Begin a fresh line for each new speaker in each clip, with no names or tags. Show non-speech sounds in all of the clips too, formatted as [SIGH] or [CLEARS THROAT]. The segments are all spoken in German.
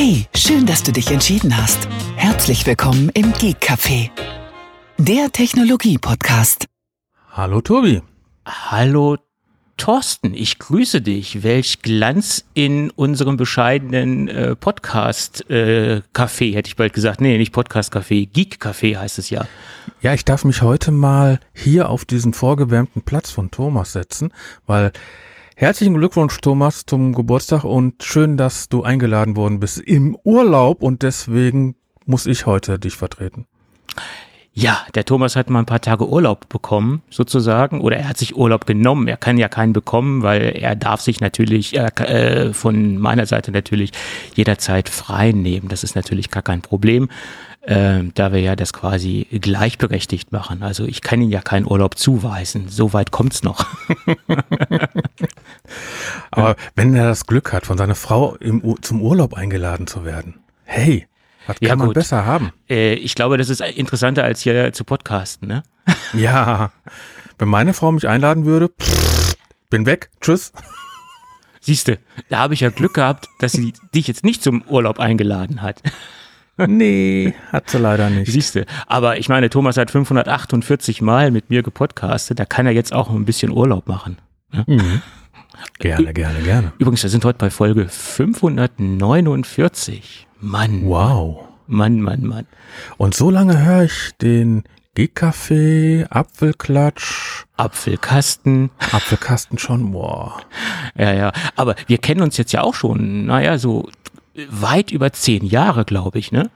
Hey, schön, dass du dich entschieden hast. Herzlich willkommen im Geek Café, der Technologie-Podcast.
Hallo Tobi.
Hallo Thorsten, ich grüße dich. Welch Glanz in unserem bescheidenen äh, Podcast-Café, äh, hätte ich bald gesagt. Nee, nicht Podcast-Café, Geek-Café heißt es ja.
Ja, ich darf mich heute mal hier auf diesen vorgewärmten Platz von Thomas setzen, weil herzlichen Glückwunsch, Thomas, zum Geburtstag und schön, dass du eingeladen worden bist im Urlaub und deswegen muss ich heute dich vertreten.
Ja, der Thomas hat mal ein paar Tage Urlaub bekommen, sozusagen, oder er hat sich Urlaub genommen. Er kann ja keinen bekommen, weil er darf sich natürlich äh, von meiner Seite natürlich jederzeit frei nehmen. Das ist natürlich gar kein Problem, äh, da wir ja das quasi gleichberechtigt machen. Also ich kann ihm ja keinen Urlaub zuweisen. So weit kommt's noch. [LAUGHS]
Aber wenn er das Glück hat, von seiner Frau im, zum Urlaub eingeladen zu werden, hey, was kann ja, man besser haben?
Äh, ich glaube, das ist interessanter als hier zu podcasten, ne? [LAUGHS]
Ja. Wenn meine Frau mich einladen würde, pff, bin weg, tschüss.
Siehste, da habe ich ja Glück gehabt, dass sie dich jetzt nicht zum Urlaub eingeladen hat.
Nee, hat sie leider nicht.
Siehste, aber ich meine, Thomas hat 548 Mal mit mir gepodcastet, da kann er jetzt auch ein bisschen Urlaub machen.
Ne? Mhm. Gerne, gerne, gerne.
Übrigens, wir sind heute bei Folge 549. Mann.
Wow.
Mann, Mann, Mann.
Und so lange höre ich den Geekkaffee, Apfelklatsch.
Apfelkasten.
Apfelkasten schon, wow.
Ja, ja. Aber wir kennen uns jetzt ja auch schon, naja, so weit über zehn Jahre, glaube ich, ne?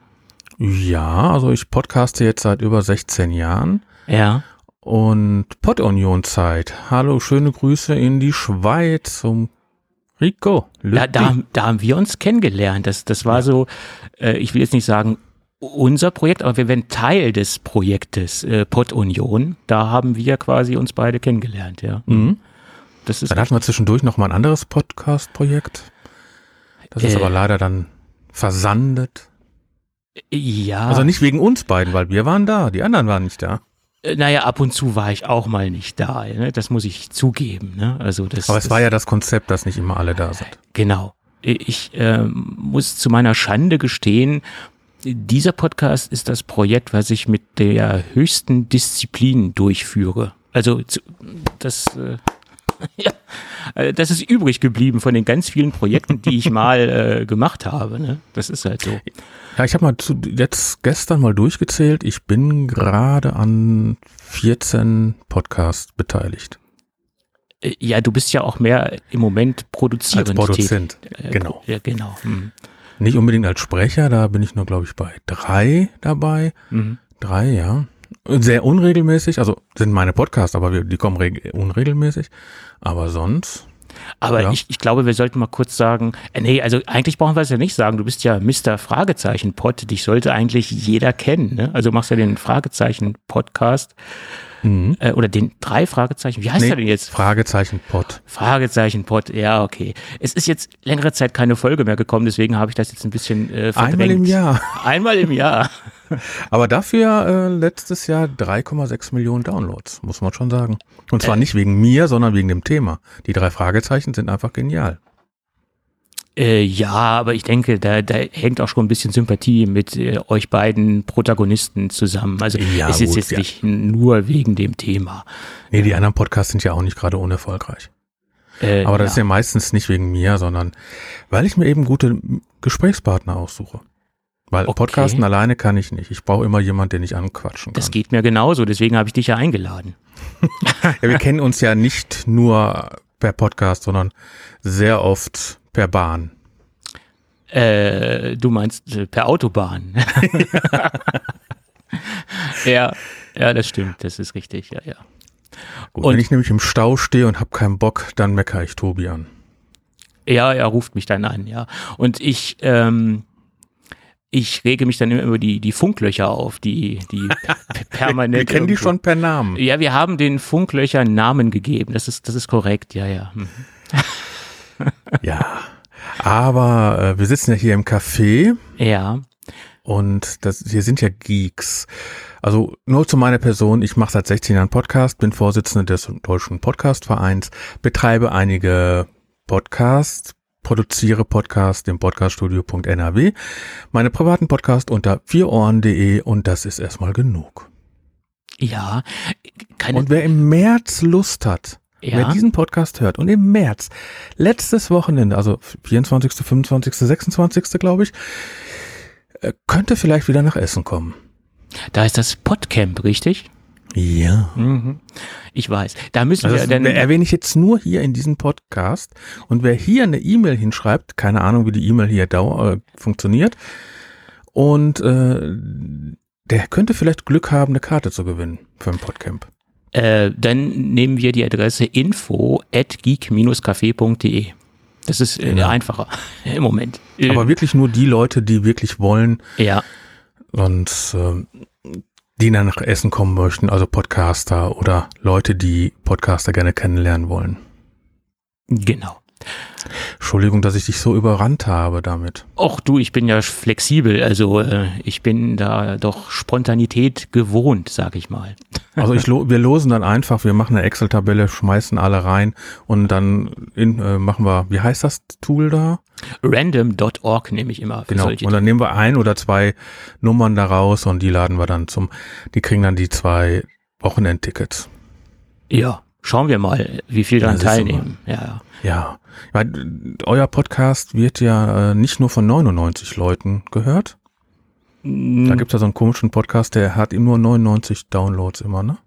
Ja, also ich podcaste jetzt seit über 16 Jahren.
Ja.
Und Pod-Union-Zeit. Hallo, schöne Grüße in die Schweiz zum Rico.
Da, da, da, haben wir uns kennengelernt. Das, das war so, äh, ich will jetzt nicht sagen unser Projekt, aber wir werden Teil des Projektes äh, Pod Union. Da haben wir quasi uns beide kennengelernt, ja.
Mhm. Das ist dann hatten wir zwischendurch noch mal ein anderes Podcast-Projekt. Das ist äh, aber leider dann versandet.
Ja.
Also nicht wegen uns beiden, weil wir waren da, die anderen waren nicht da.
Äh, naja, ab und zu war ich auch mal nicht da. Ne? Das muss ich zugeben. Ne? Also das,
Aber es
das,
war ja das Konzept, dass nicht immer alle da sind.
Genau. Ich äh, muss zu meiner Schande gestehen, dieser Podcast ist das Projekt, was ich mit der höchsten Disziplin durchführe. Also das, äh, [LAUGHS] ja, äh, das ist übrig geblieben von den ganz vielen Projekten, die ich mal äh, gemacht habe. Ne? Das ist halt so.
Ja, ich habe mal zu, jetzt gestern mal durchgezählt. Ich bin gerade an 14 Podcasts beteiligt.
Äh, ja, du bist ja auch mehr im Moment produzierend.
Als Produzent,
äh,
genau.
Ja, genau. Mhm.
Nicht unbedingt als Sprecher, da bin ich nur, glaube ich, bei drei dabei. Mhm. Drei, ja. Sehr unregelmäßig, also sind meine Podcasts, aber wir, die kommen unregelmäßig. Aber sonst
aber ja. ich, ich glaube, wir sollten mal kurz sagen, äh, nee, also eigentlich brauchen wir es ja nicht sagen. Du bist ja Mr. Fragezeichen Pod. Dich sollte eigentlich jeder kennen. Ne? Also machst ja den Fragezeichen Podcast. Mhm. Äh, oder den drei Fragezeichen. Wie heißt nee, der denn jetzt?
Fragezeichen Pod.
Fragezeichen Pod, ja, okay. Es ist jetzt längere Zeit keine Folge mehr gekommen, deswegen habe ich das jetzt ein bisschen äh, verdrängt.
Einmal im Jahr. [LAUGHS]
Einmal im Jahr. [LAUGHS]
Aber dafür äh, letztes Jahr 3,6 Millionen Downloads, muss man schon sagen. Und zwar äh. nicht wegen mir, sondern wegen dem Thema. Die drei Fragezeichen sind einfach genial.
Äh, ja, aber ich denke, da, da hängt auch schon ein bisschen Sympathie mit äh, euch beiden Protagonisten zusammen. Also ja, es ist gut, jetzt ja. nicht nur wegen dem Thema.
Nee, die anderen Podcasts sind ja auch nicht gerade unerfolgreich. Äh, aber das ja. ist ja meistens nicht wegen mir, sondern weil ich mir eben gute Gesprächspartner aussuche. Weil okay. Podcasten alleine kann ich nicht. Ich brauche immer jemanden, den ich anquatschen kann.
Das geht mir genauso, deswegen habe ich dich ja eingeladen. [LAUGHS]
ja, wir kennen uns ja nicht nur per Podcast, sondern sehr oft per Bahn.
Äh, du meinst äh, per Autobahn. [LAUGHS] ja, ja, das stimmt, das ist richtig, ja, ja.
Gut, und wenn ich nämlich im Stau stehe und habe keinen Bock, dann meckere ich Tobi an.
Ja, er ruft mich dann an, ja. Und ich, ähm, ich rege mich dann immer über die, die Funklöcher auf, die, die [LAUGHS] permanent.
wir kennen die schon per Namen.
Ja, wir haben den Funklöchern Namen gegeben. Das ist, das ist korrekt, ja, ja. [LAUGHS] [LAUGHS]
Ja. Aber äh, wir sitzen ja hier im Café.
Ja.
Und das, hier sind ja Geeks. Also nur zu meiner Person, ich mache seit 16 Jahren Podcast, bin Vorsitzender des Deutschen Podcastvereins, betreibe einige Podcasts, produziere Podcast im podcaststudio.nrw, meine privaten Podcast unter vierohren.de und das ist erstmal genug.
Ja, keine,
Und wer im März Lust hat,
Ja.
wer diesen Podcast hört und im März, letztes Wochenende, also 24., 25., 26., glaube ich, äh, könnte vielleicht wieder nach Essen kommen.
da ist das Podcamp, richtig?
Ja.
Mhm. Ich weiß. Da müssen
Also
wir dann.
erwähne ich jetzt nur hier in diesem Podcast. Und wer hier eine E-Mail hinschreibt, keine Ahnung, wie die E-Mail hier dau äh, funktioniert, und äh, der könnte vielleicht Glück haben, eine Karte zu gewinnen für ein Podcamp.
Äh, dann nehmen wir die Adresse info at geek-café.de. Das ist äh,
Genau.
einfacher [LAUGHS] im Moment. Äh,
Aber wirklich nur die Leute, die wirklich wollen,
ja,
sonst ähm, die dann nach Essen kommen möchten, also Podcaster oder Leute, die Podcaster gerne kennenlernen wollen.
genau.
Entschuldigung, dass ich dich so überrannt habe damit.
Och du, ich bin ja flexibel, also äh, ich bin da doch Spontanität gewohnt, sag ich mal. [LAUGHS]
Also ich lo wir losen dann einfach, wir machen eine Excel-Tabelle, schmeißen alle rein und dann in, äh, machen wir, wie heißt das Tool da?
Random.org nehme ich immer für
Genau.
solche
Und dann nehmen wir ein oder zwei Nummern da raus und die laden wir dann zum, die kriegen dann die zwei Wochenendtickets.
Ja, schauen wir mal, wie viel daran
Ja,
teilnehmen. Ja, ja.
Ja. Weil, äh, euer Podcast wird ja äh, nicht nur von 99 Leuten gehört. Da gibt's ja so einen komischen Podcast, der hat nur 99 Downloads immer, ne?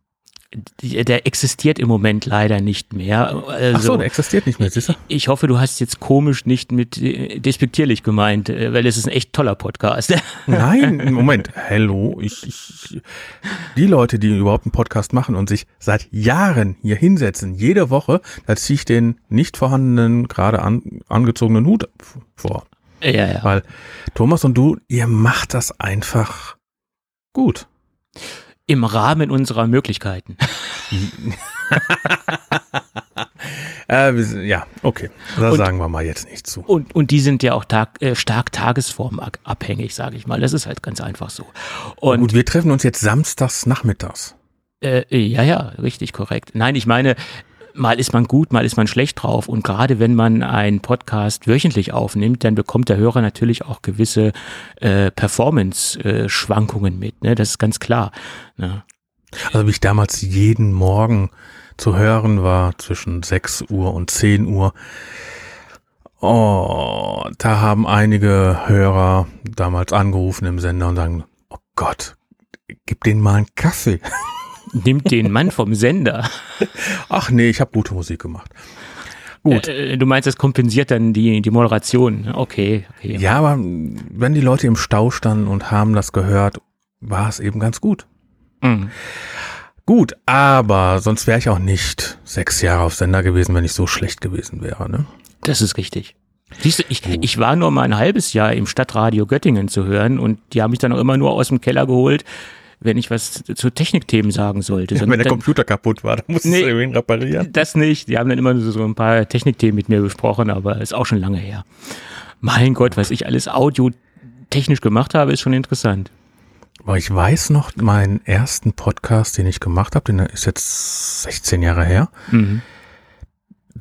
Der existiert im Moment leider nicht mehr. Also,
Ach so, der existiert nicht mehr, siehst du?
ich hoffe, du hast jetzt komisch nicht mit äh, despektierlich gemeint, äh, weil es ist ein echt toller Podcast. [LAUGHS]
Nein, Moment, hello, ich, ich, die Leute, die überhaupt einen Podcast machen und sich seit Jahren hier hinsetzen, jede Woche, da ziehe ich den nicht vorhandenen, gerade an, angezogenen Hut vor.
ja, ja.
Weil Thomas und du, ihr macht das einfach gut.
Im Rahmen unserer Möglichkeiten. [LAUGHS]
Äh, sind- ja, okay, da
Und-
sagen wir mal jetzt nicht zu.
Und, und die sind ja auch tag, äh, stark tagesformabhängig, sage ich mal. Das ist halt ganz einfach so. Und
Gut, wir treffen uns jetzt samstags nachmittags.
Äh, ja, ja, richtig korrekt. Nein, ich meine, mal ist man gut, mal ist man schlecht drauf. Und gerade wenn man einen Podcast wöchentlich aufnimmt, dann bekommt der Hörer natürlich auch gewisse äh, Performance-Schwankungen mit. Ne? Das ist ganz klar. Ne?
Also wie ich damals jeden Morgen zu hören war, zwischen 6 Uhr und 10 Uhr. Oh, da haben einige Hörer damals angerufen im Sender und sagen, oh Gott, gib denen mal einen Kaffee. [LAUGHS]
Nimmt den Mann vom Sender.
Ach nee, ich habe gute Musik gemacht. Gut.
Äh, du meinst, das kompensiert dann die, die Moderation. Okay, okay.
Ja, aber wenn die Leute im Stau standen und haben das gehört, war es eben ganz gut.
Mhm.
Gut, aber sonst wäre ich auch nicht sechs Jahre auf Sender gewesen, wenn ich so schlecht gewesen wäre. Ne?
Das ist richtig. Siehst du, ich, ich war nur mal ein halbes Jahr im Stadtradio Göttingen zu hören und die haben mich dann auch immer nur aus dem Keller geholt, wenn ich was zu Technikthemen sagen sollte.
Wenn der
dann,
Computer kaputt war, dann musst
Nee.
du ihn reparieren.
das nicht. Die haben dann immer so, ein paar Technikthemen mit mir besprochen, aber ist auch schon lange her. Mein Gott, was ich alles audiotechnisch gemacht habe, ist schon interessant.
Aber ich weiß noch, meinen ersten Podcast, den ich gemacht habe, den ist jetzt 16 Jahre her,
Mhm.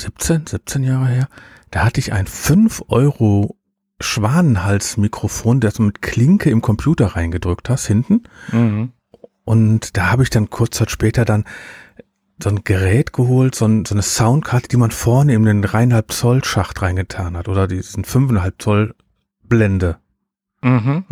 17, 17 Jahre her, da hatte ich ein 5 Euro Schwanenhals-Mikrofon, das du mit Klinke im Computer reingedrückt hast, hinten.
Mhm.
Und da habe ich dann kurz Zeit später dann so ein Gerät geholt, so, ein, so eine Soundkarte, die man vorne in den dreieinhalb Zoll Schacht reingetan hat oder diesen fünfeinhalb Zoll Blende,
Mhm.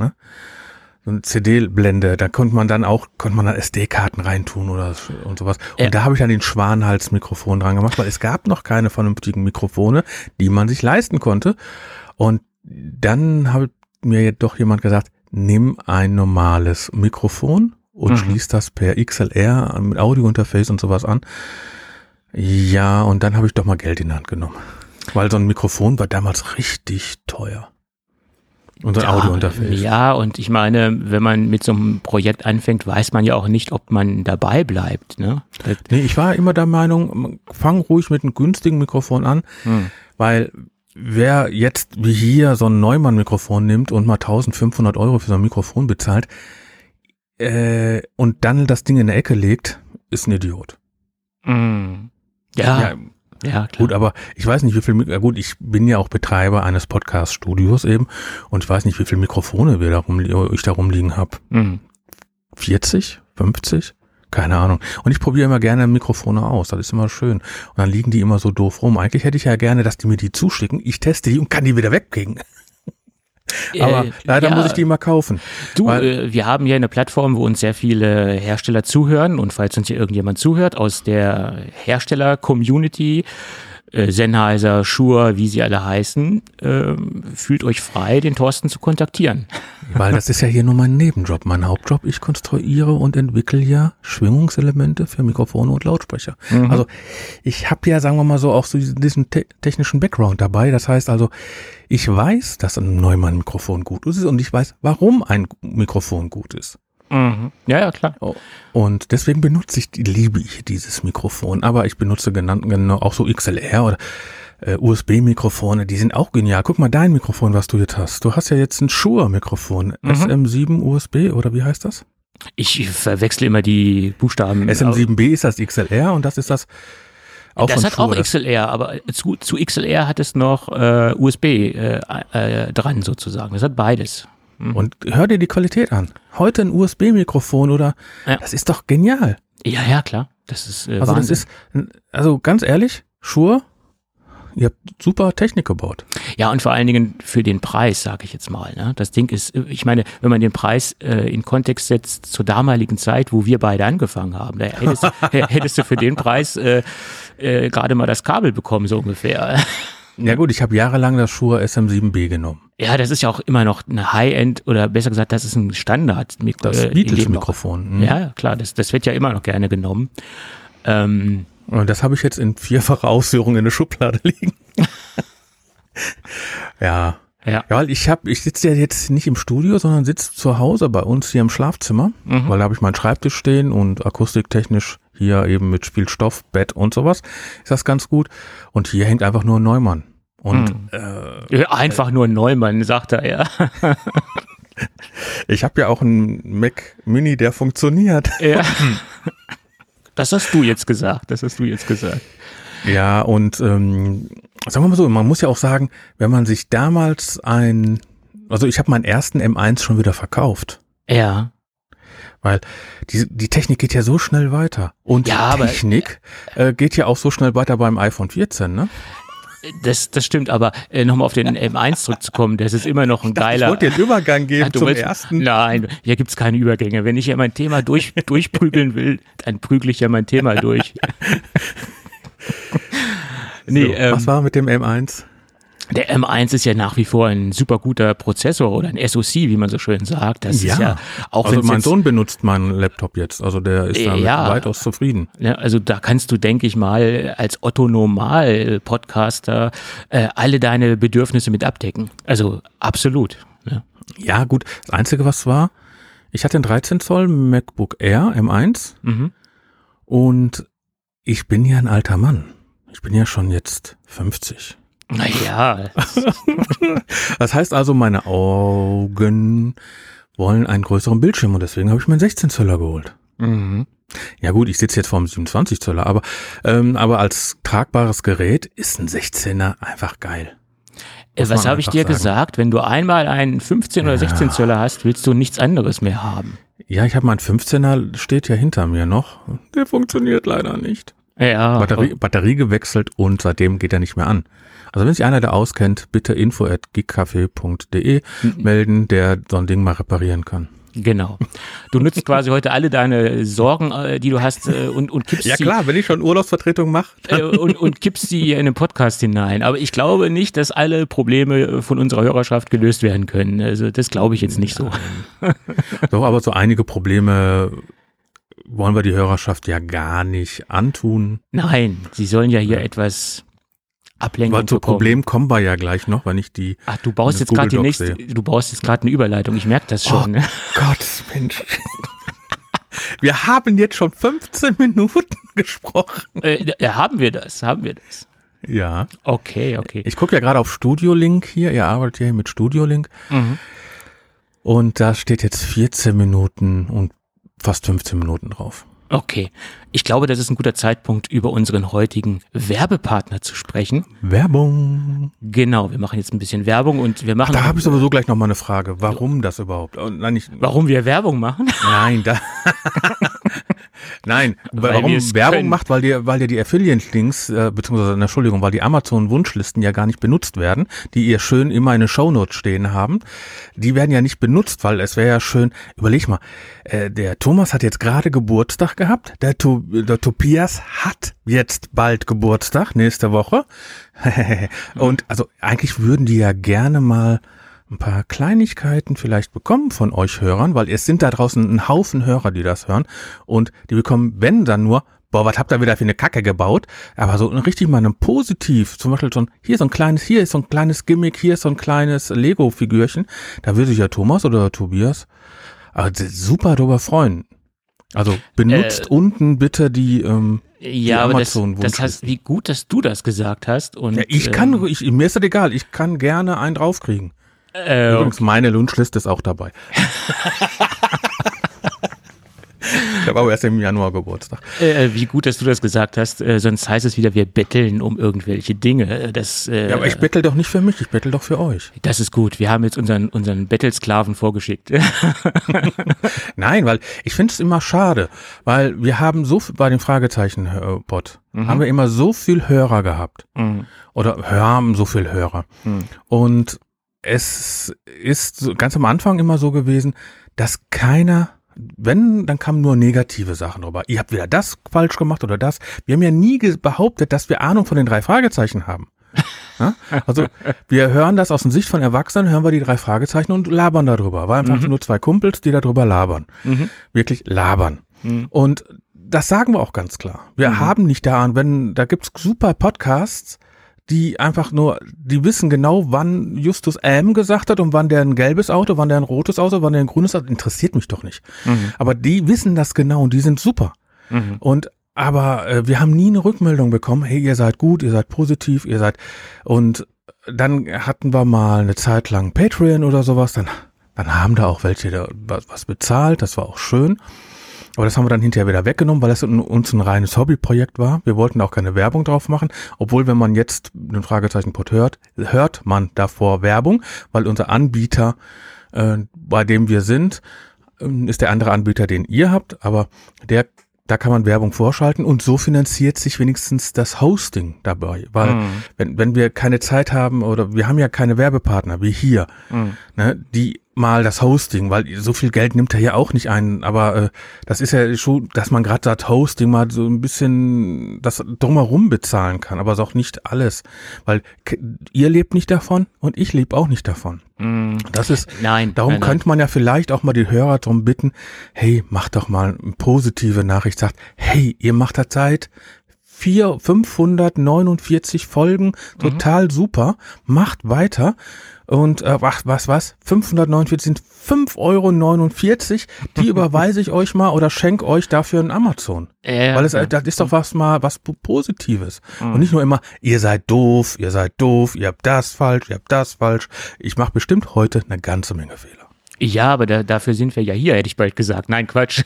so eine CD-Blende. Da konnte man dann auch, konnte man dann SD-Karten reintun oder so- und sowas. Und
Ja.
da habe ich dann den Schwanenhals-Mikrofon dran gemacht, weil es gab noch keine vernünftigen Mikrofone, die man sich leisten konnte. Und dann hat mir doch jemand gesagt, nimm ein normales Mikrofon und
Mhm.
schließ das per XLR mit Audiointerface und sowas an. Ja, und dann habe ich doch mal Geld in die Hand genommen. Weil so ein Mikrofon war damals richtig teuer. Und so ein Audiointerface.
Ja, und ich meine, wenn man mit so einem Projekt anfängt, weiß man ja auch nicht, ob man dabei bleibt. Ne?
Nee, ich war immer der Meinung, fang ruhig mit einem günstigen Mikrofon an,
hm.
weil wer jetzt wie hier so ein Neumann-Mikrofon nimmt und mal 1500 Euro für so ein Mikrofon bezahlt äh, und dann das Ding in der Ecke legt, ist ein Idiot.
Mm. Ja,
Ja,
Ja, klar.
Gut, aber ich weiß nicht, wie viel, Mik- äh, gut, ich bin ja auch Betreiber eines Podcast-Studios eben und ich weiß nicht, wie viele Mikrofone wir da rum, ich da rumliegen habe.
Mhm.
40, 50? Keine Ahnung. Und ich probiere immer gerne Mikrofone aus. Das ist immer schön. Und dann liegen die immer so doof rum. Eigentlich hätte ich ja gerne, dass die mir die zuschicken. Ich teste die und kann die wieder wegkriegen. Aber
Äh,
leider
ja.
muss ich die immer kaufen.
Du, äh, wir haben hier eine Plattform, wo uns sehr viele Hersteller zuhören und falls uns hier irgendjemand zuhört aus der Hersteller-Community, äh, Sennheiser, Shure, wie sie alle heißen, ähm, fühlt euch frei, den Thorsten zu kontaktieren. [LAUGHS]
Weil das ist ja hier nur mein Nebenjob. Mein Hauptjob, ich konstruiere und entwickle ja Schwingungselemente für Mikrofone und Lautsprecher. Also ich habe ja, sagen wir mal so, auch so diesen, diesen te technischen Background dabei. Das heißt also, ich weiß, dass ein Neumann-Mikrofon gut ist und ich weiß, warum ein Mikrofon gut ist.
Ja, ja, klar.
Und deswegen benutze ich, liebe ich dieses Mikrofon. Aber ich benutze genannt, genau auch so XLR oder äh, USB-Mikrofone, die sind auch genial. Guck mal dein Mikrofon, was du jetzt hast. Du hast ja jetzt ein Shure-Mikrofon. SM7 USB oder wie heißt das?
Ich verwechsel immer die Buchstaben.
SM7B ist das XLR und das ist das auch
das hat auch
Shure.
XLR, aber zu, zu XLR hat es noch äh, USB äh, äh, dran sozusagen. Das hat beides.
Und hör dir die Qualität an. Heute ein USB-Mikrofon oder
Ja.
das ist doch genial.
Ja, ja, klar. Das ist äh,
Also das ist, also ganz ehrlich, Shure, ihr habt super Technik gebaut.
Ja, und vor allen Dingen für den Preis, sage ich jetzt mal. Ne? Das Ding ist, äh, ich meine, wenn man den Preis äh, in Kontext setzt zur damaligen Zeit, wo wir beide angefangen haben, da hättest, du- [LAUGHS] hättest du für den Preis äh, äh, gerade mal das Kabel bekommen, so ungefähr. [LAUGHS]
Ja gut, ich habe jahrelang das Shure SM7B genommen.
Ja, das ist ja auch immer noch eine High-End oder besser gesagt, das ist ein Standard.
Das Beatles-Mikrofon. mhm.
Ja, klar, das, das wird ja immer noch gerne genommen. Ähm,
Und das habe ich jetzt in vierfacher Ausführung in der Schublade [LAUGHS] liegen. ja.
ja.
Ja, weil ich habe, ich sitze ja jetzt nicht im Studio, sondern sitze zu Hause bei uns hier im Schlafzimmer, weil da habe ich meinen Schreibtisch stehen und akustiktechnisch hier eben mit Spielstoff, Bett und sowas ist das ganz gut. Und hier hängt einfach nur ein Neumann. Und äh,
Ja, Einfach nur Neumann, sagt er, ja.
ich habe ja auch einen Mac Mini, der funktioniert.
ja. [LAUGHS] Das hast du jetzt gesagt, das hast du jetzt gesagt.
Ja, und ähm, sagen wir mal so, man muss ja auch sagen, wenn man sich damals ein, also ich habe meinen ersten M1 schon wieder verkauft,
Ja.
weil die, die Technik geht ja so schnell weiter. Und
Ja, aber-
Technik äh, geht ja auch so schnell weiter beim iPhone 14, ne?
Das, das stimmt, aber äh, nochmal auf den [LAUGHS] M1 zurückzukommen, das ist immer noch ein geiler.
Ich wollte einen Übergang geben [LAUGHS]
du
zum
willst-
ersten.
Nein, hier gibt's keine Übergänge. Wenn ich ja mein Thema durch, [LAUGHS] durchprügeln will, dann prügle ich ja mein Thema durch. nee,
so,
ähm,
was war mit dem M1?
Der M1 ist ja nach wie vor ein super guter Prozessor oder ein SoC, wie man so schön sagt. Das ist ja auch
also mein Sohn benutzt meinen Laptop jetzt, also der ist damit
Ja.
weitaus zufrieden.
Ja, also da kannst du, denke ich mal, als Otto Normal-Podcaster äh, alle deine Bedürfnisse mit abdecken. Also absolut. Ja.
Ja, gut. Das Einzige, was war, ich hatte einen 13 Zoll MacBook Air M1
Mhm.
und ich bin ja ein alter Mann. Ich bin ja schon jetzt 50.
Naja, [LAUGHS]
Das heißt also, meine Augen wollen einen größeren Bildschirm und deswegen habe ich meinen 16 Zöller geholt.
mhm.
Ja gut, ich sitze jetzt vor einem 27 Zöller, aber, ähm, aber als tragbares Gerät ist ein 16er einfach geil.
Äh,
Muss
was habe ich dir
sagen.
gesagt? Wenn du einmal einen 15 oder 16 Zöller hast, willst du nichts anderes mehr haben.
Ja, ich habe meinen 15er, steht ja hinter mir noch. Der funktioniert leider nicht.
Ja,
Batterie, Batterie gewechselt und seitdem geht er nicht mehr an. Also wenn sich einer da auskennt, bitte info at gigcafé.de melden, der so ein Ding mal reparieren kann.
genau. Du nutzt quasi heute alle deine Sorgen, äh, die du hast, äh, und, und kippst sie
wenn ich schon Urlaubsvertretung mache.
äh, und, und kippst sie in den Podcast hinein. Aber ich glaube nicht, dass alle Probleme von unserer Hörerschaft gelöst werden können. Also das glaube ich jetzt nicht so.
So, aber so einige Probleme wollen wir die Hörerschaft ja gar nicht antun.
Nein, sie sollen ja hier etwas Ablenkung
Weil zu
bekommen.
Problem kommen wir ja gleich noch, wenn ich die.
Ach, du baust jetzt gerade die nächste, du baust jetzt gerade eine Überleitung. Ich merke das schon. ne?
Gott, Mensch. Wir haben jetzt schon 15 Minuten [LAUGHS] gesprochen.
Äh, haben wir das? Haben wir das?
Ja.
Okay, okay.
Ich gucke ja gerade auf Studio Link hier. Ihr arbeitet ja hier mit Studio Link.
Mhm.
Und da steht jetzt 14 Minuten und fast 15 Minuten drauf.
Okay. Ich glaube, das ist ein guter Zeitpunkt, über unseren heutigen Werbepartner zu sprechen.
Werbung.
Genau, wir machen jetzt ein bisschen Werbung und wir machen.
Da habe ich sowieso gleich noch mal eine Frage. Warum das überhaupt? Nein, nicht,
Warum wir Werbung machen?
nein, da. [LAUGHS] [LAUGHS] Nein,
Weil
warum Werbung
können.
macht, weil dir, weil dir die Affiliate-Links, äh, beziehungsweise, Entschuldigung, weil die Amazon-Wunschlisten ja gar nicht benutzt werden, die ihr schön immer in den Shownotes stehen haben, die werden ja nicht benutzt, weil es wäre ja schön, überleg mal, äh, der Thomas hat jetzt gerade Geburtstag gehabt, der, to der Tobias hat jetzt bald Geburtstag, nächste Woche. [LAUGHS] Und also eigentlich würden die ja gerne mal ein paar Kleinigkeiten vielleicht bekommen von euch Hörern, weil es sind da draußen ein Haufen Hörer, die das hören und die bekommen, wenn dann nur, boah, was habt ihr wieder für eine Kacke gebaut, aber so richtig mal ein Positiv, zum Beispiel so ein, hier so ein kleines, hier ist so ein kleines Gimmick, hier ist so ein kleines Lego-Figürchen, da würde sich ja Thomas oder Tobias also super darüber freuen. Also benutzt
Äh,
unten bitte die, ähm,
Ja, aber das, das heißt, wie gut, dass du das gesagt hast. Und,
ja, ich
ähm,
kann, ich, mir ist das egal, ich kann gerne einen draufkriegen.
Äh,
Übrigens, meine Wunschliste ist auch dabei. ich habe aber erst im Januar Geburtstag.
äh, wie gut, dass du das gesagt hast. Äh, sonst heißt es wieder, wir betteln um irgendwelche Dinge. Äh, Das, äh,
Ja, aber ich bettel doch nicht für mich, ich bettel doch für euch.
das ist gut. Wir haben jetzt unseren, unseren Bettelsklaven vorgeschickt. [LAUGHS]
Nein, weil ich finde es immer schade, weil wir haben so viel bei dem Fragezeichen-Bot, haben wir immer so viel Hörer gehabt.
Mhm.
Oder haben so viel Hörer. Und es ist ganz am Anfang immer so gewesen, dass keiner, wenn, dann kamen nur negative Sachen drüber. Ihr habt wieder das falsch gemacht oder das. Wir haben ja nie behauptet, dass wir Ahnung von den drei Fragezeichen haben. [LAUGHS] Ja? Also wir hören das aus der Sicht von Erwachsenen, hören wir die drei Fragezeichen und labern darüber. War einfach nur zwei Kumpels, die darüber labern. Wirklich labern. Und das sagen wir auch ganz klar. Wir haben nicht da an, wenn, da gibt's super Podcasts, die einfach nur, die wissen genau, wann Justus M gesagt hat und wann der ein gelbes Auto, wann der ein rotes Auto, wann der ein grünes Auto, interessiert mich doch nicht. Aber die wissen das genau und die sind super. Und aber äh, wir haben nie eine Rückmeldung bekommen, hey, ihr seid gut, ihr seid positiv, ihr seid und dann hatten wir mal eine Zeit lang Patreon oder sowas, dann dann haben da auch welche da was, was bezahlt, das war auch schön. Aber das haben wir dann hinterher wieder weggenommen, weil das uns ein reines Hobbyprojekt war. Wir wollten auch keine Werbung drauf machen, obwohl wenn man jetzt den Fragezeichen-Pod hört, hört man davor Werbung, weil unser Anbieter, äh, bei dem wir sind, ähm, ist der andere Anbieter, den ihr habt, aber der da kann man Werbung vorschalten und so finanziert sich wenigstens das Hosting dabei. Weil wenn, wenn wir keine Zeit haben oder wir haben ja keine Werbepartner wie hier, ne, die mal das Hosting, weil so viel Geld nimmt er ja auch nicht ein, aber äh, das ist ja schon, dass man gerade sagt, Hosting mal so ein bisschen das drumherum bezahlen kann, aber auch nicht alles, weil ihr lebt nicht davon und ich lebe auch nicht davon. Das ist,
Nein,
darum
nein, nein.
könnte man ja vielleicht auch mal die Hörer darum bitten, hey, macht doch mal eine positive Nachricht, sagt, hey, ihr macht da Zeit, vier, 549 Folgen, total super, macht weiter und äh, ach, was, was, 549 sind 5,49 Euro, die [LAUGHS] überweise ich euch mal oder schenk euch dafür ein Amazon.
Ja,
Weil es,
ja.
das ist doch was mal was Po- Positives. Und nicht nur immer, ihr seid doof, ihr seid doof, ihr habt das falsch, ihr habt das falsch. Ich mache bestimmt heute eine ganze Menge Fehler.
Ja, aber da, dafür sind wir ja hier, hätte ich bald gesagt. Nein, Quatsch.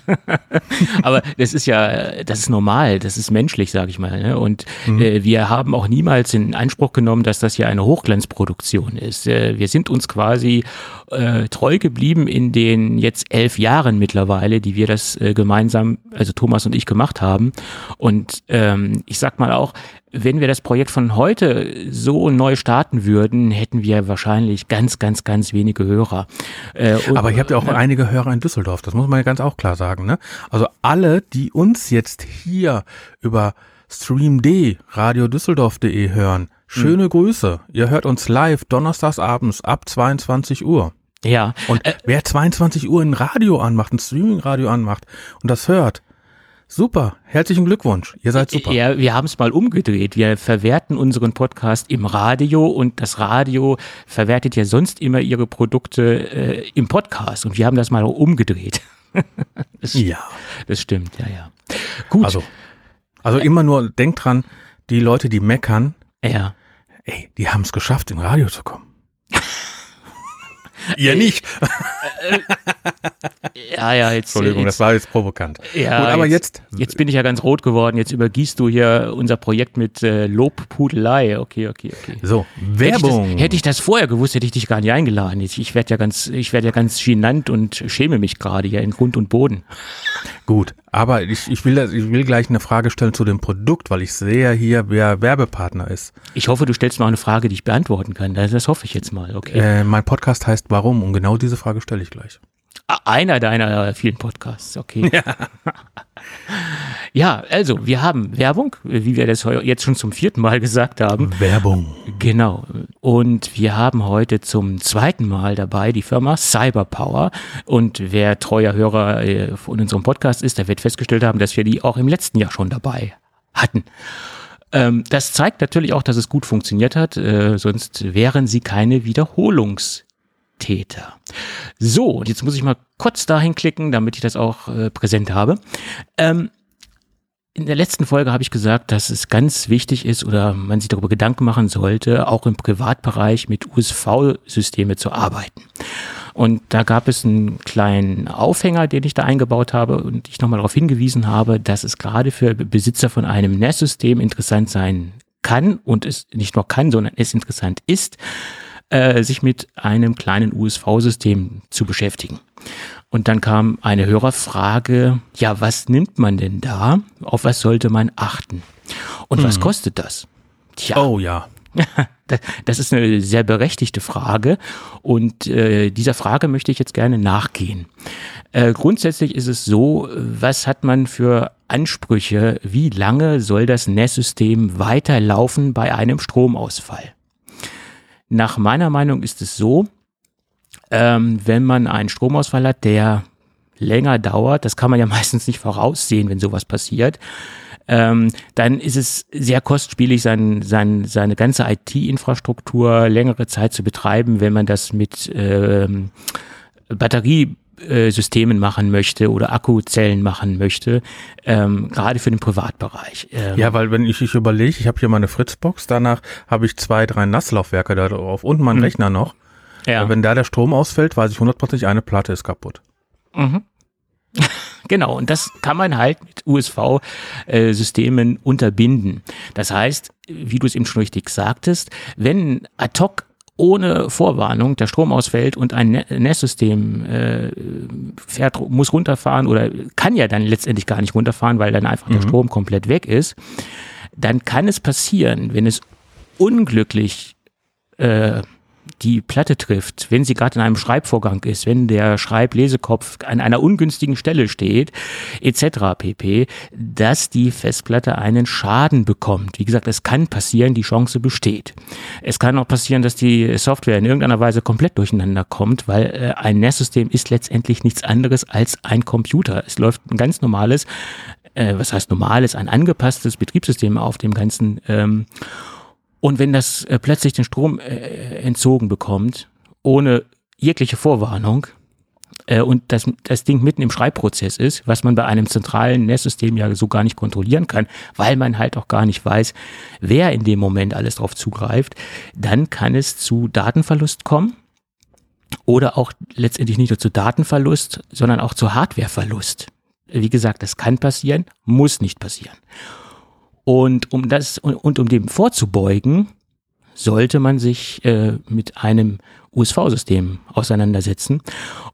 [LAUGHS] aber das ist ja, das ist normal, das ist menschlich, sage ich mal. Ne? Und äh, wir haben auch niemals in Anspruch genommen, dass das hier eine Hochglanzproduktion ist. Äh, wir sind uns quasi äh, treu geblieben in den jetzt elf Jahren mittlerweile, die wir das äh, gemeinsam, also Thomas und ich gemacht haben. Und ähm, ich sag mal auch, wenn wir das Projekt von heute so neu starten würden, hätten wir wahrscheinlich ganz, ganz, ganz wenige Hörer. Äh,
Aber ihr habt ja auch einige Hörer in Düsseldorf, das muss man ja ganz auch klar sagen. Ne? Also alle, die uns jetzt hier über streamd, radiodüsseldorf.de hören, schöne Grüße. Ihr hört uns live donnerstags abends ab 22 Uhr.
Ja,
Und wer 22 Uhr ein Radio anmacht, ein Streaming-Radio anmacht und das hört, super, herzlichen Glückwunsch, ihr seid super.
Ja, wir haben es mal umgedreht. Wir verwerten unseren Podcast im Radio und das Radio verwertet ja sonst immer ihre Produkte äh, im Podcast und wir haben das mal umgedreht. [LAUGHS] das,
Ja.
das stimmt, ja, ja. Gut.
Also, also immer nur, denkt dran, die Leute, die meckern,
ja.
ey, die haben es geschafft, im Radio zu kommen. Ihr nicht.
Ja, ja, jetzt.
Entschuldigung,
jetzt,
das war jetzt provokant.
Ja,
Gut, aber jetzt,
Jetzt bin ich ja ganz rot geworden. Jetzt übergießt du hier unser Projekt mit äh, Lobpudelei. Okay, okay, okay.
so,
Hätte ich,
Werbung.
das, hätte ich das vorher gewusst, hätte ich dich gar nicht eingeladen. Ich, ich werde ja ganz, ich werde ja ganz genannt und schäme mich gerade hier in Grund und Boden.
Gut, aber ich, ich, will das, ich will gleich eine Frage stellen zu dem Produkt, weil ich sehe hier, wer Werbepartner ist.
Ich hoffe, du stellst auch eine Frage, die ich beantworten kann. Das, das hoffe ich jetzt mal. Okay.
Äh, mein Podcast heißt Warum? Und genau diese Frage stelle ich gleich.
Ah, Einer deiner vielen Podcasts, okay. Ja. [LAUGHS] [LAUGHS] ja, also wir haben Werbung, wie wir das jetzt schon zum vierten Mal gesagt haben.
Werbung.
Genau. Und wir haben heute zum zweiten Mal dabei die Firma Cyberpower. Und wer treuer Hörer äh, von unserem Podcast ist, der wird festgestellt haben, dass wir die auch im letzten Jahr schon dabei hatten. Ähm, das zeigt natürlich auch, dass es gut funktioniert hat, äh, sonst wären sie keine Wiederholungstäter. So, und jetzt muss ich mal kurz dahin klicken, damit ich das auch äh, präsent habe. Ähm, in der letzten Folge habe ich gesagt, dass es ganz wichtig ist oder man sich darüber Gedanken machen sollte, auch im Privatbereich mit USV-Systeme zu arbeiten. Und da gab es einen kleinen Aufhänger, den ich da eingebaut habe und ich nochmal darauf hingewiesen habe, dass es gerade für Besitzer von einem NAS-System interessant sein kann und es nicht nur kann, sondern es interessant ist, äh, sich mit einem kleinen USV-System zu beschäftigen. Und dann kam eine Hörerfrage, ja, was nimmt man denn da? Auf was sollte man achten? Und was kostet das? Tja,
Oh ja. [LAUGHS]
das, ist eine sehr berechtigte Frage und äh, dieser Frage möchte ich jetzt gerne nachgehen. Äh, grundsätzlich ist es so, was hat man für Ansprüche? Wie lange soll das NAS-System weiterlaufen bei einem Stromausfall? Nach meiner Meinung ist es so, ähm, wenn man einen Stromausfall hat, der länger dauert, das kann man ja [LAUGHS] meistens nicht voraussehen, wenn sowas passiert, ähm, dann ist es sehr kostspielig, sein, sein, seine ganze IT-Infrastruktur längere Zeit zu betreiben, wenn man das mit ähm, Batteriesystemen machen möchte oder Akkuzellen machen möchte, ähm, gerade für den Privatbereich. Ähm,
Ja, weil wenn ich, ich überlege, ich habe hier meine Fritzbox, danach habe ich zwei, drei Nasslaufwerke da drauf und meinen Rechner noch.
ja.
Wenn da der Strom ausfällt, weiß ich hundertprozentig, eine Platte ist kaputt. [LAUGHS]
Genau, und das kann man halt mit USV-Systemen unterbinden. Das heißt, wie du es eben schon richtig sagtest, wenn ad hoc ohne Vorwarnung der Strom ausfällt und ein Ne- NAS-System äh, fährt, muss runterfahren oder kann ja dann letztendlich gar nicht runterfahren, weil dann einfach der Strom komplett weg ist, dann kann es passieren, wenn es unglücklich äh, die Platte trifft, wenn sie gerade in einem Schreibvorgang ist, wenn der Schreiblesekopf an einer ungünstigen Stelle steht, etc. pp, dass die Festplatte einen Schaden bekommt. Wie gesagt, es kann passieren, die Chance besteht. Es kann auch passieren, dass die Software in irgendeiner Weise komplett durcheinander kommt, weil äh, ein NAS-System ist letztendlich nichts anderes als ein Computer. Es läuft ein ganz normales, äh, was heißt normales, ein angepasstes Betriebssystem auf dem ganzen ähm, und wenn das äh, plötzlich den Strom äh, entzogen bekommt, ohne jegliche Vorwarnung, äh, und das, das Ding mitten im Schreibprozess ist, was man bei einem zentralen NAS-System ja so gar nicht kontrollieren kann, weil man halt auch gar nicht weiß, wer in dem Moment alles drauf zugreift, dann kann es zu Datenverlust kommen oder auch letztendlich nicht nur zu Datenverlust, sondern auch zu Hardwareverlust. Wie gesagt, das kann passieren, muss nicht passieren. Und um das und, und um dem vorzubeugen, sollte man sich äh, mit einem USV-System auseinandersetzen.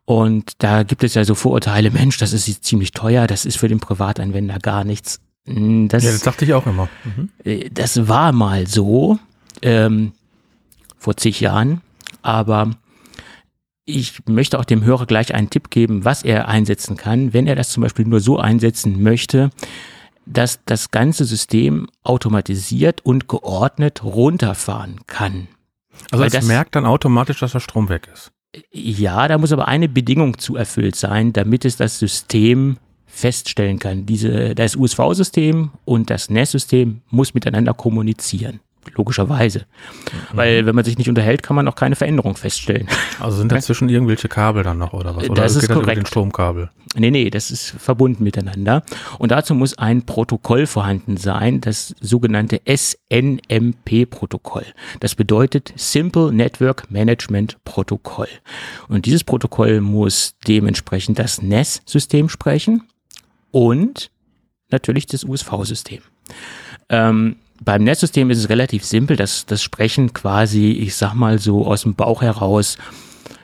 Und da gibt es ja so Vorurteile, Mensch, das ist ziemlich teuer, das ist für den Privatanwender gar nichts. Mm, Das,
Ja, das dachte ich auch immer. Mhm.
äh, das war mal so, ähm, vor zig Jahren, aber ich möchte auch dem Hörer gleich einen Tipp geben, was er einsetzen kann, wenn er das zum Beispiel nur so einsetzen möchte, dass das ganze System automatisiert und geordnet runterfahren kann.
Also es merkt dann automatisch, dass der Strom weg ist.
Ja, da muss aber eine Bedingung zu erfüllt sein, damit es das System feststellen kann. Diese, das USV-System und das NAS-System muss miteinander kommunizieren. Logischerweise. Mhm. Weil wenn man sich nicht unterhält, kann man auch keine Veränderung feststellen.
Also sind [LAUGHS] dazwischen irgendwelche Kabel dann noch oder was? Oder
das ist
geht
korrekt.
das über den Stromkabel?
Nee, nee, das ist verbunden miteinander. Und dazu muss ein Protokoll vorhanden sein, das sogenannte SNMP-Protokoll. Das bedeutet Simple Network Management Protokoll. Und dieses Protokoll muss dementsprechend das NES-System sprechen und natürlich das USV-System. Ähm, beim Netzsystem ist es relativ simpel. Das, das sprechen quasi, ich sag mal so aus dem Bauch heraus,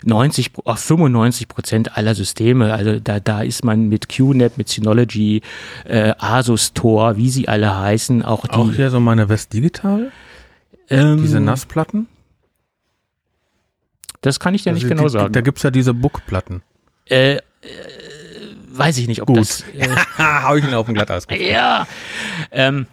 90, 95 Prozent aller Systeme. Also da, da ist man mit QNAP, mit Synology, äh, Asus Tor, wie sie alle heißen, auch die.
Auch hier so meine West Digital?
ähm,
Diese NAS-Platten?
Das kann ich dir nicht
Also
genau
die-
sagen.
Da gibt's ja diese Book-Platten.
äh, äh, weiß ich nicht, ob
Gut.
das. Äh, [LAUGHS]
Hau ich ihn auf den Glatteis.
Ja. Ähm,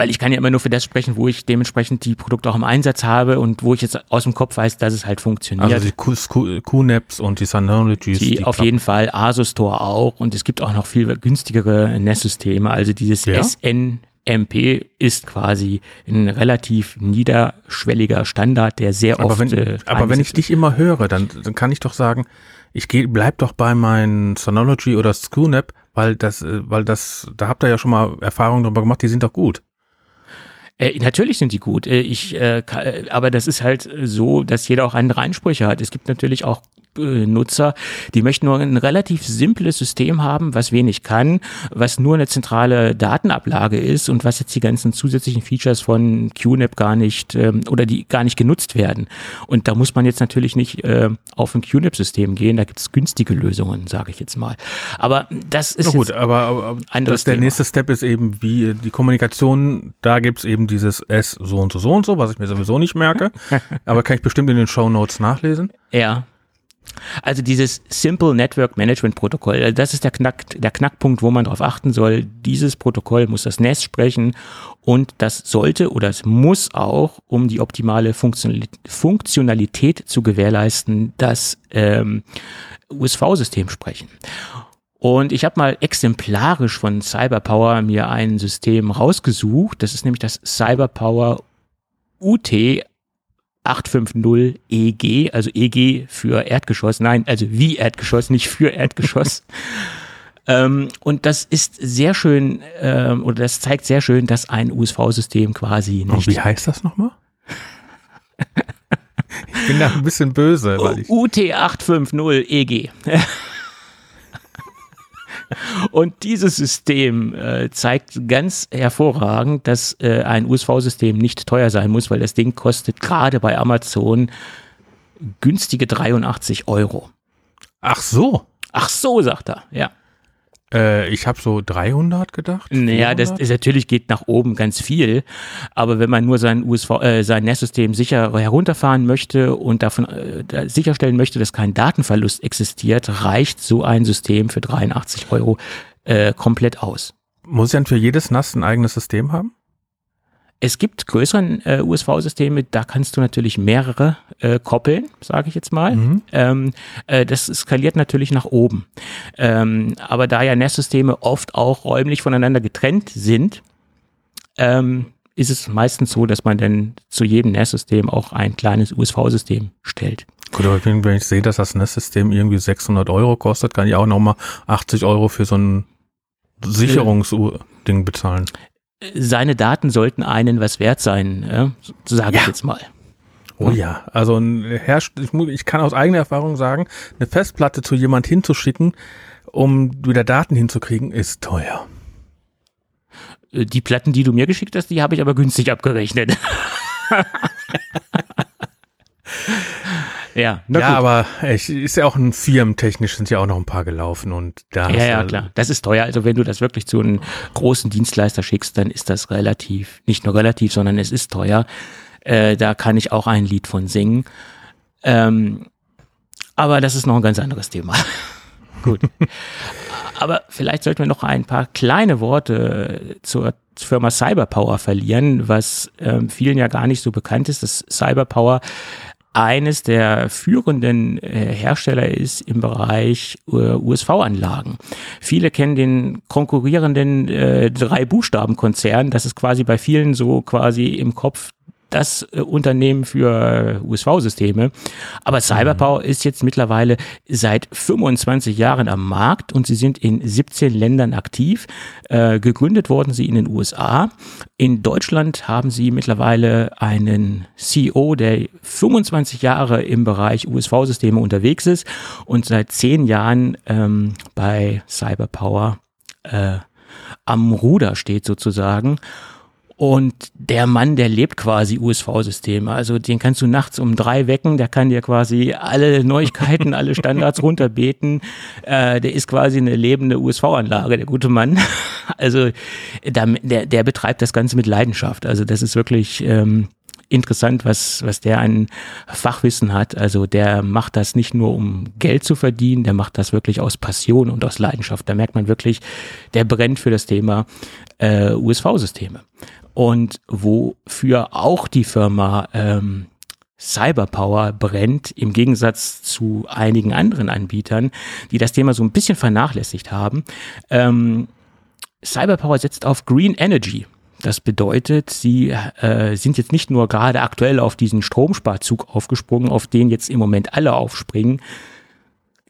weil ich kann ja immer nur für das sprechen, wo ich dementsprechend die Produkte auch im Einsatz habe und wo ich jetzt aus dem Kopf weiß, dass es halt funktioniert.
Also die QNAPs und die Synologies.
die, auf jeden Fall Asus Store auch und es gibt auch noch viel günstigere NES-Systeme. Also dieses
Ja?
SNMP ist quasi ein relativ niederschwelliger Standard, der sehr
Aber
oft.
wenn,
äh,
aber wenn ich dich immer höre, dann, dann kann ich doch sagen, ich geh, bleib doch bei meinen Synology oder SQNAP, weil das, äh, weil das, da habt ihr ja schon mal Erfahrungen drüber gemacht, die sind doch gut.
Äh, natürlich sind die gut. Äh, ich, äh, äh, aber das ist halt so, dass jeder auch andere Ansprüche hat. Es gibt natürlich auch Nutzer, die möchten nur ein relativ simples System haben, was wenig kann, was nur eine zentrale Datenablage ist und was jetzt die ganzen zusätzlichen Features von QNAP gar nicht ähm, oder die gar nicht genutzt werden. Und da muss man jetzt natürlich nicht äh, auf ein QNAP-System gehen. Da gibt es günstige Lösungen, sage ich jetzt mal. Aber das ist
Na gut, aber, aber
anderes
das, der
Thema.
nächste Step ist eben wie die Kommunikation, da gibt's eben dieses S so und so so und so, was ich mir sowieso nicht merke, [LAUGHS] aber kann ich bestimmt in den Show Notes nachlesen.
Ja. Also dieses Simple Network Management Protokoll, äh, das ist der, Knack, der Knackpunkt, wo man darauf achten soll. Dieses Protokoll muss das NES sprechen und das sollte oder es muss auch, um die optimale Funktionalität, Funktionalität zu gewährleisten, das ähm, USV-System sprechen. Und ich habe mal exemplarisch von Cyberpower mir ein System rausgesucht. Das ist nämlich das Cyberpower UT 850 EG, also EG für Erdgeschoss, nein, also wie Erdgeschoss, nicht für Erdgeschoss. [LAUGHS] ähm, und das ist sehr schön, ähm, oder das zeigt sehr schön, dass ein USV-System quasi
Und
nicht
wie heißt das nochmal? [LAUGHS] ich bin da ein bisschen böse, weil ich.
UT 850 EG. [LAUGHS] Und dieses System äh, zeigt ganz hervorragend, dass äh, ein USV-System nicht teuer sein muss, weil das Ding kostet gerade bei Amazon günstige 83 Euro.
Ach so.
Ach so, sagt er, ja.
Äh, ich habe so 300 gedacht.
Naja, das
400?
ist natürlich geht nach oben ganz viel, aber wenn man nur sein USV, äh, sein NES-System sicher herunterfahren möchte und davon äh, sicherstellen möchte, dass kein Datenverlust existiert, reicht so ein System für 83 Euro äh, komplett aus.
Muss ich dann für jedes NAS ein eigenes System haben?
Es gibt größere äh, USV-Systeme, da kannst du natürlich mehrere äh, koppeln, sage ich jetzt mal.
Mhm.
Ähm, äh, das skaliert natürlich nach oben. Ähm, aber da ja NES-Systeme oft auch räumlich voneinander getrennt sind, ähm, ist es meistens so, dass man dann zu jedem NES-System auch ein kleines USV-System stellt.
Gut, aber wenn wenn ich sehe, dass das NAS-System irgendwie 600 Euro kostet, kann ich auch nochmal 80 Euro für so ein Sicherungsding bezahlen.
Seine Daten sollten einen was wert sein, äh, sage ich
Ja.
jetzt mal.
Oh ja, also ein Herst ich, mu- ich kann aus eigener Erfahrung sagen, eine Festplatte zu jemand hinzuschicken, um wieder Daten hinzukriegen, ist teuer.
Äh, Die Platten, die du mir geschickt hast, die habe ich aber günstig abgerechnet. [LAUGHS] ja,
ja, aber ich, ist ja auch ein firmentechnisch sind ja auch noch ein paar gelaufen und da
Ja, ja, klar. Das ist teuer. Also wenn du das wirklich zu einem großen Dienstleister schickst, dann ist das relativ, nicht nur relativ, sondern es ist teuer. Äh, da kann ich auch ein Lied von singen. Ähm, aber das ist noch ein ganz anderes Thema. [LAUGHS] Gut. aber vielleicht sollten wir noch ein paar kleine Worte zur Firma Cyberpower verlieren, was ähm, vielen ja gar nicht so bekannt ist, dass Cyberpower eines der führenden äh, Hersteller ist im Bereich äh, USV-Anlagen. Viele kennen den konkurrierenden äh, drei Buchstaben-Konzern. Das ist quasi bei vielen so quasi im Kopf das äh, Unternehmen für USV-Systeme. Aber Cyberpower mhm. ist jetzt mittlerweile seit 25 Jahren am Markt und sie sind in 17 Ländern aktiv. Äh, gegründet wurden sie in den USA. In Deutschland haben sie mittlerweile einen CEO, der 25 Jahre im Bereich USV-Systeme unterwegs ist und seit 10 Jahren ähm, bei Cyberpower äh, am Ruder steht sozusagen. Und der Mann, der lebt quasi USV-Systeme. Also den kannst du nachts um drei wecken, der kann dir quasi alle Neuigkeiten, alle Standards [LAUGHS] runterbeten. Äh, der ist quasi eine lebende USV-Anlage, der gute Mann. Also der, der betreibt das Ganze mit Leidenschaft. Also das ist wirklich ähm, interessant, was, was der an Fachwissen hat. Also der macht das nicht nur, um Geld zu verdienen, der macht das wirklich aus Passion und aus Leidenschaft. Da merkt man wirklich, der brennt für das Thema äh, USV-Systeme und wofür auch die Firma ähm, Cyberpower brennt, im Gegensatz zu einigen anderen Anbietern, die das Thema so ein bisschen vernachlässigt haben. Ähm, Cyberpower setzt auf Green Energy. Das bedeutet, sie äh, sind jetzt nicht nur gerade aktuell auf diesen Stromsparzug aufgesprungen, auf den jetzt im Moment alle aufspringen,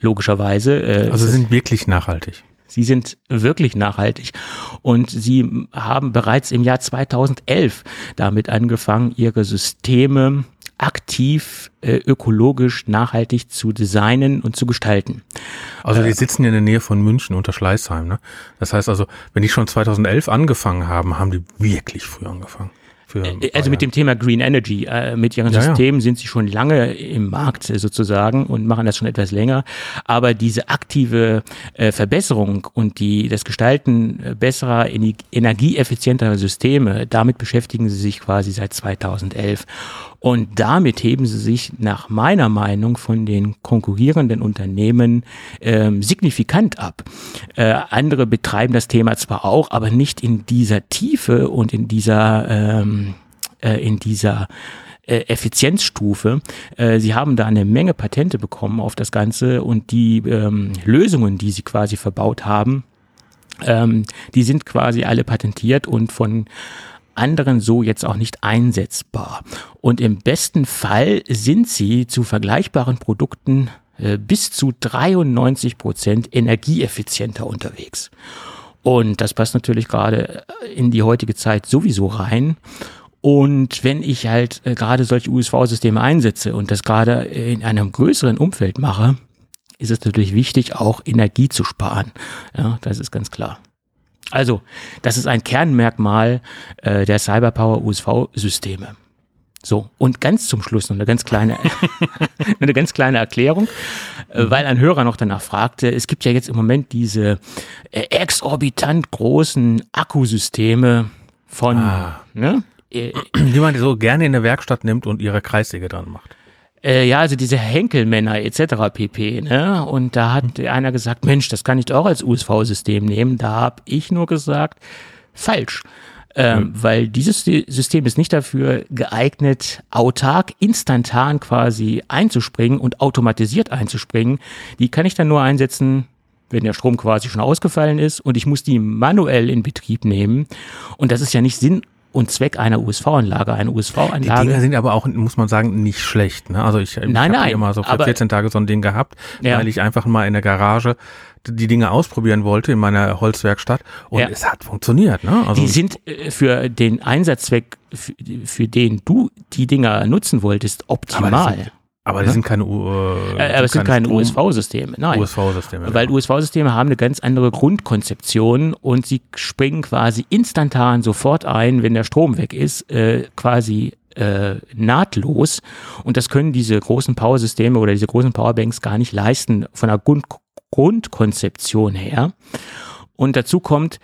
logischerweise.
Äh, also sind wirklich nachhaltig.
Sie sind wirklich nachhaltig und sie haben bereits im Jahr 2011 damit angefangen, ihre Systeme aktiv äh, ökologisch nachhaltig zu designen und zu gestalten.
Also die äh, sitzen in der Nähe von München unter Schleißheim. Ne? Das heißt also, wenn die schon 2011 angefangen haben, haben die wirklich früh angefangen.
Äh, also mit dem Thema Green Energy, äh, mit ihren ja, Systemen ja. sind sie schon lange im Markt äh, sozusagen und machen das schon etwas länger. Aber diese aktive äh, Verbesserung und die, das Gestalten äh, besserer, energieeffizienterer Systeme, damit beschäftigen sie sich quasi seit 2011. Und damit heben sie sich nach meiner Meinung von den konkurrierenden Unternehmen ähm, signifikant ab. Äh, andere betreiben das Thema zwar auch, aber nicht in dieser Tiefe und in dieser, ähm, äh, in dieser äh, Effizienzstufe. Äh, sie haben da eine Menge Patente bekommen auf das Ganze und die ähm, Lösungen, die sie quasi verbaut haben, ähm, die sind quasi alle patentiert und von anderen so jetzt auch nicht einsetzbar. Und im besten Fall sind sie zu vergleichbaren Produkten äh, bis zu 93 Prozent energieeffizienter unterwegs. Und das passt natürlich gerade äh, in die heutige Zeit sowieso rein. Und wenn ich halt äh, gerade solche USV-Systeme einsetze und das gerade in einem größeren Umfeld mache, ist es natürlich wichtig, auch Energie zu sparen. Ja, das ist ganz klar. Also, das ist ein Kernmerkmal äh, der Cyberpower USV-Systeme. So, und ganz zum Schluss noch eine ganz kleine, [LAUGHS] [LAUGHS] eine ganz kleine Erklärung, äh, weil ein Hörer noch danach fragte, es gibt ja jetzt im Moment diese äh, exorbitant großen Akkusysteme von, ah. ne?
Äh, die man so gerne in der Werkstatt nimmt und ihre Kreissäge dran macht.
Äh, ja, also diese Henkelmänner etc. pp. Ne? Und da hat mhm. einer gesagt, Mensch, das kann ich doch auch als USV-System nehmen. Da habe ich nur gesagt, falsch. Ähm, mhm. Weil dieses System ist nicht dafür geeignet, autark, instantan quasi einzuspringen und automatisiert einzuspringen. Die kann ich dann nur einsetzen, wenn der Strom quasi schon ausgefallen ist und ich muss die manuell in Betrieb nehmen. Und das ist ja nicht Sinn und Zweck einer USV-Anlage. Eine USV-Anlage.
Die Dinger sind aber auch, muss man sagen, nicht schlecht. Ne? Also ich, ich
habe
immer so für 14 Tage so ein Ding gehabt, ja. weil ich einfach mal in der Garage die Dinge ausprobieren wollte in meiner Holzwerkstatt und ja. es hat funktioniert. Ne?
Also die sind äh, für den Einsatzzweck, für, für den du die Dinger nutzen wolltest, optimal.
Aber die sind keine, äh,
äh, aber es sind keine, keine USV-Systeme, nein.
USV-Systeme.
Weil genau. USV-Systeme haben eine ganz andere Grundkonzeption und sie springen quasi instantan sofort ein, wenn der Strom weg ist, äh, quasi äh, nahtlos. Und das können diese großen Power-Systeme oder diese großen Powerbanks gar nicht leisten von der Grund Grundkonzeption her. Und dazu kommt,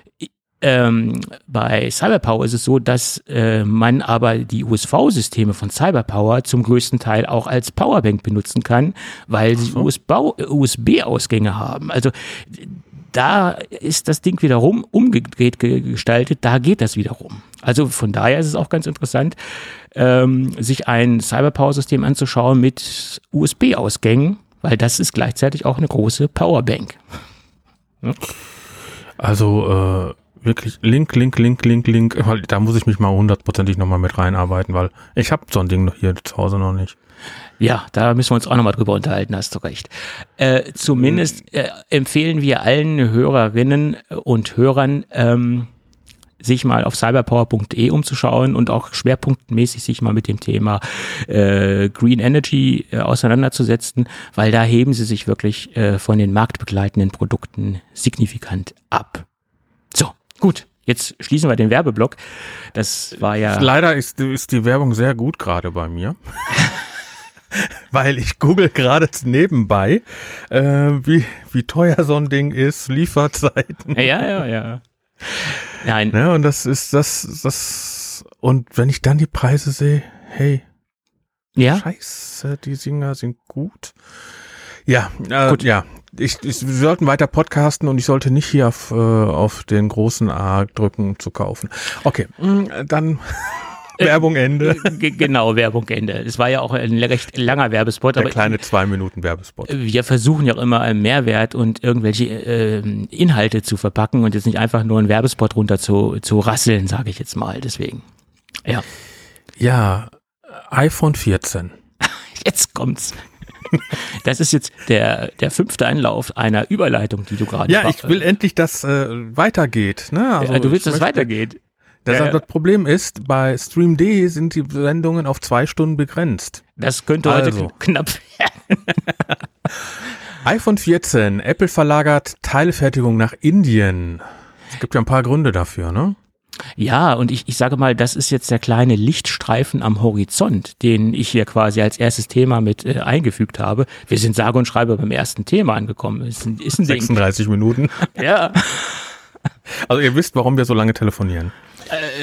ähm, bei Cyberpower ist es so, dass äh, man aber die USV-Systeme von Cyberpower zum größten Teil auch als Powerbank benutzen kann, weil sie USB-Ausgänge haben. Also da ist das Ding wiederum umgedreht gestaltet, da geht das wiederum. Also von daher ist es auch ganz interessant. ähm, sich ein Cyberpower-System anzuschauen mit USB-Ausgängen, weil das ist gleichzeitig auch eine große Powerbank.
Also äh, wirklich Link, Link, Link, Link, Link. Da muss ich mich mal hundertprozentig nochmal mit reinarbeiten, weil ich habe so ein Ding hier zu Hause noch nicht.
Ja, da müssen wir uns auch nochmal drüber unterhalten, hast du recht. Äh, zumindest äh, empfehlen wir allen Hörerinnen und Hörern, ähm, sich mal auf cyberpower.de umzuschauen und auch schwerpunktmäßig sich mal mit dem Thema äh, Green Energy äh, auseinanderzusetzen, weil da heben sie sich wirklich äh, von den marktbegleitenden Produkten signifikant ab. Gut. Jetzt schließen wir den Werbeblock. Das war ja.
Leider ist, ist die Werbung sehr gut gerade bei mir. [LAUGHS] weil ich google gerade nebenbei, äh, wie, wie teuer so ein Ding ist, Lieferzeiten.
Ja, ja, ja.
Nein. Ne, und das ist das, das, und wenn ich dann die Preise sehe, hey,
ja?
scheiße, die Singer sind gut. Ja, äh, gut. ja. Ich, ich, wir sollten weiter podcasten und ich sollte nicht hier auf, äh, auf den großen A drücken, um zu kaufen. Okay, mm, dann Werbung Ende.
Äh, genau, Werbung Ende. Es war ja auch ein recht langer Werbespot.
Der aber kleine zwei Minuten Werbespot.
Wir versuchen ja auch immer einen Mehrwert und irgendwelche äh, Inhalte zu verpacken und jetzt nicht einfach nur einen Werbespot runter zu, zu rasseln, sage ich jetzt mal. Deswegen. Ja.
Ja, iPhone 14. [LAUGHS]
Jetzt kommt's. Das ist jetzt der, der fünfte Einlauf einer Überleitung, die du gerade
Ja, ich will endlich, dass äh, weitergeht. Ne?
Also du willst, dass es weitergeht.
Das, ja, das Problem ist, bei StreamD sind die Sendungen auf zwei Stunden begrenzt.
Das könnte also. heute [LAUGHS] knapp werden.
iPhone 14, Apple verlagert Teilfertigung nach Indien. Es gibt ja ein paar Gründe dafür, ne?
Ja, und ich, ich sage mal, das ist jetzt der kleine Lichtstreifen am Horizont, den ich hier quasi als erstes Thema mit äh, eingefügt habe. Wir sind sage und schreibe beim ersten Thema angekommen. Ist ein, ist ein
36 Ding. Minuten. [LAUGHS]
Ja.
Also ihr wisst, warum wir so lange telefonieren.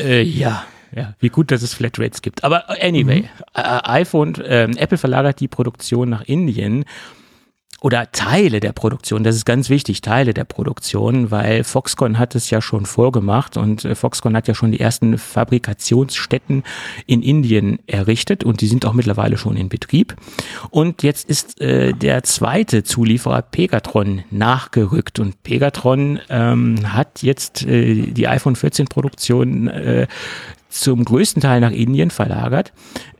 Äh, ja. Ja, wie gut, dass es Flatrates gibt. Aber anyway, mhm. äh, iPhone, äh, Apple verlagert die Produktion nach Indien oder Teile der Produktion, das ist ganz wichtig, Teile der Produktion, weil Foxconn hat es ja schon vorgemacht und äh, Foxconn hat ja schon die ersten Fabrikationsstätten in Indien errichtet und die sind auch mittlerweile schon in Betrieb. Und jetzt ist äh, der zweite Zulieferer Pegatron nachgerückt und Pegatron ähm, hat jetzt äh, die iPhone 14 Produktion äh, zum größten Teil nach Indien verlagert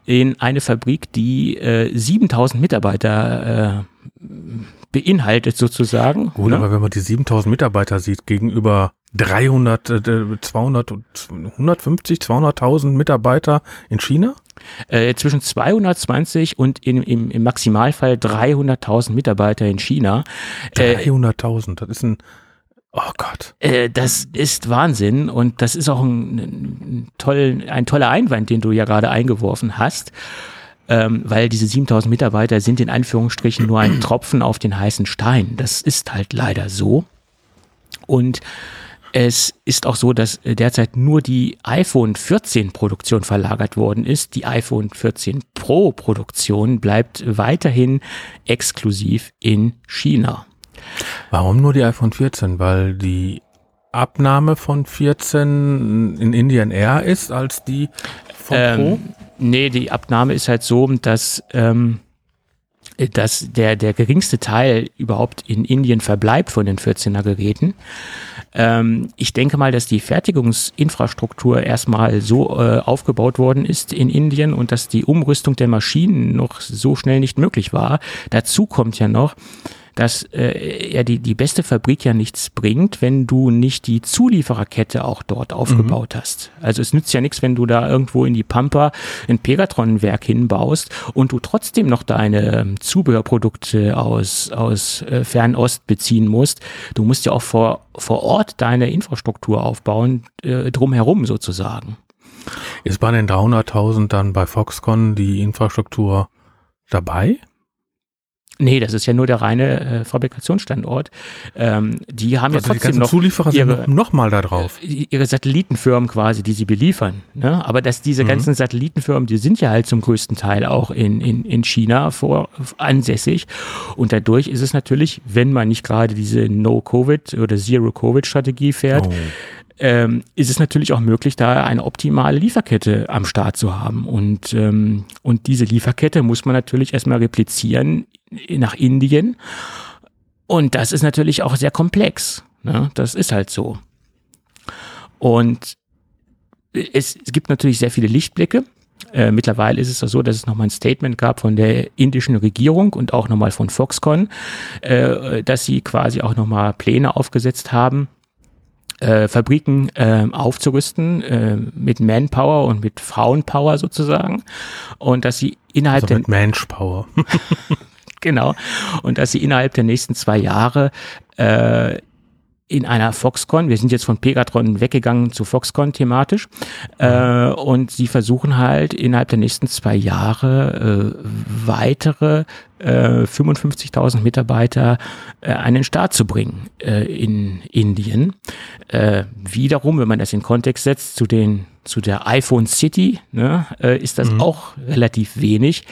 in eine Fabrik, die äh, 7000 Mitarbeiter äh, beinhaltet sozusagen.
Gut, ne? aber wenn man die 7000 Mitarbeiter sieht gegenüber 300, äh, 200, 150, 200.000 Mitarbeiter in China?
Äh, zwischen 220 und in, im, im Maximalfall 300.000 Mitarbeiter in China.
300.000, äh, das ist ein Oh Gott.
Äh, das ist Wahnsinn und das ist auch ein, ein, toll, ein toller Einwand, den du ja gerade eingeworfen hast ähm, weil diese 7000 Mitarbeiter sind in Anführungsstrichen nur ein Tropfen auf den heißen Stein. Das ist halt leider so. Und es ist auch so, dass derzeit nur die iPhone 14 Produktion verlagert worden ist. Die iPhone 14 Pro Produktion bleibt weiterhin exklusiv in China.
Warum nur die iPhone 14? Weil die Abnahme von 14 in Indien eher ist als die von ähm, Pro?
Nee, die Abnahme ist halt so, dass, ähm, dass der, der geringste Teil überhaupt in Indien verbleibt von den 14er Geräten. Ähm, ich denke mal, dass die Fertigungsinfrastruktur erstmal so äh, aufgebaut worden ist in Indien und dass die Umrüstung der Maschinen noch so schnell nicht möglich war. Dazu kommt ja noch, dass äh, ja die, die beste Fabrik ja nichts bringt, wenn du nicht die Zuliefererkette auch dort aufgebaut mhm. hast. Also es nützt ja nichts, wenn du da irgendwo in die Pampa ein Pegatron-Werk hinbaust und du trotzdem noch deine ähm, Zubehörprodukte aus, aus äh, Fernost beziehen musst. Du musst ja auch vor, vor Ort deine Infrastruktur aufbauen, äh, drumherum sozusagen.
Ist bei den 300.000 dann bei Foxconn die Infrastruktur dabei?
Nee, das ist ja nur der reine äh, Fabrikationsstandort. Ähm, die haben also ja trotzdem noch
Zulieferer ihre, sind noch mal da drauf.
Äh, ihre Satellitenfirmen quasi, die sie beliefern. Ne? Aber dass diese mhm. ganzen Satellitenfirmen, die sind ja halt zum größten Teil auch in, in, in China vor, ansässig. Und dadurch ist es natürlich, wenn man nicht gerade diese No-Covid oder Zero-Covid-Strategie fährt, oh. ähm, ist es natürlich auch möglich, da eine optimale Lieferkette am Start zu haben. Und, ähm, und diese Lieferkette muss man natürlich erstmal replizieren nach Indien. Und das ist natürlich auch sehr komplex. Ne? Das ist halt so. Und es, es gibt natürlich sehr viele Lichtblicke. Äh, mittlerweile ist es so, dass es nochmal ein Statement gab von der indischen Regierung und auch nochmal von Foxconn, äh, dass sie quasi auch nochmal Pläne aufgesetzt haben, äh, Fabriken äh, aufzurüsten äh, mit Manpower und mit Frauenpower sozusagen und dass sie innerhalb
also mit der Manpower [LAUGHS]
genau und dass sie innerhalb der nächsten zwei Jahre äh, in einer Foxconn, wir sind jetzt von Pegatron weggegangen zu Foxconn thematisch, äh, und sie versuchen halt innerhalb der nächsten zwei Jahre äh, weitere äh, 55.000 Mitarbeiter äh, an den Start zu bringen äh, in Indien. Äh, wiederum, wenn man das in Kontext setzt zu den zu der iPhone City, ne, äh, ist das mhm. auch relativ wenig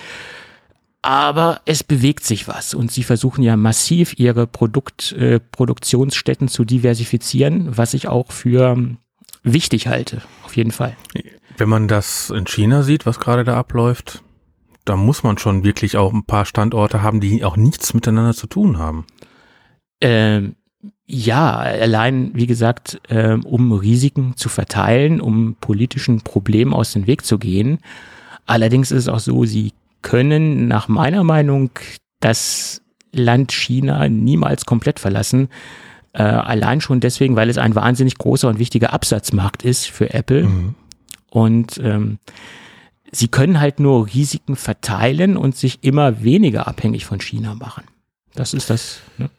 aber es bewegt sich was und sie versuchen ja massiv ihre Produkt, äh, Produktionsstätten zu diversifizieren, was ich auch für ähm, wichtig halte, auf jeden Fall.
Wenn man das in China sieht, was gerade da abläuft, da muss man schon wirklich auch ein paar Standorte haben, die auch nichts miteinander zu tun haben.
Ähm, ja, allein, wie gesagt, ähm, um Risiken zu verteilen, um politischen Problemen aus dem Weg zu gehen. Allerdings ist es auch so, sie können nach meiner Meinung das Land China niemals komplett verlassen. Äh, allein schon deswegen, weil es ein wahnsinnig großer und wichtiger Absatzmarkt ist für Apple. Mhm. Und ähm, sie können halt nur Risiken verteilen und sich immer weniger abhängig von China machen. Das ist das. Ne?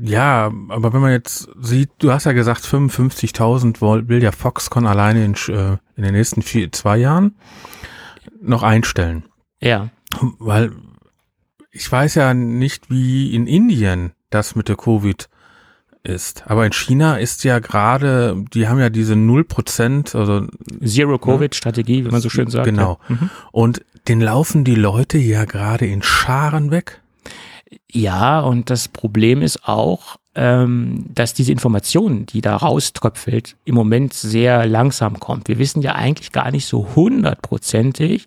Ja, aber wenn man jetzt sieht, du hast ja gesagt, 55.000 will ja Foxconn alleine in, äh, in den nächsten vier, zwei Jahren noch einstellen.
Ja.
Weil ich weiß ja nicht, wie in Indien das mit der Covid ist. Aber in China ist ja gerade, die haben ja diese 0%, also
Zero-Covid-Strategie, wie man so schön sagt.
Genau. Ja. Mhm. Und den laufen die Leute ja gerade in Scharen weg.
Ja, und das Problem ist auch, ähm, dass diese Information, die da rauströpfelt, im Moment sehr langsam kommt. Wir wissen ja eigentlich gar nicht so hundertprozentig,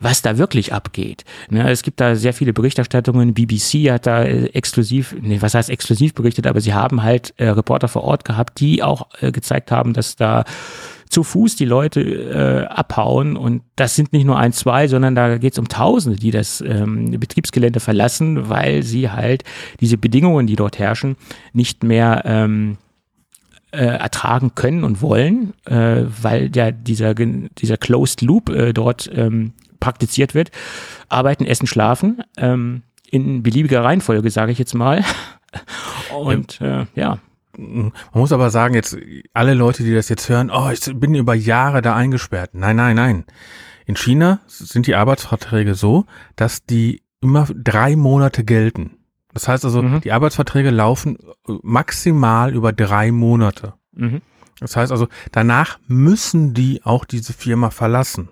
was da wirklich abgeht. Ne, es gibt da sehr viele Berichterstattungen. BBC hat da äh, exklusiv, nee, was heißt exklusiv berichtet, aber sie haben halt äh, Reporter vor Ort gehabt, die auch äh, gezeigt haben, dass da zu Fuß die Leute äh, abhauen und das sind nicht nur ein, zwei, sondern da geht es um Tausende, die das ähm, Betriebsgelände verlassen, weil sie halt diese Bedingungen, die dort herrschen, nicht mehr ähm, äh, ertragen können und wollen, äh, weil ja dieser, dieser Closed Loop äh, dort ähm, praktiziert wird. Arbeiten, essen, schlafen, ähm, in beliebiger Reihenfolge, sage ich jetzt mal. [LAUGHS] Und äh, ja.
Man muss aber sagen, jetzt alle Leute, die das jetzt hören, oh, ich bin über Jahre da eingesperrt. Nein, nein, nein. In China sind die Arbeitsverträge so, dass die immer drei Monate gelten. Das heißt also, mhm. die Arbeitsverträge laufen maximal über drei Monate. Mhm. Das heißt also, danach müssen die auch diese Firma verlassen.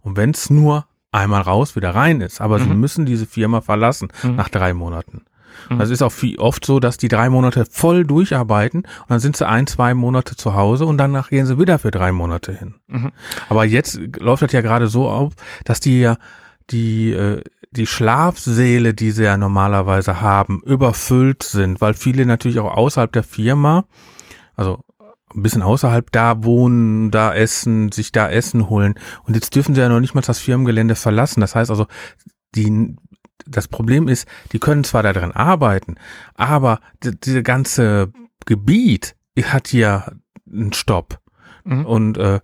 Und wenn es nur einmal raus, wieder rein ist, aber mhm. sie müssen diese Firma verlassen mhm. nach drei Monaten. Mhm. Also ist auch viel, oft so, dass die drei Monate voll durcharbeiten und dann sind sie ein, zwei Monate zu Hause und danach gehen sie wieder für drei Monate hin. Mhm. Aber jetzt läuft das ja gerade so auf, dass die ja die äh, die Schlafsäle, die sie ja normalerweise haben, überfüllt sind, weil viele natürlich auch außerhalb der Firma, also ein bisschen außerhalb da wohnen, da essen, sich da Essen holen. Und jetzt dürfen sie ja noch nicht mal das Firmengelände verlassen. Das heißt also, die, das Problem ist, die können zwar da drin arbeiten, aber diese ganze Gebiet hat ja einen Stopp. Mhm. Und, äh,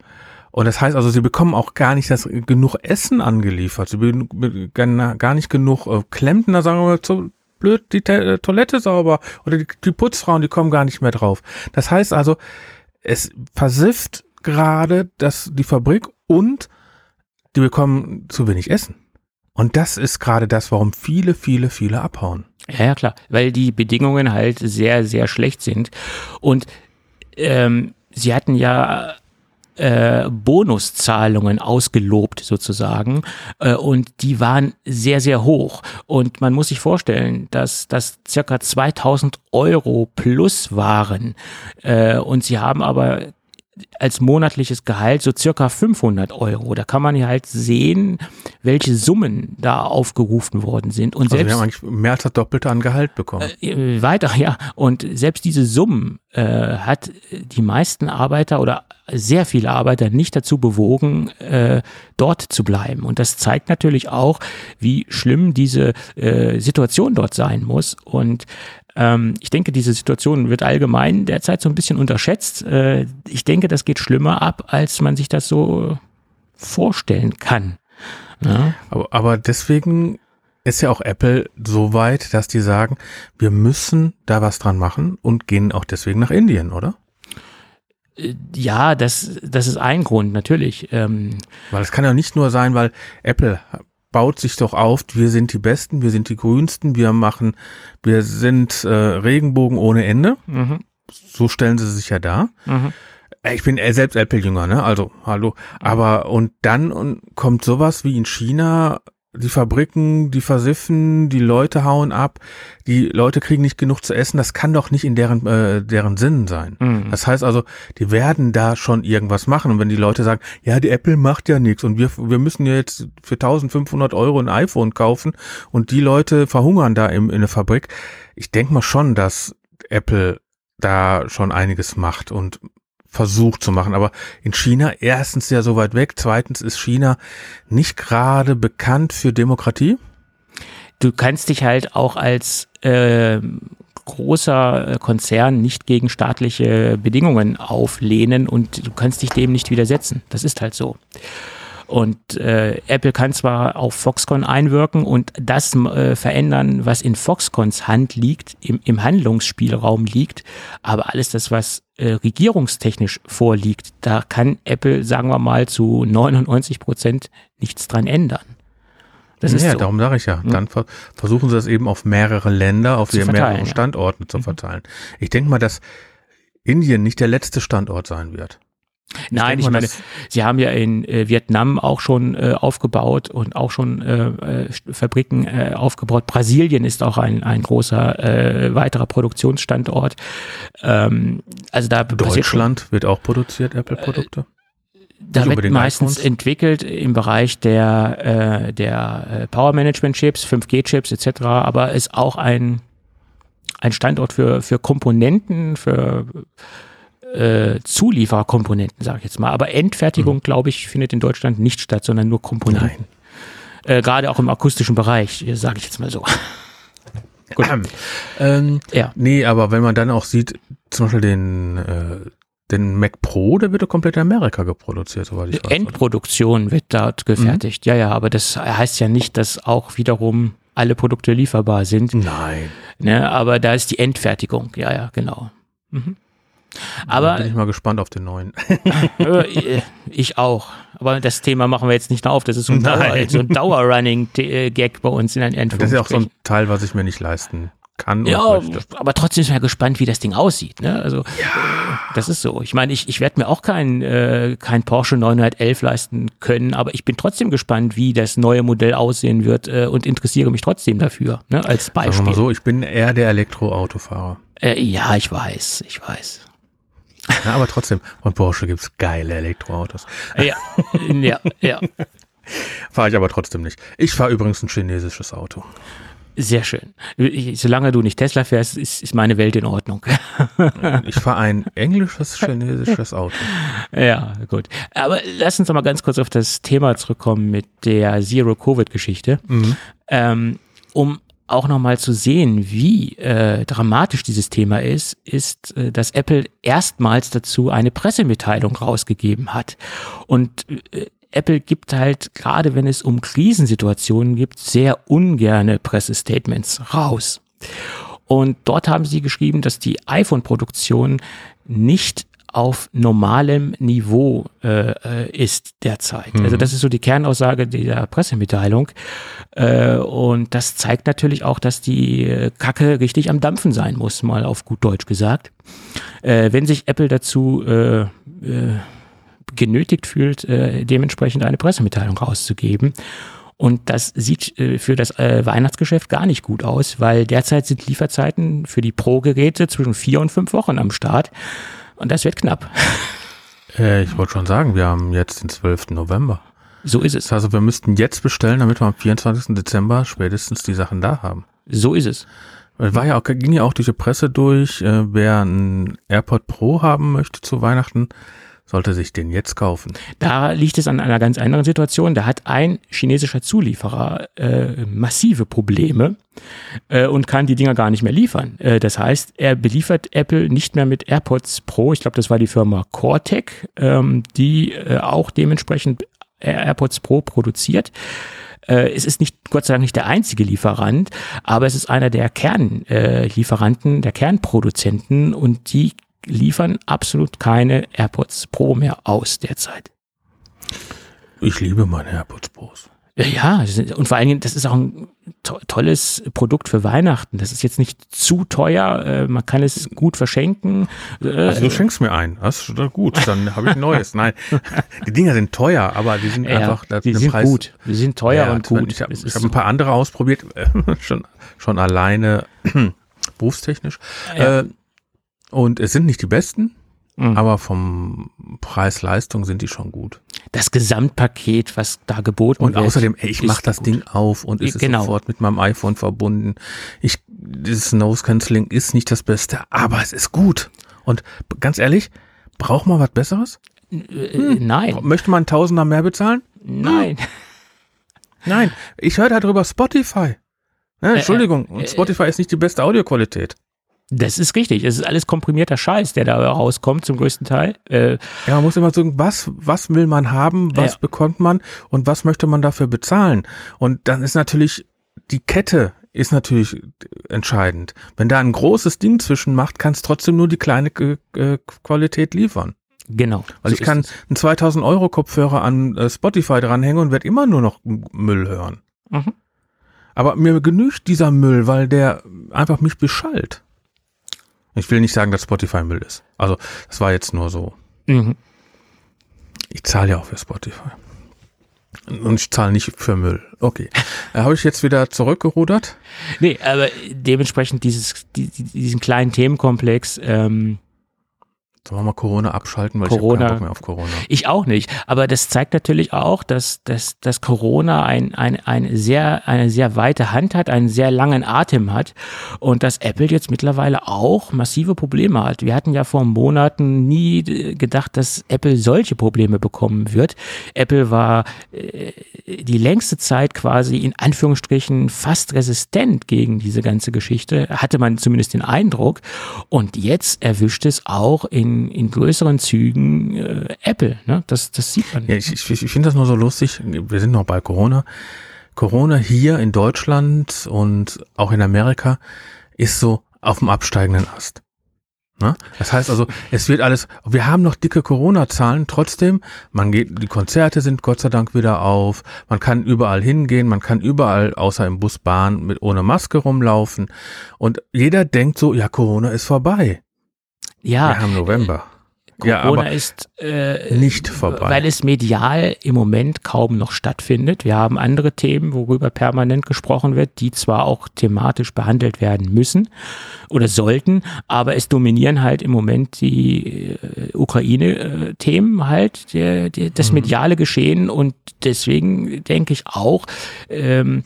und das heißt also, sie bekommen auch gar nicht das genug Essen angeliefert. Sie bekommen gar nicht genug äh, Klempner, sagen wir mal, zu, blöd, die Toilette sauber oder die, die Putzfrauen, die kommen gar nicht mehr drauf. Das heißt also, es versifft gerade das, die Fabrik und die bekommen zu wenig Essen. Und das ist gerade das, warum viele, viele, viele abhauen.
Ja, ja, klar, weil die Bedingungen halt sehr, sehr schlecht sind. Und ähm, sie hatten ja äh, Bonuszahlungen ausgelobt sozusagen äh, und die waren sehr, sehr hoch. Und man muss sich vorstellen, dass das circa 2000 Euro plus waren äh, und sie haben aber als monatliches Gehalt so circa 500 Euro. Da kann man ja halt sehen, welche Summen da aufgerufen worden sind. Und
Also
selbst
wir haben eigentlich mehr als das Doppelte an Gehalt bekommen.
äh, weiter, ja. Und selbst diese Summen äh, hat die meisten Arbeiter oder sehr viele Arbeiter nicht dazu bewogen, äh, dort zu bleiben. Und das zeigt natürlich auch, wie schlimm diese äh, Situation dort sein muss. Und ähm, ich denke, diese Situation wird allgemein derzeit so ein bisschen unterschätzt. Äh, ich denke, das geht schlimmer ab, als man sich das so vorstellen kann. Ja?
Aber, aber deswegen ist ja auch Apple so weit, dass die sagen, wir müssen da was dran machen und gehen auch deswegen nach Indien, oder?
Äh, Ja, das, das ist ein Grund, natürlich. Ähm,
Weil es kann ja nicht nur sein, weil Apple baut sich doch auf, wir sind die Besten, wir sind die Grünsten, wir machen, wir sind äh, Regenbogen ohne Ende.
mhm,
So stellen sie sich ja dar.
mhm.
Äh, Ich bin äh, selbst Apple-Jünger, ne? Also, hallo. Aber und dann und kommt sowas wie in China, die Fabriken, die versiffen, die Leute hauen ab, die Leute kriegen nicht genug zu essen. Das kann doch nicht in deren äh, deren Sinn sein.
Mhm.
Das heißt also, die werden da schon irgendwas machen. Und wenn die Leute sagen, ja, die Apple macht ja nichts und wir wir müssen ja jetzt für 1500 Euro ein iPhone kaufen und die Leute verhungern da im, in der Fabrik. Ich denke mal schon, dass Apple da schon einiges macht und versucht zu machen. Aber in China erstens ja so weit weg, zweitens ist China nicht gerade bekannt für Demokratie.
du kannst dich halt auch als äh, großer Konzern nicht gegen staatliche Bedingungen auflehnen und du kannst dich dem nicht widersetzen. Das ist halt so. Und äh, Apple kann zwar auf Foxconn einwirken und das äh, verändern, was in Foxconns Hand liegt, im, im Handlungsspielraum liegt, aber alles das, was äh, regierungstechnisch vorliegt, da kann Apple, sagen wir mal, zu 99 Prozent nichts dran ändern. Das ist
ja,
so.
darum sage ich ja. Dann ver versuchen sie das eben auf mehrere Länder, auf mehrere
ja. Mhm.
Standorte zu verteilen. Ich denke mal, dass Indien nicht der letzte Standort sein wird.
Nein,
denk
ich meine, sie haben ja in äh, Vietnam auch schon äh, aufgebaut und auch schon äh, äh, Fabriken äh, aufgebaut. Brasilien ist auch ein, ein großer äh, weiterer Produktionsstandort. Ähm, also da
Deutschland wird auch produziert, Apple-Produkte.
da wird meistens
iPhones.
entwickelt im Bereich der, der Power Management Chips, 5G Chips etc., aber ist auch ein, ein Standort für, für Komponenten, für äh, Zuliefererkomponenten, sage ich jetzt mal. Aber Endfertigung, glaube ich, findet in Deutschland nicht statt, sondern nur Komponenten. Äh, Gerade auch im akustischen Bereich, sage ich jetzt mal so. [LAUGHS] Gut.
Ähm,
Ja.
nee, aber wenn man dann auch sieht, zum Beispiel den, äh, den Mac Pro, der wird ja komplett in Amerika geproduziert, soweit ich weiß. oder?
Endproduktion wird dort gefertigt. Ja, ja, aber das heißt ja nicht, dass auch wiederum alle Produkte lieferbar sind.
Nein.
Ne, aber da ist die Endfertigung. Ja, ja, genau. Mhm. Aber
bin ich mal gespannt auf den neuen. [LAUGHS]
äh, ich auch. Aber das Thema machen wir jetzt nicht noch auf. Das ist so ein, Dauer, so ein Dauer-Running-Gag bei uns in ein
Das ist ja auch so ein Teil, was ich mir nicht leisten kann.
Ja, aber trotzdem ist man ja gespannt, wie das Ding aussieht. Ne? Also äh, das ist so. Ich meine, ich, ich werde mir auch kein, äh, kein Porsche 911 leisten können, aber ich bin trotzdem gespannt, wie das neue Modell aussehen wird äh, und interessiere mich trotzdem dafür, ne? als
Sagen wir
Beispiel.
mal so, ich bin eher der Elektroautofahrer.
Äh, ja, ich weiß, ich weiß.
Na, aber trotzdem, von Porsche gibt's geile Elektroautos.
Ja, ja, ja. [LAUGHS]
Fahre ich aber trotzdem nicht. Ich fahre übrigens ein chinesisches Auto.
Sehr schön. Solange du nicht Tesla fährst, ist, ist meine Welt in Ordnung.
Ich fahre ein englisches chinesisches Auto.
ja, gut. Aber lass uns doch mal ganz kurz auf das Thema zurückkommen mit der Zero-Covid-Geschichte. Ähm, um auch nochmal zu sehen, wie äh, dramatisch dieses Thema ist, ist, äh, dass Apple erstmals dazu eine Pressemitteilung rausgegeben hat. Und äh, Apple gibt halt, gerade wenn es um Krisensituationen gibt, sehr ungerne Pressestatements raus. Und dort haben sie geschrieben, dass die iPhone-Produktion nicht auf normalem Niveau äh, äh, ist derzeit. Also das ist so die Kernaussage dieser Pressemitteilung. Äh, und das zeigt natürlich auch, dass die äh, Kacke richtig am Dampfen sein muss, mal auf gut Deutsch gesagt. Äh, wenn sich Apple dazu äh, äh, genötigt fühlt, dementsprechend eine Pressemitteilung rauszugeben. Und das sieht für das Weihnachtsgeschäft gar nicht gut aus, weil derzeit sind Lieferzeiten für die Pro-Geräte zwischen vier und fünf Wochen am Start. Und das wird knapp.
Ich wollte schon sagen, wir haben jetzt den 12. November.
So ist es.
Also wir müssten jetzt bestellen, damit wir am 24. Dezember spätestens die Sachen da haben.
So ist es.
War ja auch, ging ja auch diese Presse durch, äh, wer ein AirPod Pro haben möchte zu Weihnachten, sollte sich den jetzt kaufen.
Da liegt es an einer ganz anderen Situation. Da hat ein chinesischer Zulieferer äh, massive Probleme äh, und kann die Dinger gar nicht mehr liefern. Äh, das heißt, er beliefert Apple nicht mehr mit AirPods Pro. Ich glaube, das war die Firma Cortec, ähm, die äh, auch dementsprechend AirPods Pro produziert. Äh, es ist nicht, Gott sei Dank, nicht der einzige Lieferant, aber es ist einer der Kernlieferanten, äh, der Kernproduzenten und die liefern absolut keine AirPods Pro mehr aus derzeit.
Ich liebe meine AirPods Pros.
Ja, und vor allen Dingen, das ist auch ein to tolles Produkt für Weihnachten. Das ist jetzt nicht zu teuer, äh, man kann es gut verschenken.
Äh, also du schenkst mir ein, das ist gut, dann habe ich ein neues. [LAUGHS] Nein, die Dinger sind teuer, aber die sind ja, einfach
die sind Preis. gut. Die sind teuer ja, und gut.
Ich habe hab ein paar andere ausprobiert, [LAUGHS] schon schon alleine [CLEARS THROAT] berufstechnisch. Ja. Äh, und es sind nicht die besten, mhm. aber vom Preis-Leistung sind die schon gut.
Das Gesamtpaket, was da geboten
und wird. Und außerdem, ey, ich mache das gut. Ding auf und es genau. ist sofort mit meinem iPhone verbunden. Ich, dieses Nose Cancelling ist nicht das Beste, aber es ist gut. Und ganz ehrlich, braucht man was Besseres?
Äh, hm. Nein.
Möchte man Tausender mehr bezahlen?
Nein.
Hm. Nein, ich höre darüber Spotify. Ja, äh, Entschuldigung, äh, äh, Spotify ist nicht die beste Audioqualität.
Das ist richtig. Es ist alles komprimierter Scheiß, der da rauskommt zum größten Teil.
Äh, ja, man muss immer sagen, was, was will man haben, was ja. bekommt man und was möchte man dafür bezahlen? Und dann ist natürlich die Kette ist natürlich entscheidend. Wenn da ein großes Ding zwischen macht, kann es trotzdem nur die kleine äh, Qualität liefern.
Genau.
Weil so ich kann einen 2000 Euro Kopfhörer an äh, Spotify dranhängen und werde immer nur noch Müll hören. Mhm. Aber mir genügt dieser Müll, weil der einfach mich beschallt. Ich will nicht sagen, dass Spotify Müll ist. Also, das war jetzt nur so. Mhm. Ich zahle ja auch für Spotify. Und ich zahle nicht für Müll. Okay. Äh, Habe ich jetzt wieder zurückgerudert?
Nee, aber dementsprechend dieses, diesen kleinen Themenkomplex, ähm,
Sollen wir mal Corona abschalten,
weil Corona, ich habe keinen Bock mehr auf Corona. Ich auch nicht. Aber das zeigt natürlich auch, dass, dass, dass Corona ein, ein, ein sehr, eine sehr weite Hand hat, einen sehr langen Atem hat und dass Apple jetzt mittlerweile auch massive Probleme hat. Wir hatten ja vor Monaten nie gedacht, dass Apple solche Probleme bekommen wird. Apple war äh, die längste Zeit quasi in Anführungsstrichen fast resistent gegen diese ganze Geschichte, hatte man zumindest den Eindruck. Und jetzt erwischt es auch in in, größeren Zügen äh, Apple. Ne? Das, das sieht man.
Ja, ich, ich, ich finde das nur so lustig. Wir sind noch bei Corona. Corona hier in Deutschland und auch in Amerika ist so auf dem absteigenden Ast. Ne? Das heißt also, es wird alles, wir haben noch dicke Corona-Zahlen, trotzdem, man geht, die Konzerte sind Gott sei Dank wieder auf, man kann überall hingehen, man kann überall, außer im Bus, Bahn, mit ohne Maske rumlaufen und jeder denkt so, ja, Corona ist vorbei.
Ja.
Wir haben November.
Corona ja, ist
äh, nicht vorbei.
Weil es medial im Moment kaum noch stattfindet. Wir haben andere Themen, worüber permanent gesprochen wird, die zwar auch thematisch behandelt werden müssen oder sollten, aber es dominieren halt im Moment die äh, Ukraine-Themen halt, der, der, das mhm. mediale Geschehen und deswegen denke ich auch, ähm,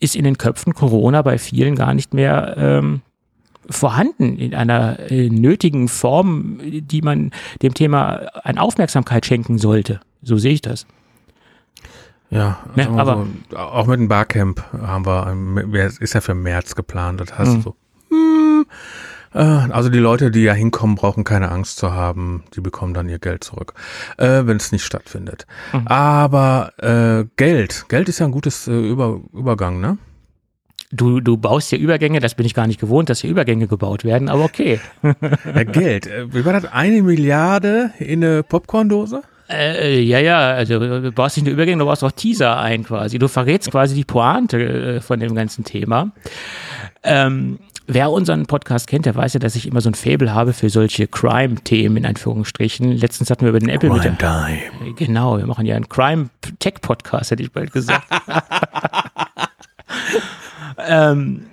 ist in den Köpfen Corona bei vielen gar nicht mehr ähm, vorhanden in einer äh, nötigen Form, die man dem Thema an Aufmerksamkeit schenken sollte. So sehe ich das.
Ja, ne, aber so, auch mit dem Barcamp haben wir, ist ja für März geplant. Das heißt mhm. so, hm, äh, also die Leute, die ja hinkommen, brauchen keine Angst zu haben. Die bekommen dann ihr Geld zurück, äh, wenn es nicht stattfindet. Mhm. Aber äh, Geld, Geld ist ja ein gutes äh, Über, Übergang, ne?
Du, du baust ja Übergänge, das bin ich gar nicht gewohnt, dass hier Übergänge gebaut werden, aber okay. [LAUGHS]
Ja, Geld. Äh, wie war das? Eine Milliarde in eine Popcorndose?
Äh, ja, ja, also du baust nicht nur Übergänge, du baust auch Teaser ein quasi. Du verrätst quasi die Pointe äh, von dem ganzen Thema. Ähm, wer unseren Podcast kennt, der weiß ja, dass ich immer so ein Fable habe für solche Crime-Themen in Anführungsstrichen. Letztens hatten wir über den Apple
Crime
mit
Time.
Genau, wir machen ja einen Crime-Tech-Podcast, hätte ich bald gesagt. [LAUGHS] ähm,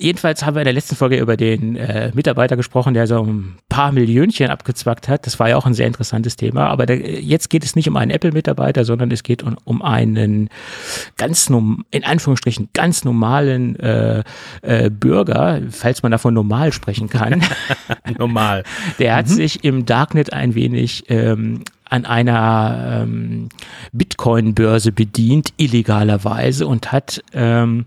Jedenfalls haben wir in der letzten Folge über den äh, Mitarbeiter gesprochen, der so ein paar Millionchen abgezwackt hat. Das war ja auch ein sehr interessantes Thema. Aber der, jetzt geht es nicht um einen Apple-Mitarbeiter, sondern es geht um, um einen ganz, in Anführungsstrichen, ganz normalen äh, äh, Bürger, falls man davon normal sprechen kann. [LAUGHS]
Normal.
Der hat mhm. sich im Darknet ein wenig ähm, an einer ähm, Bitcoin-Börse bedient, illegalerweise, und hat ähm,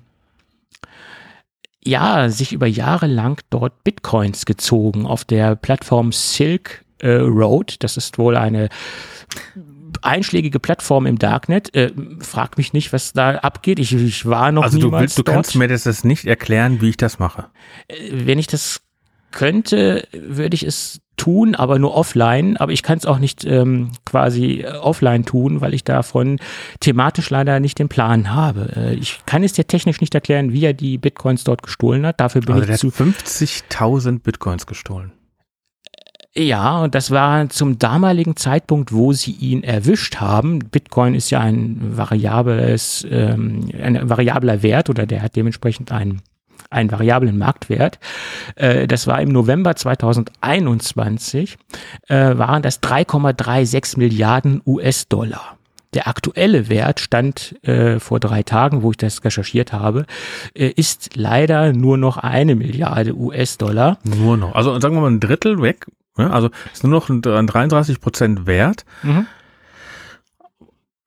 ja, sich über Jahre lang dort Bitcoins gezogen auf der Plattform Silk äh, Road. Das ist wohl eine einschlägige Plattform im Darknet. Äh, frag mich nicht, was da abgeht. Ich, ich war noch
also
niemals
du willst, du
dort.
kannst mir das nicht erklären, wie ich das mache.
Äh, wenn ich das könnte, würde ich es tun, aber nur offline. Aber ich kann es auch nicht ähm, quasi äh, offline tun, weil ich davon thematisch leider nicht den Plan habe. Äh, ich kann es dir technisch nicht erklären, wie er die Bitcoins dort gestohlen hat. Dafür bin
also
ich zu.
50.000 Bitcoins gestohlen.
Ja, und das war zum damaligen Zeitpunkt, wo sie ihn erwischt haben. Bitcoin ist ja ein variables, ähm, ein variabler Wert oder der hat dementsprechend einen einen variablen Marktwert. Äh, das war im November 2021, äh, waren das 3,36 Milliarden US-Dollar. Der aktuelle Wert stand äh, vor drei Tagen, wo ich das recherchiert habe, äh, ist leider nur noch eine Milliarde US-Dollar.
Nur noch. Also sagen wir mal ein Drittel weg. Ja, also ist nur noch ein 33 Prozent wert. Mhm.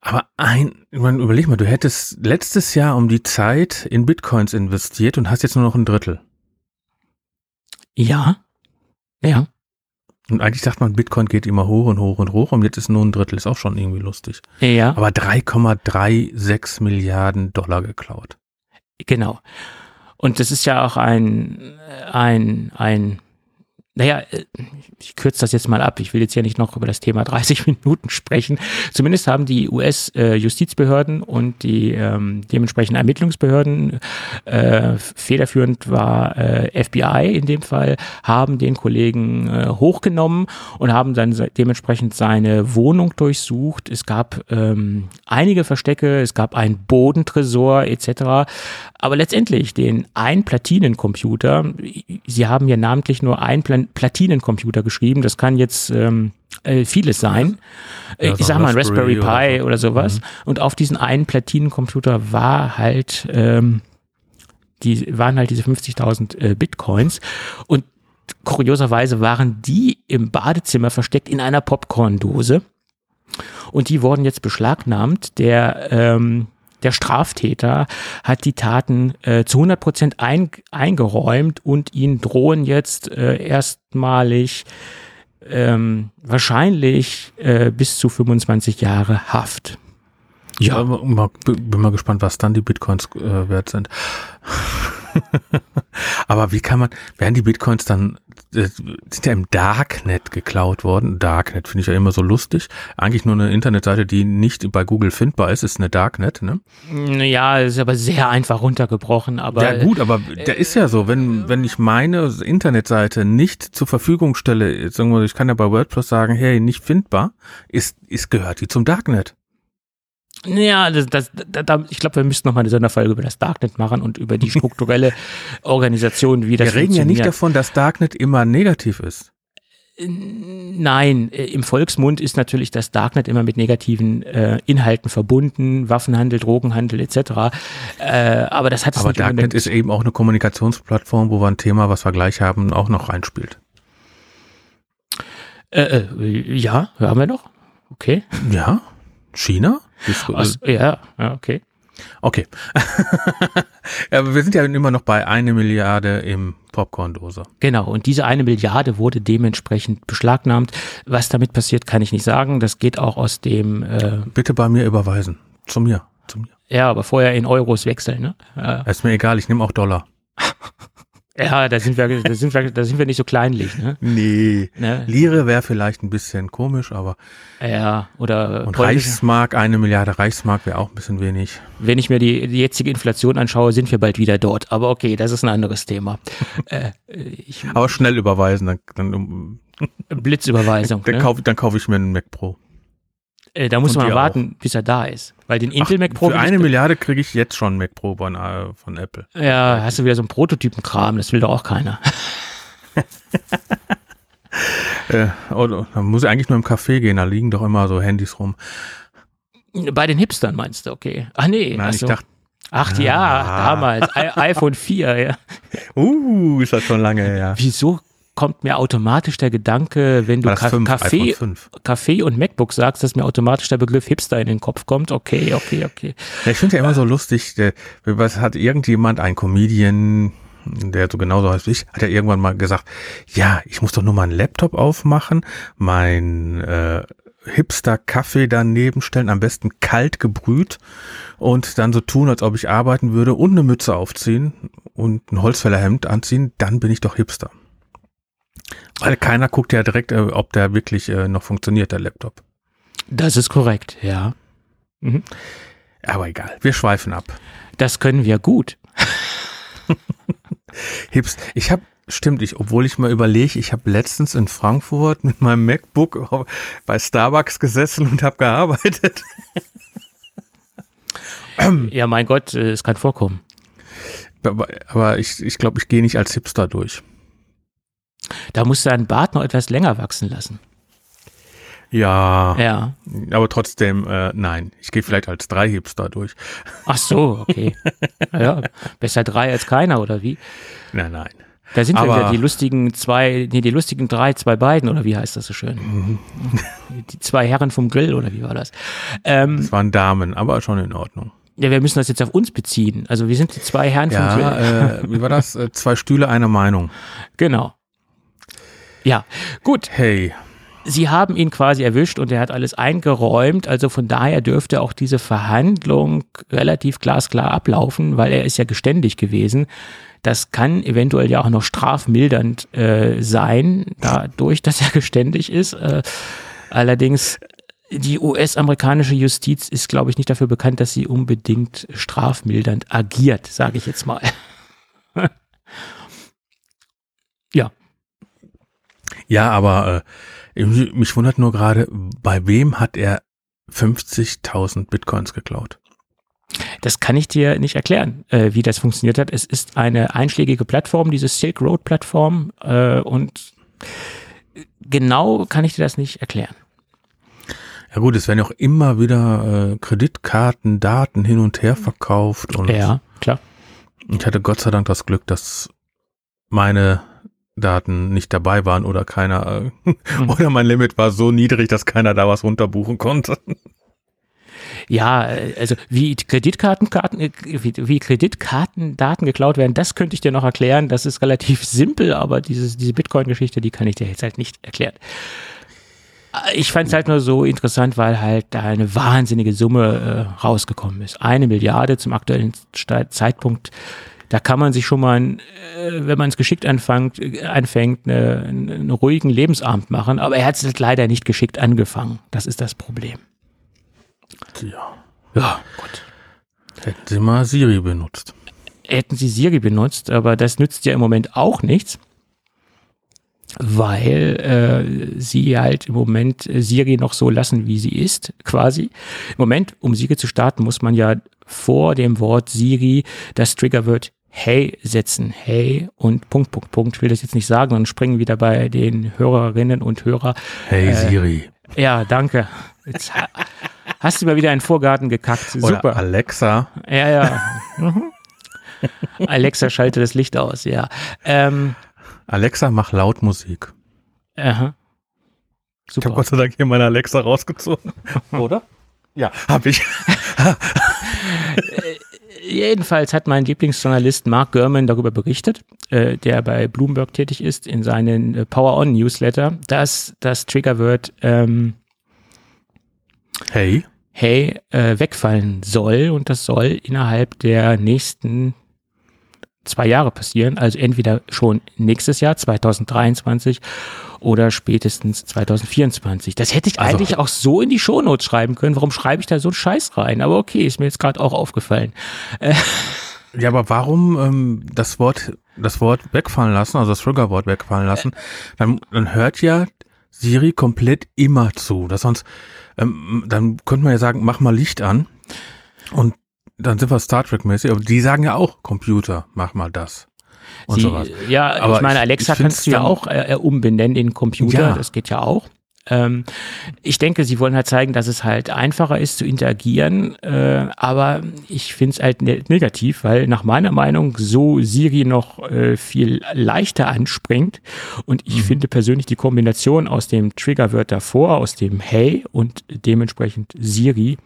Aber ein, überleg mal, du hättest letztes Jahr um die Zeit in Bitcoins investiert und hast jetzt nur noch ein Drittel.
Ja. Ja.
Und eigentlich sagt man, Bitcoin geht immer hoch und hoch und hoch und jetzt ist nur ein Drittel, ist auch schon irgendwie lustig.
Ja.
Aber 3,36 Milliarden Dollar geklaut.
Genau. Und das ist ja auch ein, ein, ein naja, äh, ich kürze das jetzt mal ab. Ich will jetzt ja nicht noch über das Thema [LAUGHS] 30 Minuten sprechen. Zumindest haben die US-Justizbehörden und die ähm, dementsprechenden Ermittlungsbehörden, äh, federführend war äh, FBI in dem Fall, haben den Kollegen äh, hochgenommen und haben dann dementsprechend seine Wohnung durchsucht. Es gab ähm, einige Verstecke, es gab einen Bodentresor etc. Aber letztendlich den ein Platinencomputer, sie haben ja namentlich nur ein Plan Platinencomputer geschrieben. Das kann jetzt ähm, äh, vieles sein. Ja, ich sag mal ein Raspberry, Raspberry Pi oder, oder sowas. Mhm. Und auf diesen einen Platinencomputer war halt, ähm, die waren halt diese 50.000 äh, Bitcoins. Und kurioserweise waren die im Badezimmer versteckt in einer Popcorn-Dose. Und die wurden jetzt beschlagnahmt. Der ähm, der Straftäter hat die Taten äh, zu 100 Prozent ein, eingeräumt und ihn drohen jetzt äh, erstmalig ähm, wahrscheinlich äh, bis zu 25 Jahre Haft.
Ja, ja bin mal gespannt, was dann die Bitcoins äh, wert sind. [LAUGHS] Aber wie kann man, werden die Bitcoins dann äh, sind ja im Darknet geklaut worden. Darknet finde ich ja immer so lustig. Eigentlich nur eine Internetseite, die nicht bei Google findbar ist, ist eine Darknet, ne?
Ja, ist aber sehr einfach runtergebrochen, aber.
Ja, gut, aber äh, der ist ja so, wenn, wenn ich meine Internetseite nicht zur Verfügung stelle, ich kann ja bei WordPress sagen, hey, nicht findbar, ist, ist gehört die zum Darknet.
Ja, das, das, das, ich glaube, wir müssten noch mal eine Sonderfolge über das Darknet machen und über die strukturelle [LAUGHS] Organisation, wie das
Wir reden ja nicht davon, dass Darknet immer negativ ist.
Nein, äh, im Volksmund ist natürlich das Darknet immer mit negativen äh, Inhalten verbunden, Waffenhandel, Drogenhandel etc. Äh, aber das hat es
Aber Darknet ist eben auch eine Kommunikationsplattform, wo wir ein Thema, was wir gleich haben, auch noch reinspielt.
Äh, äh, ja, hören wir noch. Okay.
Ja, China?
Aus, ja, ja, okay.
Okay. [LAUGHS] Aber wir sind ja immer noch bei eine Milliarde im Popcorn-Dose.
Genau, und diese eine Milliarde wurde dementsprechend beschlagnahmt. Was damit passiert, kann ich nicht sagen. Das geht auch aus dem. Äh
Bitte bei mir überweisen. Zu mir. Zu mir.
Ja, aber vorher in Euros wechseln, ne?
Äh. Ist mir egal, ich nehme auch Dollar.
Ja, da sind wir, da sind wir, da sind wir nicht so kleinlich, ne?
Nee.
ne?
Lire wäre vielleicht ein bisschen komisch, aber
Ja, oder
und Reichsmark, eine Milliarde Reichsmark wäre auch ein bisschen wenig.
wenn ich mir die, die jetzige Inflation anschaue, sind wir bald wieder dort. Aber okay, das ist ein anderes Thema. [LAUGHS] äh, ich,
Aber schnell überweisen, dann, dann,
Blitzüberweisung. [LAUGHS]
dann,
ne?
kauf, dann kaufe ich mir einen Mac Pro.
Äh, da muss man warten, bis er da ist. Weil den Intel Mac Pro.
Für eine Milliarde kriege ich jetzt schon Mac Pro von, äh, von Apple.
ja, hast du wieder so einen Prototypenkram, das will doch auch keiner. [LAUGHS]
Äh, oder, dann muss ich eigentlich nur im Café gehen, da liegen doch immer so Handys rum.
Bei den Hipstern meinst du, okay. Ach nee,
Nein,
ach
ich dachte,
Ach ja,
Ah.
damals. I iPhone 4, ja. [LAUGHS]
uh, ist das schon lange her.
Wieso kommt mir automatisch der Gedanke, wenn du Ka
fünf,
Kaffee,
iPhone 5.
Kaffee und MacBook sagst, dass mir automatisch der Begriff Hipster in den Kopf kommt? Okay, okay, okay.
Ja, ich finde ja immer so lustig, der, was hat irgendjemand, ein Comedian, der so genauso heißt wie ich, hat ja irgendwann mal gesagt, ja, ich muss doch nur mal einen Laptop aufmachen, mein äh, Hipster-Kaffee daneben stellen, am besten kalt gebrüht und dann so tun, als ob ich arbeiten würde und eine Mütze aufziehen und ein Holzfällerhemd anziehen, dann bin ich doch Hipster. Weil keiner guckt ja direkt, äh, ob der wirklich äh, noch funktioniert, der Laptop.
Das ist korrekt, ja.
Aber egal, wir schweifen ab.
Das können wir gut. [LAUGHS]
Hips. Ich habe, stimmt, ich, obwohl ich mal überlege, ich habe letztens in Frankfurt mit meinem MacBook bei Starbucks gesessen und habe gearbeitet.
Ja, mein Gott, äh, es kann vorkommen.
Aber, aber ich, ich glaube, ich gehe nicht als Hipster durch.
Da musst du deinen Bart noch etwas länger wachsen lassen.
Ja,
Ja.
aber trotzdem, äh, nein, ich gehe vielleicht als drei Hipster durch.
Ach so, okay. [LAUGHS] ja, besser drei als keiner, oder wie?
Nein, nein.
Da sind wir
Aber-
wieder die lustigen zwei, nee, die lustigen drei, zwei beiden, oder wie heißt das so schön? Die zwei Herren vom Grill, oder wie war das? Ähm,
Es waren Damen, aber schon in Ordnung.
ja, wir müssen das jetzt auf uns beziehen. Also wir sind die zwei Herren vom Grill.
Ja, äh, wie war das? Äh, zwei Stühle, eine Meinung.
Genau. Ja, gut.
Hey,
Sie haben ihn quasi erwischt und er hat alles eingeräumt. Also von daher dürfte auch diese Verhandlung relativ glasklar ablaufen, weil er ist ja geständig gewesen. Das kann eventuell ja auch noch strafmildernd äh, sein, dadurch, dass er geständig ist. Äh, allerdings die US-amerikanische Justiz ist, glaube ich, nicht dafür bekannt, dass sie unbedingt strafmildernd agiert, sage ich jetzt mal. [LAUGHS] ja.
Ja, aber äh, mich wundert nur gerade, bei wem hat er 50.000 Bitcoins geklaut?
Das kann ich dir nicht erklären, äh, wie das funktioniert hat. Es ist eine einschlägige Plattform, diese Silk Road Plattform, äh, und genau kann ich dir das nicht erklären.
Ja gut, es werden ja auch immer wieder äh, Kreditkartendaten hin und her verkauft und
Ja, klar.
ich hatte Gott sei Dank das Glück, dass meine Daten nicht dabei waren oder keiner äh, [LAUGHS]
Mhm.
oder mein Limit war so niedrig, dass keiner da was runterbuchen konnte.
Ja, äh, also wie Kreditkartenkarten, äh, wie, Kreditkartendaten geklaut werden, das könnte ich dir noch erklären. Das ist relativ [LAUGHS] simpel, aber dieses, diese Bitcoin-Geschichte, die kann ich dir jetzt halt nicht erklären. Ich fand es halt nur so interessant, weil halt da eine wahnsinnige Summe äh, rausgekommen ist. Eine Milliarde zum aktuellen Zeitpunkt. Da kann man sich schon mal, äh, wenn man es geschickt anfängt, äh, anfängt eine, einen ruhigen Lebensabend machen. Aber er hat es leider nicht geschickt angefangen. Das ist das Problem.
Ja,
Ja, gut.
hätten sie mal Siri benutzt.
hätten sie Siri benutzt, aber das nützt ja im Moment auch nichts, weil äh, sie halt im Moment äh, Siri noch so lassen, wie sie ist, quasi. Im Moment, um Siri zu starten, muss man ja vor dem Wort Siri das Triggerwort Hey setzen. Hey und Punkt, Punkt, Punkt. Ich will das jetzt nicht sagen, dann springen wieder bei den Hörerinnen und Hörer.
Hey
Äh,
Siri.
Ja, danke. Jetzt ha [LAUGHS] hast du mal wieder einen Vorgarten gekackt.
Oder
Super.
Alexa.
Ja, ja. Mhm. Alexa, schalte das Licht aus, ja. Ähm,
Alexa, mach laut Musik.
aha.
Ich habe
Super.
Gott sei Dank hier meine Alexa rausgezogen. Oder? Ja, habe ich. [LAUGHS]
Jedenfalls hat mein Lieblingsjournalist Mark Gurman darüber berichtet, äh, der bei Bloomberg tätig ist, in seinen äh, Power On Newsletter, dass das Triggerwort ähm,
Hey.
Hey äh, wegfallen soll und das soll innerhalb der nächsten zwei Jahre passieren, also entweder schon nächstes Jahr, 2023 oder spätestens 2024. Das hätte ich
Also-
eigentlich auch so in die Shownotes schreiben können. Warum schreibe ich da so einen Scheiß rein? Aber okay, ist mir jetzt gerade auch aufgefallen. [LAUGHS]
Ja, aber warum ähm, das Wort das Wort wegfallen lassen, also das Triggerwort wegfallen lassen? Dann, dann hört ja Siri komplett immer zu. Das sonst, ähm, dann könnte man ja sagen, mach mal Licht an und dann sind wir Star Trek mäßig. Aber die sagen ja auch Computer, mach mal das und
Sie,
sowas.
Ja,
Aber
ich meine, Alexa
ich
kannst du ja auch äh, äh, umbenennen in Computer,
Ja.
das geht ja auch. Ähm, ich denke, sie wollen halt zeigen, dass es halt einfacher ist zu interagieren, äh, aber ich finde es halt ne negativ, weil nach meiner Meinung so Siri noch äh, viel leichter anspringt und ich finde persönlich die Kombination aus dem Triggerwort davor, aus dem Hey und dementsprechend Siri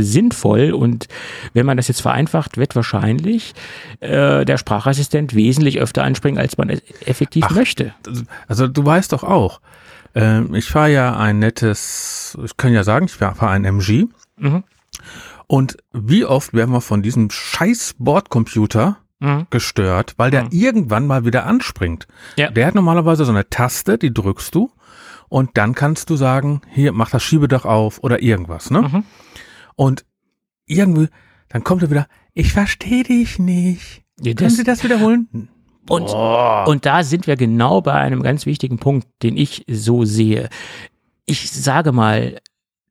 sinnvoll und wenn man das jetzt vereinfacht, wird wahrscheinlich äh, der Sprachassistent wesentlich öfter anspringen, als man es effektiv möchte.
Also du weißt doch auch, ähm, ich fahre ja ein nettes, ich kann ja sagen, ich fahre ein MG.
Mhm.
Und wie oft werden wir von diesem scheiß Bordcomputer
Mhm.
gestört, weil der irgendwann mal wieder anspringt.
Ja.
Der hat normalerweise so eine Taste, die drückst du und dann kannst du sagen, hier, mach das Schiebedach auf oder irgendwas, ne? Und irgendwie, dann kommt er wieder, ich verstehe dich nicht.
Ja,
Können Sie das wiederholen?
Und, und da sind wir genau bei einem ganz wichtigen Punkt, den ich so sehe. Ich sage mal,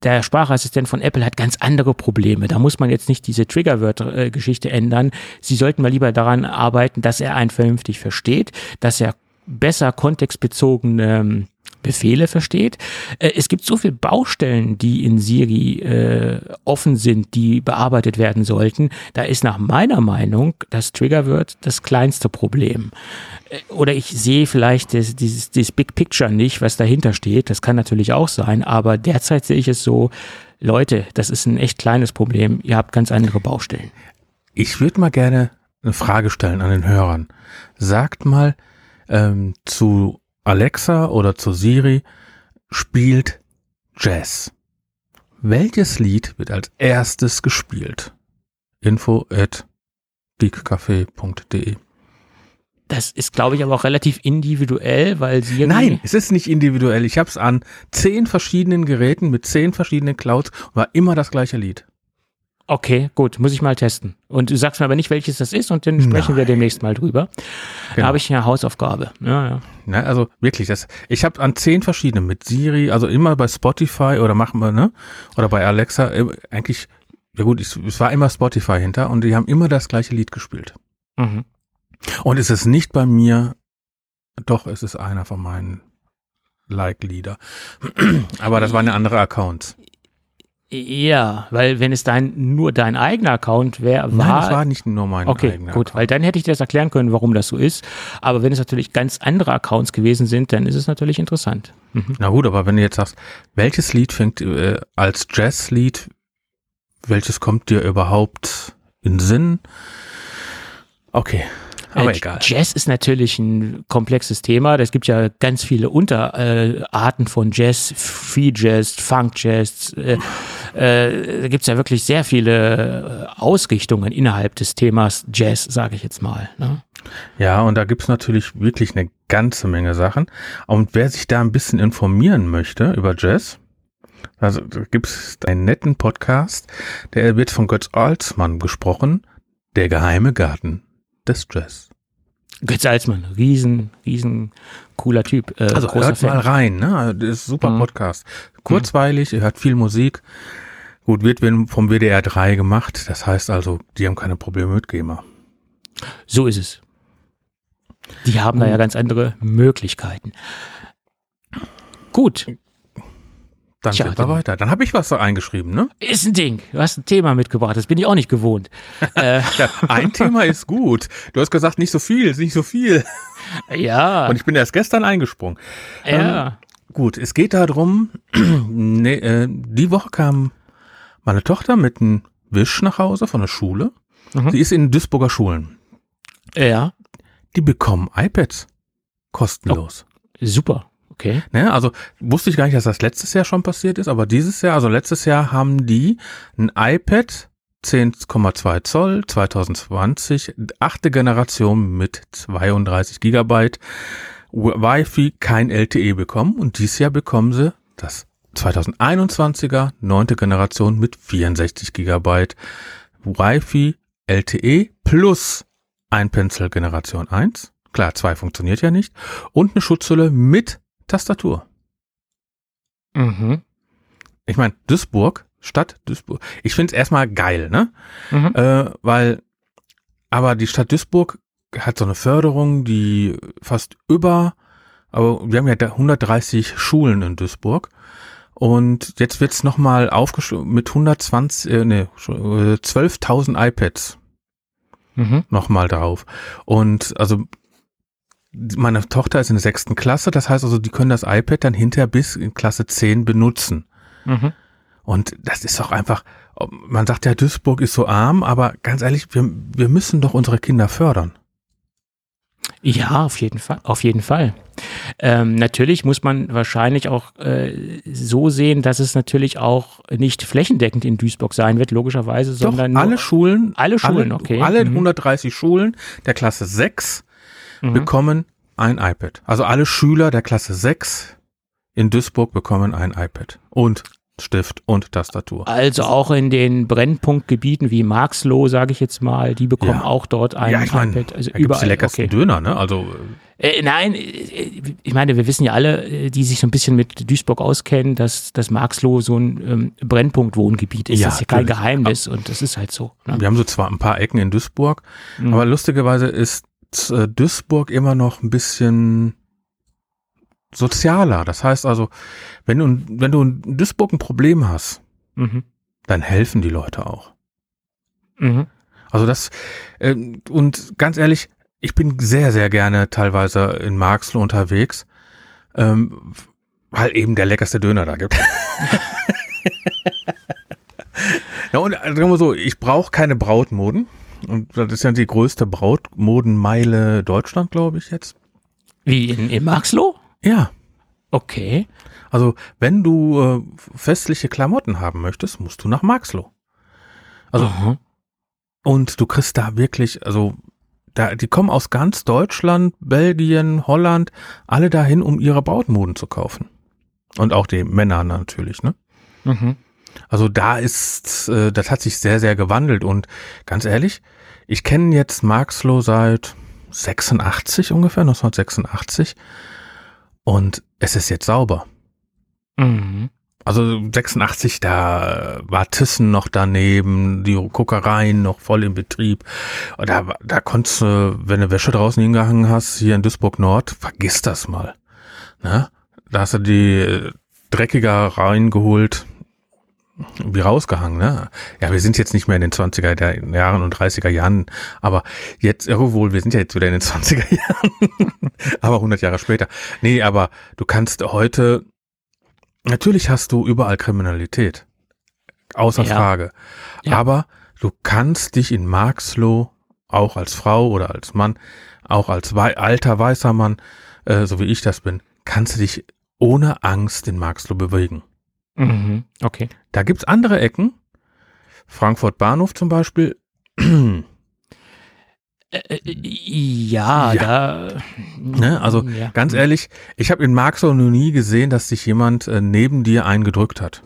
der Sprachassistent von Apple hat ganz andere Probleme. Da muss man jetzt nicht diese Triggerwörter-Geschichte ändern. Sie sollten mal lieber daran arbeiten, dass er einen vernünftig versteht, dass er besser kontextbezogene ähm, Befehle versteht. Äh, Es gibt so viele Baustellen, die in Siri äh, offen sind, die bearbeitet werden sollten. Da ist nach meiner Meinung das Triggerwort das kleinste Problem. Äh, Oder ich sehe vielleicht das, dieses, dieses Big Picture nicht, was dahinter steht. Das kann natürlich auch sein. Aber derzeit sehe ich es so, Leute, das ist ein echt kleines Problem. Ihr habt ganz andere Baustellen.
Ich würde mal gerne eine Frage stellen an den Hörern. Sagt mal ähm, zu Alexa oder zu Siri, spielt Jazz. Welches Lied wird als erstes gespielt? Info at geekcafé.de
Das ist, glaube ich, aber auch relativ individuell, weil Siri...
Nein, es ist nicht individuell. Ich habe es an zehn verschiedenen Geräten mit zehn verschiedenen Clouds und war immer das gleiche Lied.
Okay, gut, muss ich mal testen. Und du sagst mir aber nicht, welches das ist und dann sprechen wir
Nein.
demnächst mal drüber. Da
Genau.
habe ich eine Hausaufgabe. Ja, ja.
Ne, also wirklich, das, ich habe an zehn verschiedenen mit Siri, also immer bei Spotify oder machen wir, ne? Oder bei Alexa, eigentlich, ja gut, ich, es war immer Spotify hinter und die haben immer das gleiche Lied gespielt.
Mhm.
Und es ist nicht bei mir, doch, es ist einer von meinen Like-Lieder. [CLEARS THROAT] Aber das war eine andere Account.
Ja, weil wenn es dein, nur dein eigener Account wäre,
Nein,
war,
das war nicht nur mein
okay,
eigener
gut,
Account.
weil dann hätte ich dir das erklären können, warum das so ist. Aber wenn es natürlich ganz andere Accounts gewesen sind, dann ist es natürlich interessant. Mhm.
Na gut, aber wenn du jetzt sagst, welches Lied fängt äh, als Jazzlied, welches kommt dir überhaupt in Sinn? Okay, aber
Äh,
egal.
Jazz ist natürlich ein komplexes Thema. Es gibt ja ganz viele Unterarten äh, von Jazz, Free Jazz, Funk Jazz. Äh, äh, da gibt es ja wirklich sehr viele äh, Ausrichtungen innerhalb des Themas Jazz, sage ich jetzt mal. Ne?
Ja, und da gibt's natürlich wirklich eine ganze Menge Sachen. Und wer sich da ein bisschen informieren möchte über Jazz, also da gibt's einen netten Podcast, der wird von Götz Alsmann gesprochen, der geheime Garten des Jazz.
Götz Alsmann, riesen, riesen cooler Typ. Äh,
Also hört
Fan.
mal rein, ne? Das ist ein super
Mhm.
Podcast. Kurzweilig, er hört viel Musik. Gut, wird vom WDR 3 gemacht. Das heißt also, die haben keine Probleme mit GEMA.
So ist es. Die haben da ja ganz andere Möglichkeiten. Gut,
Dann
Tja,
sind wir weiter. Dann habe ich was da eingeschrieben, ne?
ist ein Ding. Du hast ein Thema mitgebracht, das bin ich auch nicht gewohnt. [LAUGHS] äh,
ein Thema ist gut. Du hast gesagt, nicht so viel, ist nicht so viel. [LAUGHS]
ja,
Und ich bin erst gestern eingesprungen.
ja.
Gut, es geht darum, [CLEARS THROAT] ne, äh, die Woche kam meine Tochter mit einem Wisch nach Hause von der Schule.
Mhm.
Sie ist in Duisburger Schulen.
Ja,
Die bekommen iPads. Kostenlos.
super. Okay.
Ne, also wusste ich gar nicht, dass das letztes Jahr schon passiert ist, aber dieses Jahr, also letztes Jahr haben die ein iPad 10,2 Zoll, 2020, achte Generation mit 32 Gigabyte, Wi-Fi, kein LTE bekommen und dieses Jahr bekommen sie das 2021er neunte Generation mit 64 Gigabyte Wi-Fi, LTE plus ein Pencil Generation 1. Klar, 2 funktioniert ja nicht. Und eine Schutzhülle mit Tastatur.
Mhm.
Ich meine, Duisburg, Stadt Duisburg. Ich finde es erstmal geil, ne?
Mhm.
Äh, weil, aber die Stadt Duisburg hat so eine Förderung, die fast über, aber wir haben ja da 130 Schulen in Duisburg. Und jetzt wird's noch nochmal aufgeschoben mit 120, äh, nee, schon, äh, 12.000 iPads
Mhm.
nochmal drauf. Und also meine Tochter ist in der sechsten Klasse, das heißt also, die können das iPad dann hinterher bis in Klasse 10 benutzen.
Mhm.
Und das ist doch einfach, man sagt ja, Duisburg ist so arm, aber ganz ehrlich, wir, wir müssen doch unsere Kinder fördern.
Ja, auf jeden Fall. Auf jeden Fall. Ähm, natürlich muss man wahrscheinlich auch äh, so sehen, dass es natürlich auch nicht flächendeckend in Duisburg sein wird, logischerweise, sondern
doch, alle
nur,
Schulen,
alle Schulen,
alle,
okay.
Alle
Mhm.
130 Schulen der Klasse 6
Mhm.
bekommen ein iPad. Also alle Schüler der Klasse 6 in Duisburg bekommen ein iPad. Und Stift und Tastatur.
Also auch in den Brennpunktgebieten wie Marxloh, sage ich jetzt mal, die bekommen
Ja.
auch dort ein
ja, ich meine,
iPad. Also überall.
die leckersten
okay.
Döner, ne? Also
Äh, nein, äh, ich meine, wir wissen ja alle, äh, die sich so ein bisschen mit Duisburg auskennen, dass, dass Marxloh so ein ähm, Brennpunkt-Wohngebiet ist.
Ja,
das ist ja kein
natürlich.
Geheimnis und das ist halt so. Ne?
wir haben so zwar ein paar Ecken in Duisburg,
Mhm.
aber lustigerweise ist äh, Duisburg immer noch ein bisschen sozialer. Das heißt also, wenn du, wenn du in Duisburg ein Problem hast,
Mhm.
dann helfen die Leute auch.
Mhm.
Also das, äh, und ganz ehrlich, ich bin sehr, sehr gerne teilweise in Marxloh unterwegs, ähm, weil eben der leckerste Döner da gibt. [LAUGHS] ja, und äh, sagen wir so, ich brauche keine Brautmoden. Und das ist ja die größte Brautmodenmeile Deutschland, glaube ich jetzt.
Wie in, in Marxloh?
Ja.
Okay.
Also, wenn du äh, festliche Klamotten haben möchtest, musst du nach Marxloh. Also,
Aha.
Und du kriegst da wirklich, also da, die kommen aus ganz Deutschland, Belgien, Holland, alle dahin, um ihre Brautmoden zu kaufen. Und auch die Männer natürlich, ne?
Mhm.
Also da ist, äh, das hat sich sehr, sehr gewandelt. Und ganz ehrlich, ich kenne jetzt Marxloh seit 86 ungefähr, 1986. Und es ist jetzt sauber.
Mhm.
Also 86, da war Thyssen noch daneben, die Kokereien noch voll im Betrieb. Und Da, da konntest du, wenn du Wäsche draußen hingehangen hast, hier in Duisburg Nord, vergiss das mal. Ne? Da hast du die äh, dreckiger reingeholt, wie rausgehangen, ne? Ja, wir sind jetzt nicht mehr in den 20er der- Jahren und 30er Jahren, aber jetzt, ja wohl, wir sind ja jetzt wieder in den 20er [LAUGHS] Jahren, aber 100 Jahre später. Nee, aber du kannst heute, natürlich hast du überall Kriminalität, außer
Ja.
Frage,
Ja.
aber du kannst dich in Marxloh auch als Frau oder als Mann, auch als wei alter weißer Mann, äh, so wie ich das bin, kannst du dich ohne Angst in Marxloh bewegen.
Mhm. Okay.
Da gibt's andere Ecken. Frankfurt Bahnhof zum Beispiel.
Äh, äh, ja,
Ja.
da.
Ne, also
ja.
Ganz ehrlich, ich habe in Marxloh noch nie gesehen, dass sich jemand äh, neben dir eingedrückt hat.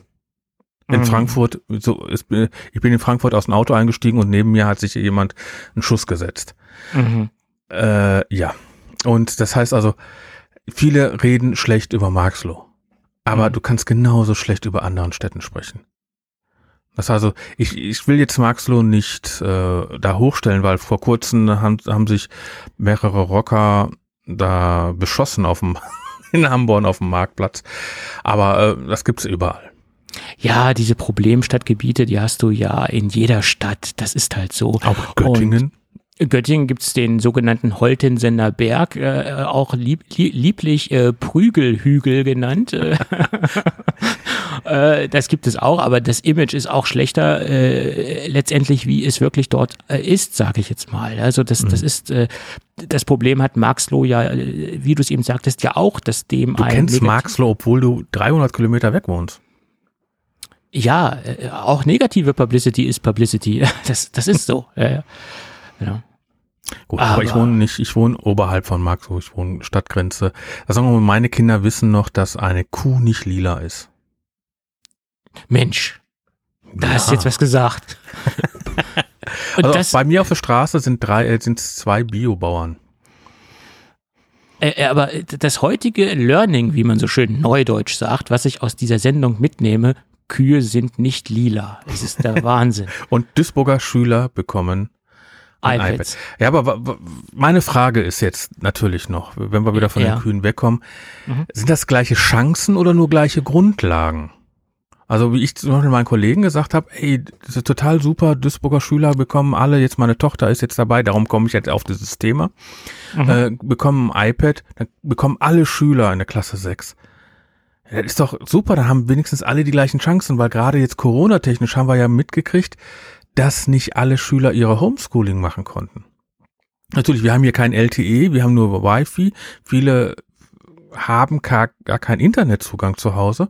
In
Mhm.
Frankfurt, so ist, ich bin in Frankfurt aus dem Auto eingestiegen und neben mir hat sich jemand einen Schuss gesetzt.
Mhm.
Äh, ja. Und das heißt also, viele reden schlecht über Marxloh. Aber
Mhm.
du kannst genauso schlecht über anderen Städten sprechen. Das heißt also, ich, ich will jetzt Marxloh nicht äh, da hochstellen, weil vor kurzem haben, haben sich mehrere Rocker da beschossen auf dem [LAUGHS] in Hamburg auf dem Marktplatz. Aber äh, das gibt's überall.
Ja, diese Problemstadtgebiete, die hast du ja in jeder Stadt. Das ist halt so.
Auch Göttingen.
In Göttingen gibt's den sogenannten Holtensener Berg, äh, auch lieb, lieb, lieblich äh, Prügelhügel genannt. Äh, [LAUGHS] äh, das gibt es auch, aber das Image ist auch schlechter äh, letztendlich, wie es wirklich dort äh, ist, sage ich jetzt mal. Also das, das
Mhm.
ist äh, das Problem hat Marxloh ja, äh, wie du es eben sagtest, ja auch, dass dem
Du
ein
kennst
negativ-
Marxloh, obwohl du 300 Kilometer weg wohnst.
Ja, äh, auch negative Publicity ist Publicity. [LAUGHS] Das, das ist so. Ja, ja.
Ja. Gut, aber, aber, ich wohne nicht, ich wohne oberhalb von Marxburg, ich wohne Stadtgrenze. Da sagen wir mal, meine Kinder wissen noch, dass eine Kuh nicht lila ist.
Mensch, da ja. hast du jetzt was gesagt. [LAUGHS]
also das, bei mir auf der Straße sind drei, äh, sind zwei Biobauern.
Äh, äh, aber das heutige Learning, wie man so schön neudeutsch sagt, was ich aus dieser Sendung mitnehme, Kühe sind nicht lila. Es ist der [LAUGHS] Wahnsinn.
Und Duisburger Schüler bekommen iPads. iPad. Ja, aber meine Frage ist jetzt natürlich noch, wenn wir wieder von ja. den Kühen wegkommen, mhm. sind das gleiche Chancen oder nur gleiche Grundlagen? Also wie ich zum Beispiel meinen Kollegen gesagt habe, ey, das ist total super, Duisburger Schüler bekommen alle, jetzt meine Tochter ist jetzt dabei, darum komme ich jetzt auf dieses Thema, mhm. äh, bekommen ein iPad, dann bekommen alle Schüler in der Klasse 6. Ja, das ist doch super, dann haben wenigstens alle die gleichen Chancen, weil gerade jetzt Corona-technisch haben wir ja mitgekriegt, dass nicht alle Schüler ihre Homeschooling machen konnten. Natürlich, wir haben hier kein LTE, wir haben nur Wi-Fi. Viele haben gar, gar keinen Internetzugang zu Hause.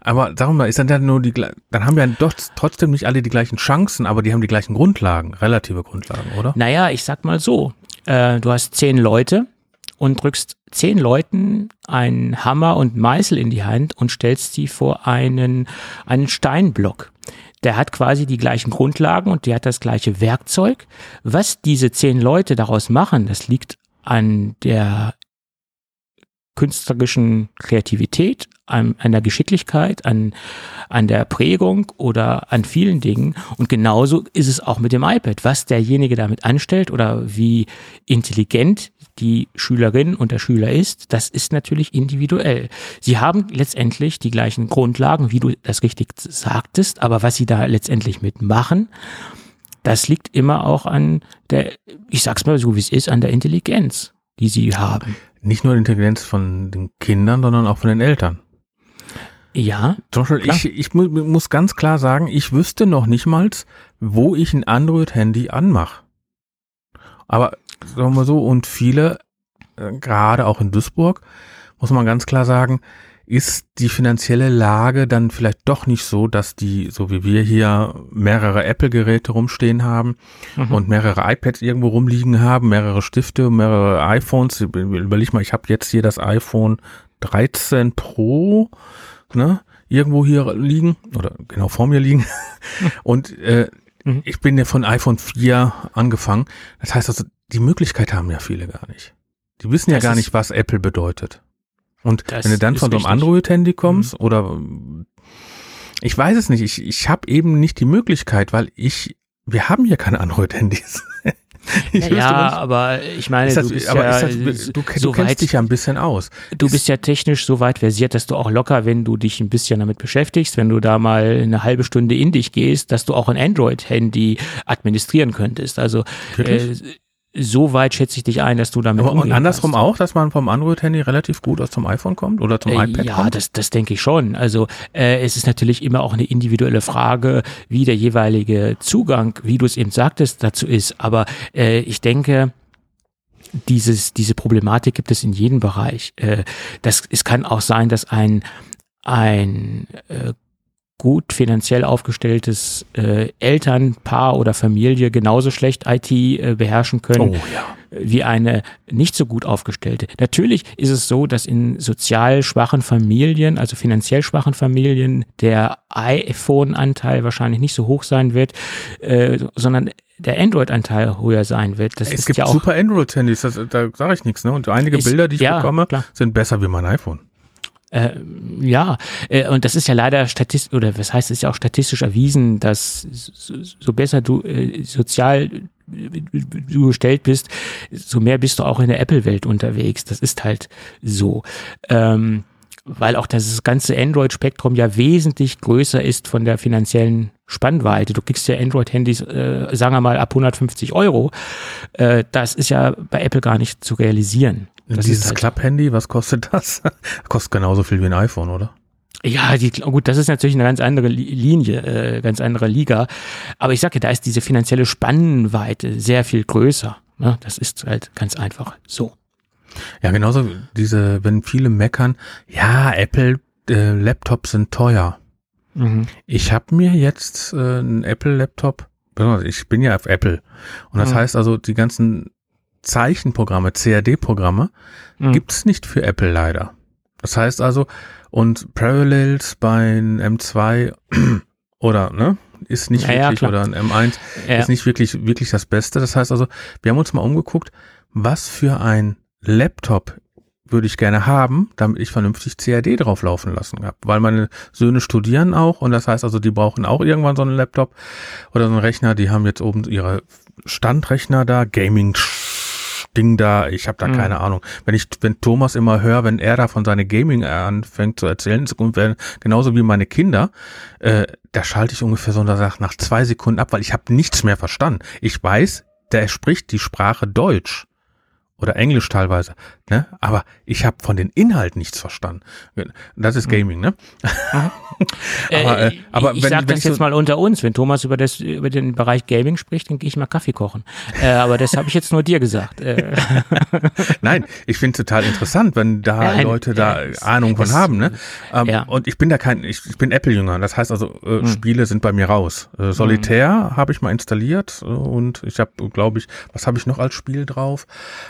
Aber darum ist dann ja nur die, dann haben wir doch trotzdem nicht alle die gleichen Chancen, aber die haben die gleichen Grundlagen, relative Grundlagen, oder?
Naja, ich sag mal so, äh, du hast zehn Leute und drückst zehn Leuten einen Hammer und Meißel in die Hand und stellst sie vor einen, einen Steinblock. Der hat quasi die gleichen Grundlagen und der hat das gleiche Werkzeug. Was diese zehn Leute daraus machen, das liegt an der künstlerischen Kreativität, an, an der Geschicklichkeit, an, an der Prägung oder an vielen Dingen. Und genauso ist es auch mit dem iPad. Was derjenige damit anstellt oder wie intelligent die Schülerin und der Schüler ist, das ist natürlich individuell. Sie haben letztendlich die gleichen Grundlagen, wie du das richtig sagtest, aber was sie da letztendlich mitmachen, das liegt immer auch an der, ich sag's mal so wie es ist, an der Intelligenz, die sie haben
nicht nur die Intelligenz von den Kindern, sondern auch von den Eltern.
Ja.
Zum Beispiel, klar. ich, ich mu muss ganz klar sagen, ich wüsste noch nicht mal, wo ich ein Android-Handy anmache. Aber sagen wir so, und viele, äh, gerade auch in Duisburg, muss man ganz klar sagen, ist die finanzielle Lage dann vielleicht doch nicht so, dass die, so wie wir hier, mehrere Apple-Geräte rumstehen haben mhm. und mehrere iPads irgendwo rumliegen haben, mehrere Stifte, mehrere iPhones. Überleg mal, ich habe jetzt hier das iPhone 13 Pro, ne, irgendwo hier liegen oder genau vor mir liegen. [LAUGHS] und äh, mhm. ich bin ja von iPhone 4 angefangen. Das heißt also, die Möglichkeit haben ja viele gar nicht. Die wissen ja das gar nicht, was Apple bedeutet. Und wenn du dann von so einem Android-Handy kommst mhm. oder ich weiß es nicht, ich, ich habe eben nicht die Möglichkeit, weil ich, wir haben hier keine [LAUGHS] Android-Handys. [LAUGHS]
ja, ja aber ich meine, das, du bist ja, das,
du, du so kennst weit, dich ja ein bisschen aus.
Du bist ja technisch so weit versiert, dass du auch locker, wenn du dich ein bisschen damit beschäftigst, wenn du da mal eine halbe Stunde in dich gehst, dass du auch ein Android-Handy administrieren könntest. Also äh, so weit schätze ich dich ein, dass du damit
Aber Und andersrum kannst. auch, dass man vom Android-Handy relativ gut aus zum iPhone kommt oder zum äh, iPad
ja,
kommt?
Ja, das, das denke ich schon. Also äh, es ist natürlich immer auch eine individuelle Frage, wie der jeweilige Zugang, wie du es eben sagtest, dazu ist. Aber äh, ich denke, dieses, diese Problematik gibt es in jedem Bereich. Äh, das, es kann auch sein, dass ein, ein äh, gut finanziell aufgestelltes äh, Elternpaar oder Familie genauso schlecht IT äh, beherrschen können oh, ja. wie eine nicht so gut aufgestellte. Natürlich ist es so, dass in sozial schwachen Familien, also finanziell schwachen Familien, der iPhone-Anteil wahrscheinlich nicht so hoch sein wird, äh, sondern der Android-Anteil höher sein wird.
Das es gibt ja super Android-Handys, da sage ich nichts. Ne? Und einige ist, Bilder, die ich ja, bekomme, klar. sind besser wie mein iPhone.
Äh, ja, äh, und das ist ja leider statistisch, oder was heißt, es ist ja auch statistisch erwiesen, dass so, so besser du äh, sozial du gestellt bist, so mehr bist du auch in der Apple-Welt unterwegs. Das ist halt so. Ähm, weil auch das ganze Android-Spektrum ja wesentlich größer ist von der finanziellen Spannweite. Du kriegst ja Android-Handys, äh, sagen wir mal, ab 150 Euro. Äh, das ist ja bei Apple gar nicht zu realisieren.
Das Dieses halt Club-Handy, was kostet [LAUGHS] das? kostet genauso viel wie ein iPhone, oder?
Ja, die, gut, das ist natürlich eine ganz andere Linie, äh, ganz andere Liga. Aber ich sage, da ist diese finanzielle Spannweite sehr viel größer. Ne? Das ist halt ganz einfach so.
Ja, genauso diese, wenn viele meckern, ja, Apple äh, Laptops sind teuer. Mhm. Ich habe mir jetzt äh, einen Apple-Laptop, ich bin ja auf Apple. Und das mhm. heißt also, die ganzen Zeichenprogramme, CAD-Programme, mhm. gibt es nicht für Apple leider. Das heißt also, und Parallels bei M2 [CLEARS THROAT] oder, ne, ist nicht ja, wirklich, ja, oder ein M1 ja. ist nicht wirklich, wirklich das Beste. Das heißt also, wir haben uns mal umgeguckt, was für ein Laptop würde ich gerne haben, damit ich vernünftig CAD drauf laufen lassen habe. Weil meine Söhne studieren auch und das heißt also, die brauchen auch irgendwann so einen Laptop oder so einen Rechner. Die haben jetzt oben ihre Standrechner da, Gaming Ding da, ich habe da mhm. keine Ahnung. Wenn ich, wenn Thomas immer höre, wenn er da von seine Gaming anfängt zu erzählen, ist ungefähr genauso wie meine Kinder, äh, da schalte ich ungefähr so nach zwei Sekunden ab, weil ich habe nichts mehr verstanden. Ich weiß, der spricht die Sprache Deutsch oder Englisch teilweise, ne? Aber ich habe von den Inhalten nichts verstanden. Das ist hm. Gaming, ne?
Aber, äh, aber ich, ich sage das jetzt mal unter uns, wenn Thomas über das über den Bereich Gaming spricht, dann gehe ich mal Kaffee kochen. Äh, aber das habe ich jetzt nur dir gesagt. Äh. [LAUGHS]
Nein, ich finde total interessant, wenn da ja, Leute da ja, Ahnung von haben, ne? Ähm, ja. Und ich bin da kein, ich, ich bin Apple-Jünger. Das heißt also, äh, hm. Spiele sind bei mir raus. Äh, Solitär hm. habe ich mal installiert äh, und ich habe, glaube ich, was habe ich noch als Spiel drauf?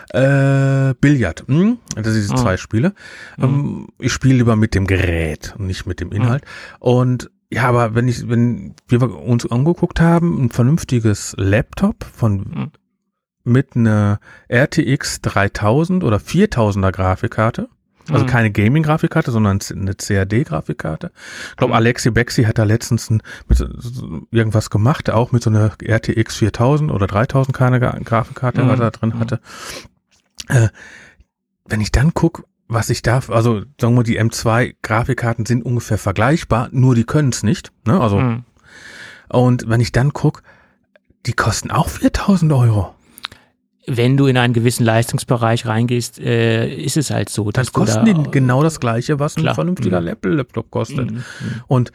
Äh, Billard. Hm? Das sind diese oh. zwei Spiele. Mhm. Ähm, ich spiele lieber mit dem Gerät und nicht mit dem Inhalt. Mhm. Und ja, aber wenn ich, wenn wir uns angeguckt haben, ein vernünftiges Laptop von mhm. mit einer RTX 3000 oder 4000er Grafikkarte, also mhm. keine Gaming-Grafikkarte, sondern eine CAD-Grafikkarte. Ich glaube, mhm. Alexi Bexi hat da letztens ein, mit, irgendwas gemacht, auch mit so einer RTX 4000 oder 3000 keine Grafikkarte, mhm. was er da drin mhm. hatte. Äh, wenn ich dann gucke, was ich darf, also sagen wir, die M2-Grafikkarten sind ungefähr vergleichbar, nur die können es nicht. Ne? Also mhm. und wenn ich dann guck, die kosten auch 4000 Euro.
Wenn du in einen gewissen Leistungsbereich reingehst, äh, ist es halt so.
Dass das kosten da, genau das gleiche, was klar. ein vernünftiger mhm. Apple-Laptop kostet. Mhm. Und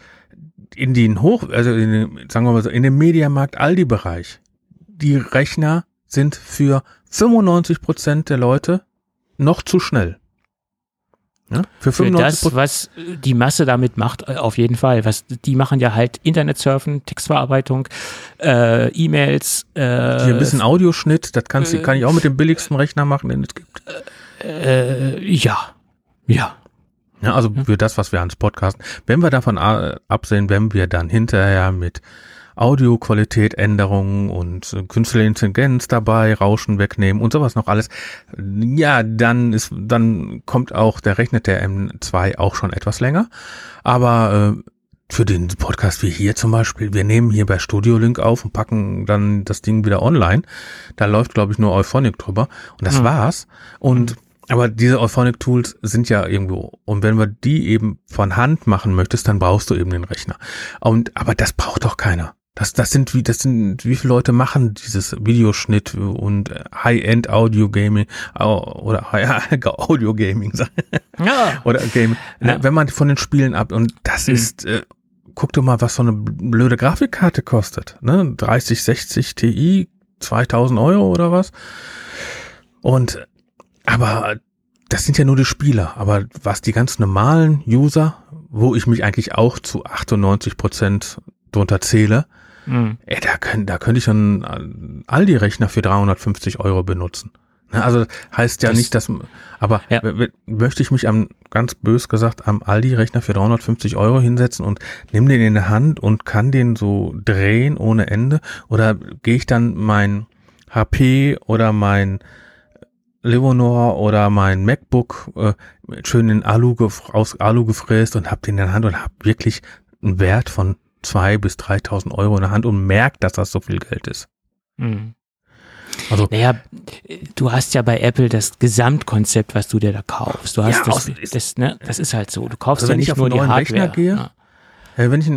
in den Hoch, also in den, sagen wir mal so, in dem Mediamarkt Aldi-Bereich, die Rechner sind für 95 Prozent der Leute noch zu schnell.
Ja, für, für das, was die Masse damit macht, äh, auf jeden Fall. Was, die machen ja halt Internetsurfen, Textverarbeitung, äh, E-Mails.
Äh, Hier ein bisschen Audioschnitt, das kannst, äh, kann ich auch mit dem billigsten Rechner machen, den es gibt.
Äh, ja, ja.
Ja, also für das, was wir ans Podcast, wenn wir davon absehen, wenn wir dann hinterher mit Audioqualität Änderungen und äh, künstliche Intelligenz dabei, Rauschen wegnehmen und sowas noch alles. Ja, dann ist, dann kommt auch der rechnet der M2 auch schon etwas länger. Aber äh, für den Podcast wie hier zum Beispiel, wir nehmen hier bei Studio Link auf und packen dann das Ding wieder online. Da läuft, glaube ich, nur Euphonic drüber. Und das mhm. war's. Und aber diese Euphonic Tools sind ja irgendwo. Und wenn wir die eben von Hand machen möchtest, dann brauchst du eben den Rechner. Und, aber das braucht doch keiner. Das, das sind wie, das sind, wie viele Leute machen dieses Videoschnitt und High-End Audio Gaming oder [LAUGHS] High Audio Gaming, ja. oder Gaming. Ja. Wenn man von den Spielen ab und das mhm. ist, äh, guck doch mal, was so eine blöde Grafikkarte kostet, ne? 30, 60 Ti, 2000 Euro oder was? Und, aber das sind ja nur die Spieler, aber was die ganz normalen User, wo ich mich eigentlich auch zu 98 Prozent drunter zähle, Mhm. Ey, da, können, da könnte ich schon Aldi-Rechner für 350 Euro benutzen. Ne, also heißt ja das, nicht, dass, aber ja. möchte ich mich am, ganz bös gesagt, am Aldi-Rechner für 350 Euro hinsetzen und nimm den in der Hand und kann den so drehen ohne Ende? Oder gehe ich dann mein HP oder mein Leonor oder mein MacBook äh, schön in Alu aus Alu gefräst und hab den in der Hand und hab wirklich einen Wert von zwei bis 3.000 Euro in der Hand und merkt, dass das so viel Geld ist. Mhm.
Also, naja, du hast ja bei Apple das Gesamtkonzept, was du dir da kaufst. Du hast ja, das, das, das, ne, das ist halt so. Du kaufst also ja nicht nur die Hardware. Rechner gehe, ja.
Äh, wenn ich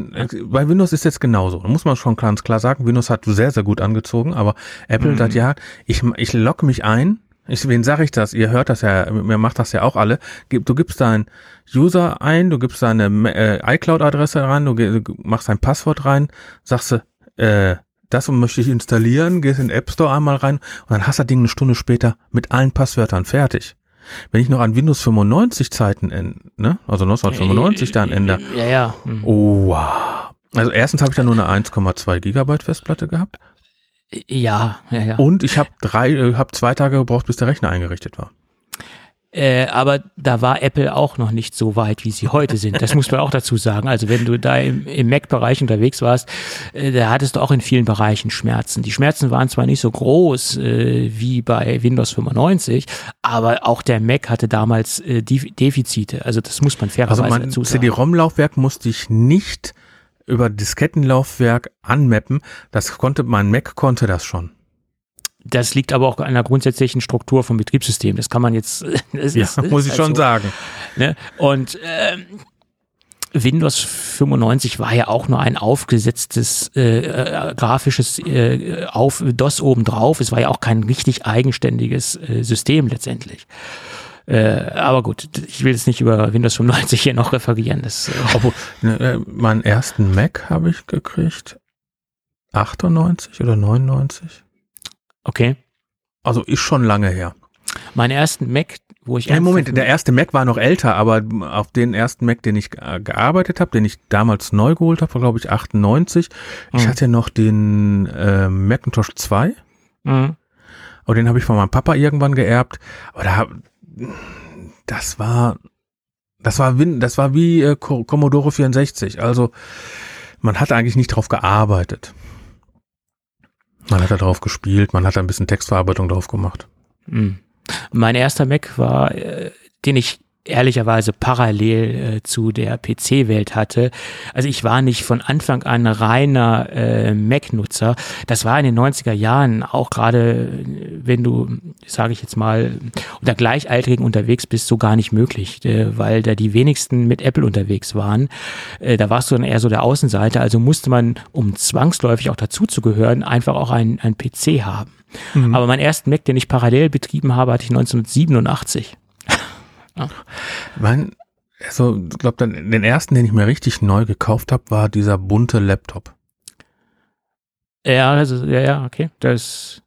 bei Windows ist jetzt genauso. Da muss man schon ganz klar sagen, Windows hat sehr, sehr gut angezogen, aber Apple mhm. sagt ja, ich, ich logge mich ein ich, wen sage ich das? Ihr hört das ja, mir macht das ja auch alle. Du gibst deinen User ein, du gibst deine äh, iCloud-Adresse rein, du, machst dein Passwort rein, sagst du, äh, das möchte ich installieren, gehst in den App Store einmal rein und dann hast du das Ding eine Stunde später mit allen Passwörtern fertig. Wenn ich noch an Windows 95 Zeiten, ne, also 1995 dann ändere.
Ja, ja. Hm.
Oh, wow. Also erstens habe ich da nur eine 1,2 Gigabyte Festplatte gehabt.
Ja, ja, ja.
Und ich habe drei, äh, habe zwei Tage gebraucht, bis der Rechner eingerichtet war.
Äh, aber da war Apple auch noch nicht so weit, wie sie heute sind. Das muss man auch dazu sagen. Also wenn du da im, im Mac-Bereich unterwegs warst, äh, da hattest du auch in vielen Bereichen Schmerzen. Die Schmerzen waren zwar nicht so groß äh, wie bei Windows 95, aber auch der Mac hatte damals äh, Defizite. Also das muss man fairerweise
also mein
dazu sagen.
CD-ROM-Laufwerk musste ich nicht über Diskettenlaufwerk anmappen. Das konnte, mein Mac konnte das schon.
Das liegt aber auch an der grundsätzlichen Struktur vom Betriebssystem. Das kann man jetzt. [LAUGHS]
Das ja, ist, muss ich halt schon so. sagen.
Ne? Und ähm, Windows 95 war ja auch nur ein aufgesetztes äh, äh, grafisches äh, auf DOS obendrauf. Es war ja auch kein richtig eigenständiges äh, System letztendlich. Äh, aber gut, ich will jetzt nicht über Windows 95 hier noch referieren. Das, äh [LAUGHS]
Obwohl, ne, äh, meinen ersten Mac habe ich gekriegt 98 oder 99.
Okay.
Also ist schon lange her.
Meinen ersten Mac, wo ich.
Ja, Moment, der erste Mac war noch älter, aber auf den ersten Mac, den ich gearbeitet habe, den ich damals neu geholt habe, war glaube ich 98. Mhm. Ich hatte noch den äh, Macintosh 2. Mhm. Aber den habe ich von meinem Papa irgendwann geerbt. Aber da, das war, das war, das war wie äh, Commodore 64. Also man hat eigentlich nicht drauf gearbeitet. Man hat da drauf gespielt, man hat da ein bisschen Textverarbeitung drauf gemacht.
Mhm. Mein erster Mac war, äh, den ich ehrlicherweise parallel äh, zu der PC-Welt hatte. Also ich war nicht von Anfang an reiner äh, Mac-Nutzer. Das war in den 90er Jahren auch gerade, wenn du, sage ich jetzt mal, unter Gleichaltrigen unterwegs bist, so gar nicht möglich, äh, weil da die wenigsten mit Apple unterwegs waren. Äh, da warst du dann eher so der Außenseiter. Also musste man, um zwangsläufig auch dazuzugehören, einfach auch einen, einen PC haben. Mhm. Aber meinen ersten Mac, den ich parallel betrieben habe, hatte ich 1987.
Ja. Mein, also, ich glaube, den ersten, den ich mir richtig neu gekauft habe, war dieser bunte Laptop.
Ja, also, ja, ja, okay. Das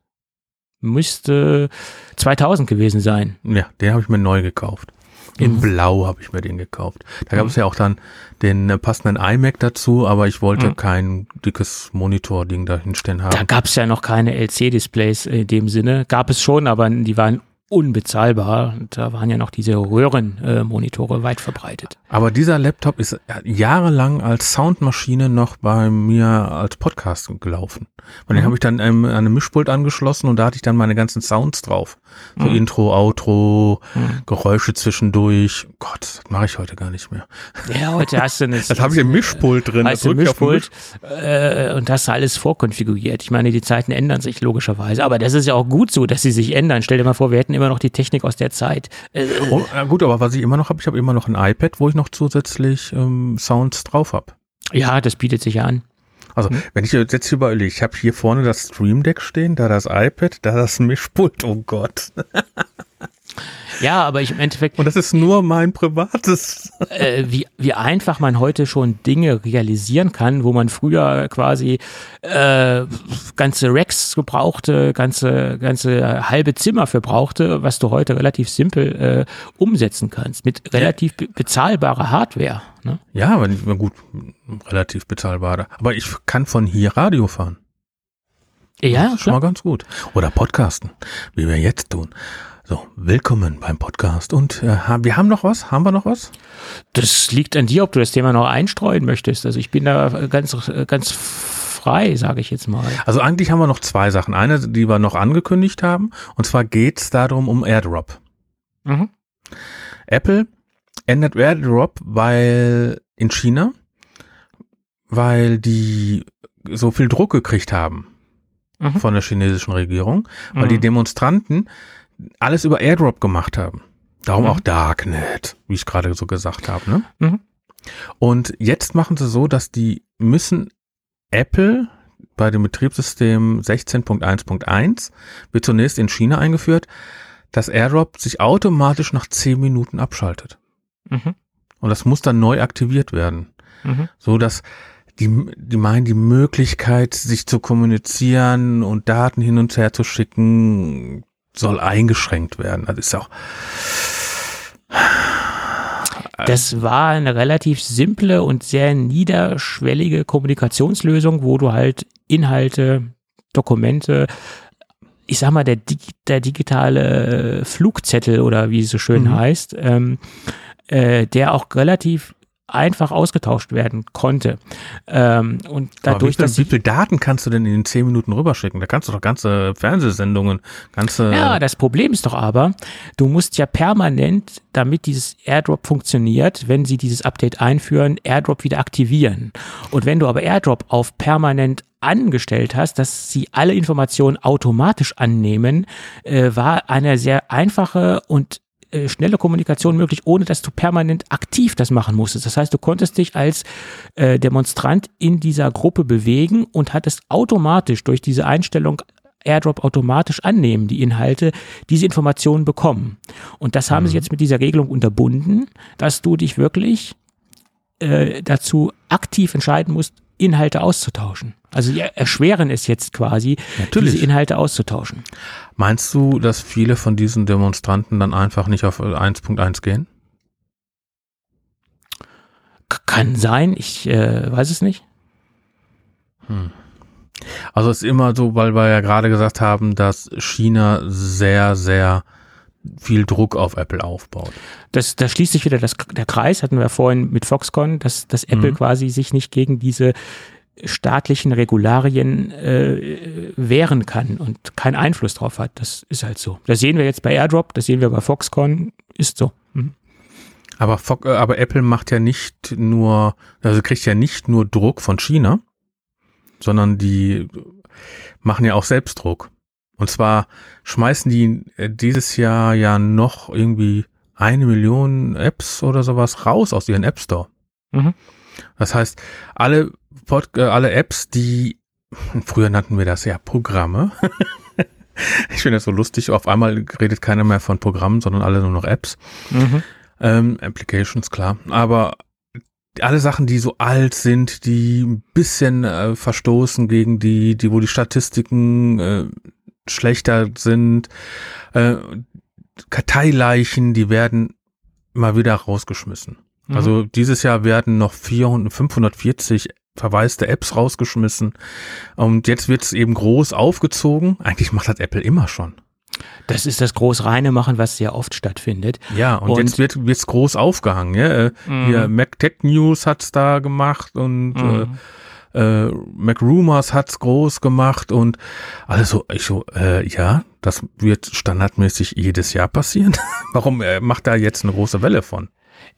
müsste 2000 gewesen sein.
Ja, den habe ich mir neu gekauft. In mhm. Blau habe ich mir den gekauft. Da gab mhm. es ja auch dann den äh, passenden iMac dazu, aber ich wollte mhm. kein dickes Monitor-Ding da hinstellen haben.
Da gab es ja noch keine LC-Displays in dem Sinne. Gab es schon, aber die waren unbezahlbar. Da waren ja noch diese Röhrenmonitore äh, weit verbreitet.
Aber dieser Laptop ist jahrelang als Soundmaschine noch bei mir als Podcast gelaufen. Und mhm. den habe ich dann ähm, an einem Mischpult angeschlossen und da hatte ich dann meine ganzen Sounds drauf. So mhm. Intro, Outro, mhm. Geräusche zwischendurch. Gott, das mache ich heute gar nicht mehr.
Ja, heute hast du [LAUGHS] eine.
das habe ich im Mischpult drin.
Hast du Mischpult äh, und hast alles vorkonfiguriert. Ich meine, die Zeiten ändern sich logischerweise, aber das ist ja auch gut so, dass sie sich ändern. Stell dir mal vor, wir hätten immer noch die Technik aus der Zeit.
Äh, oh, na gut, aber was ich immer noch habe, ich habe immer noch ein iPad, wo ich noch zusätzlich ähm, Sounds drauf habe.
Ja, das bietet sich ja an.
Also, hm? wenn ich jetzt überlege, ich habe hier vorne das Stream Deck stehen, da das iPad, da das Mischpult, oh Gott. [LAUGHS]
Ja, aber ich im Endeffekt.
Und das ist nur mein privates.
Äh, wie, wie einfach man heute schon Dinge realisieren kann, wo man früher quasi äh, ganze Racks gebrauchte, ganze, ganze halbe Zimmer für brauchte, was du heute relativ simpel äh, umsetzen kannst. Mit relativ be bezahlbarer Hardware. Ne?
Ja, aber nicht gut, relativ bezahlbarer. Aber ich kann von hier Radio fahren.
Ja,
das ist schon mal ganz gut. Oder Podcasten, wie wir jetzt tun. So, willkommen beim Podcast. Und äh, wir haben noch was? Haben wir noch was?
Das liegt an dir, ob du das Thema noch einstreuen möchtest. Also ich bin da ganz, ganz frei, sage ich jetzt mal.
Also eigentlich haben wir noch zwei Sachen. Eine, die wir noch angekündigt haben. Und zwar geht es darum um AirDrop. Mhm. Apple ändert AirDrop, weil in China, weil die so viel Druck gekriegt haben mhm. von der chinesischen Regierung, weil mhm. die Demonstranten alles über AirDrop gemacht haben. Darum mhm. auch Darknet, wie ich gerade so gesagt habe. Ne? Mhm. Und jetzt machen sie so, dass die müssen Apple bei dem Betriebssystem 16.1.1 wird zunächst in China eingeführt, dass AirDrop sich automatisch nach 10 Minuten abschaltet. Mhm. Und das muss dann neu aktiviert werden. Mhm. So dass die, die meinen die Möglichkeit, sich zu kommunizieren und Daten hin und her zu schicken, soll eingeschränkt werden. Das ist auch.
Das war eine relativ simple und sehr niederschwellige Kommunikationslösung, wo du halt Inhalte, Dokumente, ich sag mal, der, der digitale Flugzettel oder wie es so schön mhm. heißt, ähm, äh, der auch relativ einfach ausgetauscht werden konnte. Ähm, und dadurch,
wie, viel, dass wie viel Daten kannst du denn in den zehn Minuten rüberschicken? Da kannst du doch ganze Fernsehsendungen, ganze.
Ja, das Problem ist doch aber, du musst ja permanent, damit dieses AirDrop funktioniert, wenn sie dieses Update einführen, AirDrop wieder aktivieren. Und wenn du aber AirDrop auf permanent angestellt hast, dass sie alle Informationen automatisch annehmen, äh, war eine sehr einfache und äh, schnelle Kommunikation möglich, ohne dass du permanent aktiv das machen musstest. Das heißt, du konntest dich als äh, Demonstrant in dieser Gruppe bewegen und hattest automatisch durch diese Einstellung AirDrop automatisch annehmen, die Inhalte, diese Informationen bekommen. Und das haben mhm. sie jetzt mit dieser Regelung unterbunden, dass du dich wirklich äh, dazu aktiv entscheiden musst, Inhalte auszutauschen. Also die erschweren es jetzt quasi, Natürlich. diese Inhalte auszutauschen.
Meinst du, dass viele von diesen Demonstranten dann einfach nicht auf 1.1 gehen?
Kann sein, ich äh, weiß es nicht.
Hm. Also es ist immer so, weil wir ja gerade gesagt haben, dass China sehr, sehr viel Druck auf Apple aufbaut.
Das, da schließt sich wieder das, der Kreis, hatten wir vorhin mit Foxconn, dass, dass Apple mhm. quasi sich nicht gegen diese staatlichen Regularien äh, wehren kann und keinen Einfluss drauf hat. Das ist halt so. Das sehen wir jetzt bei AirDrop, das sehen wir bei Foxconn, ist so. Mhm.
Aber, äh, aber Apple macht ja nicht nur, also kriegt ja nicht nur Druck von China, sondern die machen ja auch Selbstdruck. Und zwar schmeißen die äh, dieses Jahr ja noch irgendwie eine Million Apps oder sowas raus aus ihren App Store. Mhm. Das heißt, alle, Pod, äh, alle Apps, die, [LAUGHS] früher nannten wir das ja Programme. [LAUGHS] ich finde das so lustig. Auf einmal redet keiner mehr von Programmen, sondern alle nur noch Apps. Mhm. Ähm, Applications, klar. Aber alle Sachen, die so alt sind, die ein bisschen äh, verstoßen gegen die, die, wo die Statistiken äh, schlechter sind. Äh, Karteileichen, die werden mal wieder rausgeschmissen. Mhm. Also dieses Jahr werden noch 400, 540 verwaiste Apps rausgeschmissen. Und jetzt wird es eben groß aufgezogen. Eigentlich macht das Apple immer schon.
Das ist das groß reine machen, was sehr oft stattfindet.
Ja, und, und jetzt wird es groß aufgehangen. Ja? Äh, mhm. Hier Mac Tech News hat's da gemacht und mhm. äh, äh, MacRumors hat's groß gemacht und alles so, ich so, äh, ja, das wird standardmäßig jedes Jahr passieren. [LAUGHS] Warum äh, macht da jetzt eine große Welle von?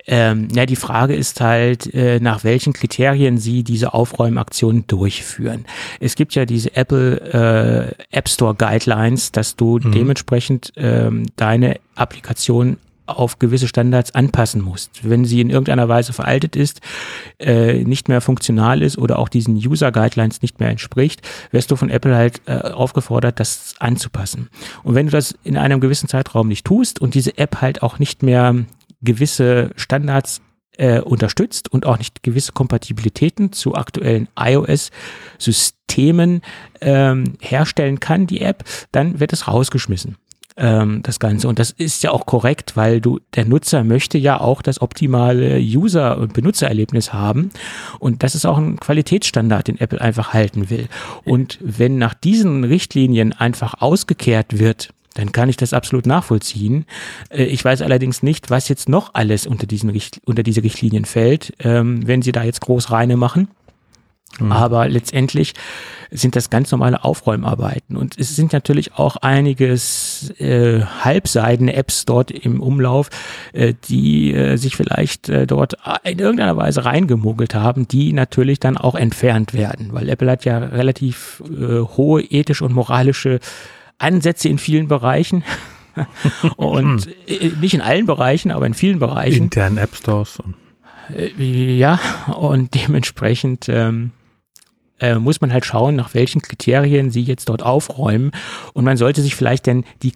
Ähm, ja, die Frage ist halt, äh, nach welchen Kriterien Sie diese Aufräumaktion durchführen. Es gibt ja diese Apple äh, App Store Guidelines, dass du mhm. dementsprechend ähm, deine Applikation auf gewisse Standards anpassen musst. Wenn sie in irgendeiner Weise veraltet ist, äh, nicht mehr funktional ist oder auch diesen User Guidelines nicht mehr entspricht, wirst du von Apple halt äh, aufgefordert, das anzupassen. Und wenn du das in einem gewissen Zeitraum nicht tust und diese App halt auch nicht mehr gewisse Standards äh, unterstützt und auch nicht gewisse Kompatibilitäten zu aktuellen iOS-Systemen ähm, herstellen kann, die App, dann wird es rausgeschmissen ähm, das Ganze. Und das ist ja auch korrekt, weil du, der Nutzer möchte ja auch das optimale User- und Benutzererlebnis haben. Und das ist auch ein Qualitätsstandard, den Apple einfach halten will. Und wenn nach diesen Richtlinien einfach ausgekehrt wird, dann kann ich das absolut nachvollziehen. Äh, ich weiß allerdings nicht, was jetzt noch alles unter, diesen Richt unter diese Richtlinien fällt, ähm, wenn sie da jetzt groß reine machen. Mhm. Aber letztendlich sind das ganz normale Aufräumarbeiten. Und es sind natürlich auch einiges äh, halbseidene Apps dort im Umlauf, äh, die äh, sich vielleicht äh, dort in irgendeiner Weise reingemogelt haben, die natürlich dann auch entfernt werden. Weil Apple hat ja relativ äh, hohe ethische und moralische Ansätze in vielen Bereichen. [LAUGHS] und hm. äh, nicht in allen Bereichen, aber in vielen Bereichen.
Internen App Stores.
Äh, ja, und dementsprechend ähm, äh, muss man halt schauen, nach welchen Kriterien sie jetzt dort aufräumen. Und man sollte sich vielleicht denn die,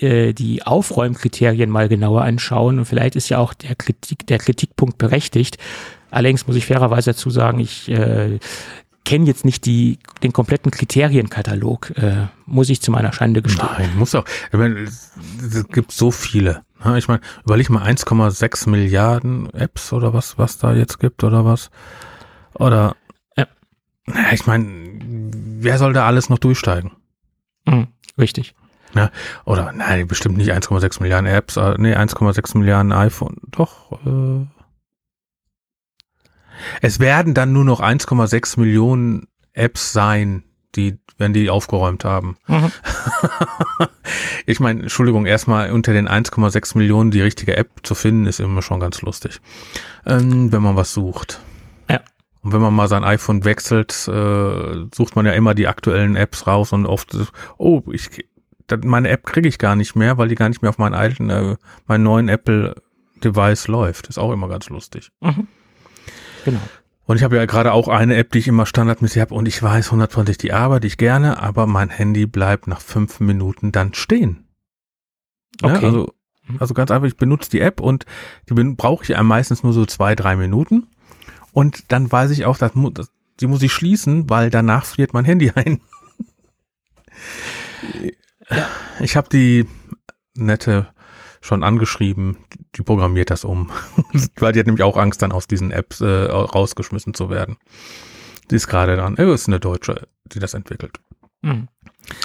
äh, die Aufräumkriterien mal genauer anschauen. Und vielleicht ist ja auch der, Kritik, der Kritikpunkt berechtigt. Allerdings muss ich fairerweise dazu sagen, ich äh, kenne jetzt nicht die, den kompletten Kriterienkatalog, äh, muss ich zu meiner Schande gestehen.
Nein, muss auch. Ich meine, es, gibt so viele. Ich meine, überleg mal 1,6 Milliarden Apps oder was, was da jetzt gibt oder was. Oder. Naja, ich meine, wer soll da alles noch durchsteigen?
Mhm, richtig.
Oder, nein, bestimmt nicht 1,6 Milliarden Apps, äh, nee, 1,6 Milliarden iPhone. Doch, äh, es werden dann nur noch 1,6 Millionen Apps sein, die, wenn die aufgeräumt haben.
Mhm. [LAUGHS]
Ich meine, Entschuldigung, erstmal unter den 1,6 Millionen die richtige App zu finden, ist immer schon ganz lustig, ähm, wenn man was sucht.
Ja.
Und wenn man mal sein iPhone wechselt, äh, sucht man ja immer die aktuellen Apps raus und oft, oh, ich, meine App kriege ich gar nicht mehr, weil die gar nicht mehr auf meinen alten, äh, meinen neuen Apple-Device läuft. Ist auch immer ganz lustig.
Mhm. Genau.
Und ich habe ja gerade auch eine App, die ich immer standardmäßig habe und ich weiß 120, die arbeite ich gerne, aber mein Handy bleibt nach fünf Minuten dann stehen. Ja,
Okay.
also, also ganz einfach, ich benutze die App und die brauche ich ja meistens nur so zwei, drei Minuten. Und dann weiß ich auch, dass, dass die muss ich schließen, weil danach friert mein Handy ein. Ich habe die nette schon angeschrieben, die programmiert das um. [LAUGHS] Weil die hat nämlich auch Angst, dann aus diesen Apps äh, rausgeschmissen zu werden. Die ist gerade dann, äh, ist eine Deutsche, die das entwickelt.
Mhm.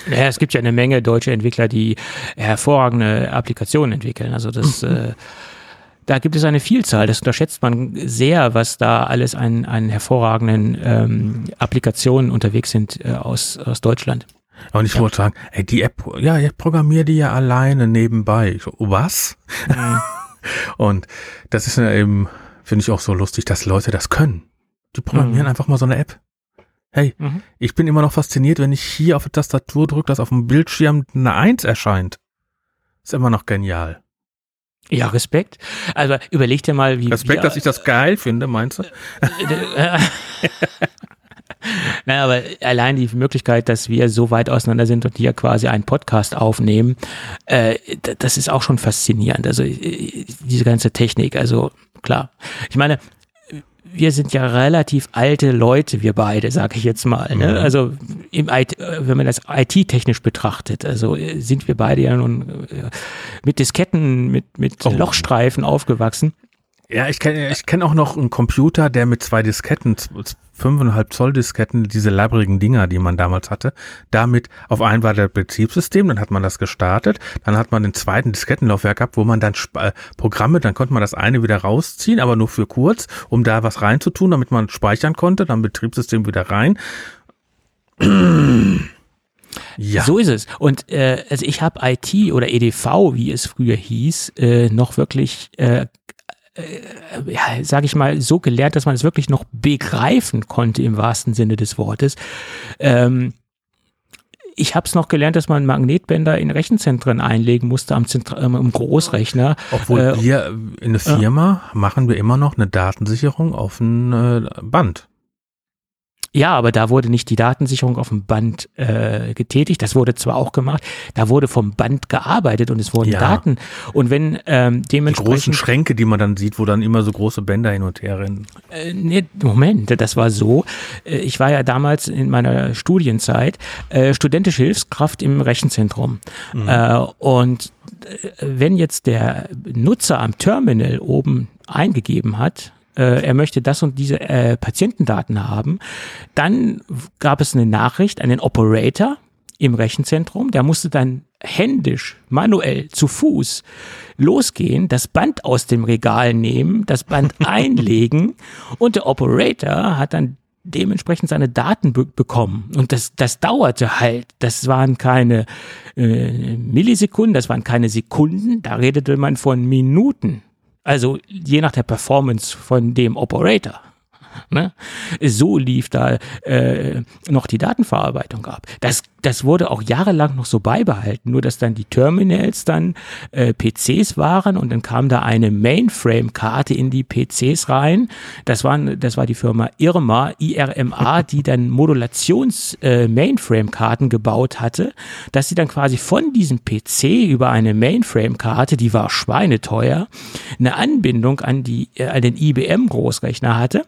Ja, es gibt ja eine Menge deutsche Entwickler, die hervorragende Applikationen entwickeln. Also das, [LAUGHS] äh, da gibt es eine Vielzahl. Das unterschätzt man sehr, was da alles an, an hervorragenden ähm, Applikationen unterwegs sind äh, aus, aus Deutschland.
Und ich wollte sagen, ey, die App, ja, ich programmiere die ja alleine nebenbei. So, was? [LAUGHS] Und das ist ja eben, finde ich auch so lustig, dass Leute das können. Die programmieren
Mhm.
einfach mal so eine App. Hey,
Mhm.
ich bin immer noch fasziniert, wenn ich hier auf die Tastatur drücke, dass auf dem Bildschirm eine Eins erscheint. Ist immer noch genial.
Ja, Respekt. Also überleg dir mal, wie
Respekt,
wir,
dass ich das geil finde, meinst du? [LAUGHS]
Naja, aber allein die Möglichkeit, dass wir so weit auseinander sind und hier quasi einen Podcast aufnehmen, äh, das ist auch schon faszinierend. Also äh, diese ganze Technik, also klar. Ich meine, wir sind ja relativ alte Leute, wir beide, sage ich jetzt mal. Ne?
Mhm.
Also im IT, äh, wenn man das IT-technisch betrachtet, also äh, sind wir beide ja nun äh, mit Disketten, mit, mit
Oh.
Lochstreifen aufgewachsen.
Ja, ich kenne ich kenn auch noch einen Computer, der mit zwei Disketten, fünfeinhalb Zoll Disketten, diese labbrigen Dinger, die man damals hatte, damit auf einen war der Betriebssystem, dann hat man das gestartet, dann hat man den zweiten Diskettenlaufwerk gehabt, wo man dann äh, Programme, dann konnte man das eine wieder rausziehen, aber nur für kurz, um da was reinzutun, damit man speichern konnte, dann Betriebssystem wieder rein. Ja,
So ist es. Und äh, also ich habe IT oder EDV, wie es früher hieß, äh, noch wirklich, äh, äh, ja, sage ich mal, so gelernt, dass man es wirklich noch begreifen konnte im wahrsten Sinne des Wortes. Ähm, ich habe es noch gelernt, dass man Magnetbänder in Rechenzentren einlegen musste am, Zentra ähm, im Großrechner.
obwohl
äh,
wir in der Firma machen wir immer noch eine Datensicherung auf ein äh, Band.
Ja, aber da wurde nicht die Datensicherung auf dem Band äh, getätigt. Das wurde zwar auch gemacht, da wurde vom Band gearbeitet und es wurden
Ja.
Daten. Und wenn ähm,
Die großen
dementsprechend
Schränke, die man dann sieht, wo dann immer so große Bänder hin und her rennen.
Äh, nee, Moment, das war so. Äh, Ich war ja damals in meiner Studienzeit äh, studentische Hilfskraft im Rechenzentrum. Äh, und äh, wenn jetzt der Nutzer am Terminal oben eingegeben hat, äh, er möchte das und diese äh, Patientendaten haben, dann gab es eine Nachricht an den Operator im Rechenzentrum, der musste dann händisch, manuell, zu Fuß losgehen, das Band aus dem Regal nehmen, das Band [LAUGHS] einlegen und der Operator hat dann dementsprechend seine Daten be bekommen. Und das, das dauerte halt. Das waren keine äh, Millisekunden, das waren keine Sekunden, da redete man von Minuten. Also je nach der Performance von dem Operator. Ne? So lief da äh, noch die Datenverarbeitung ab. Das, das wurde auch jahrelang noch so beibehalten, nur dass dann die Terminals dann äh, PCs waren und dann kam da eine Mainframe-Karte in die PCs rein. Das, waren, das war die Firma Irma, IRMA, [LAUGHS] die dann Modulations-Mainframe-Karten gebaut hatte, dass sie dann quasi von diesem PC über eine Mainframe-Karte, die war schweineteuer, eine Anbindung an, die, äh, an den IBM-Großrechner hatte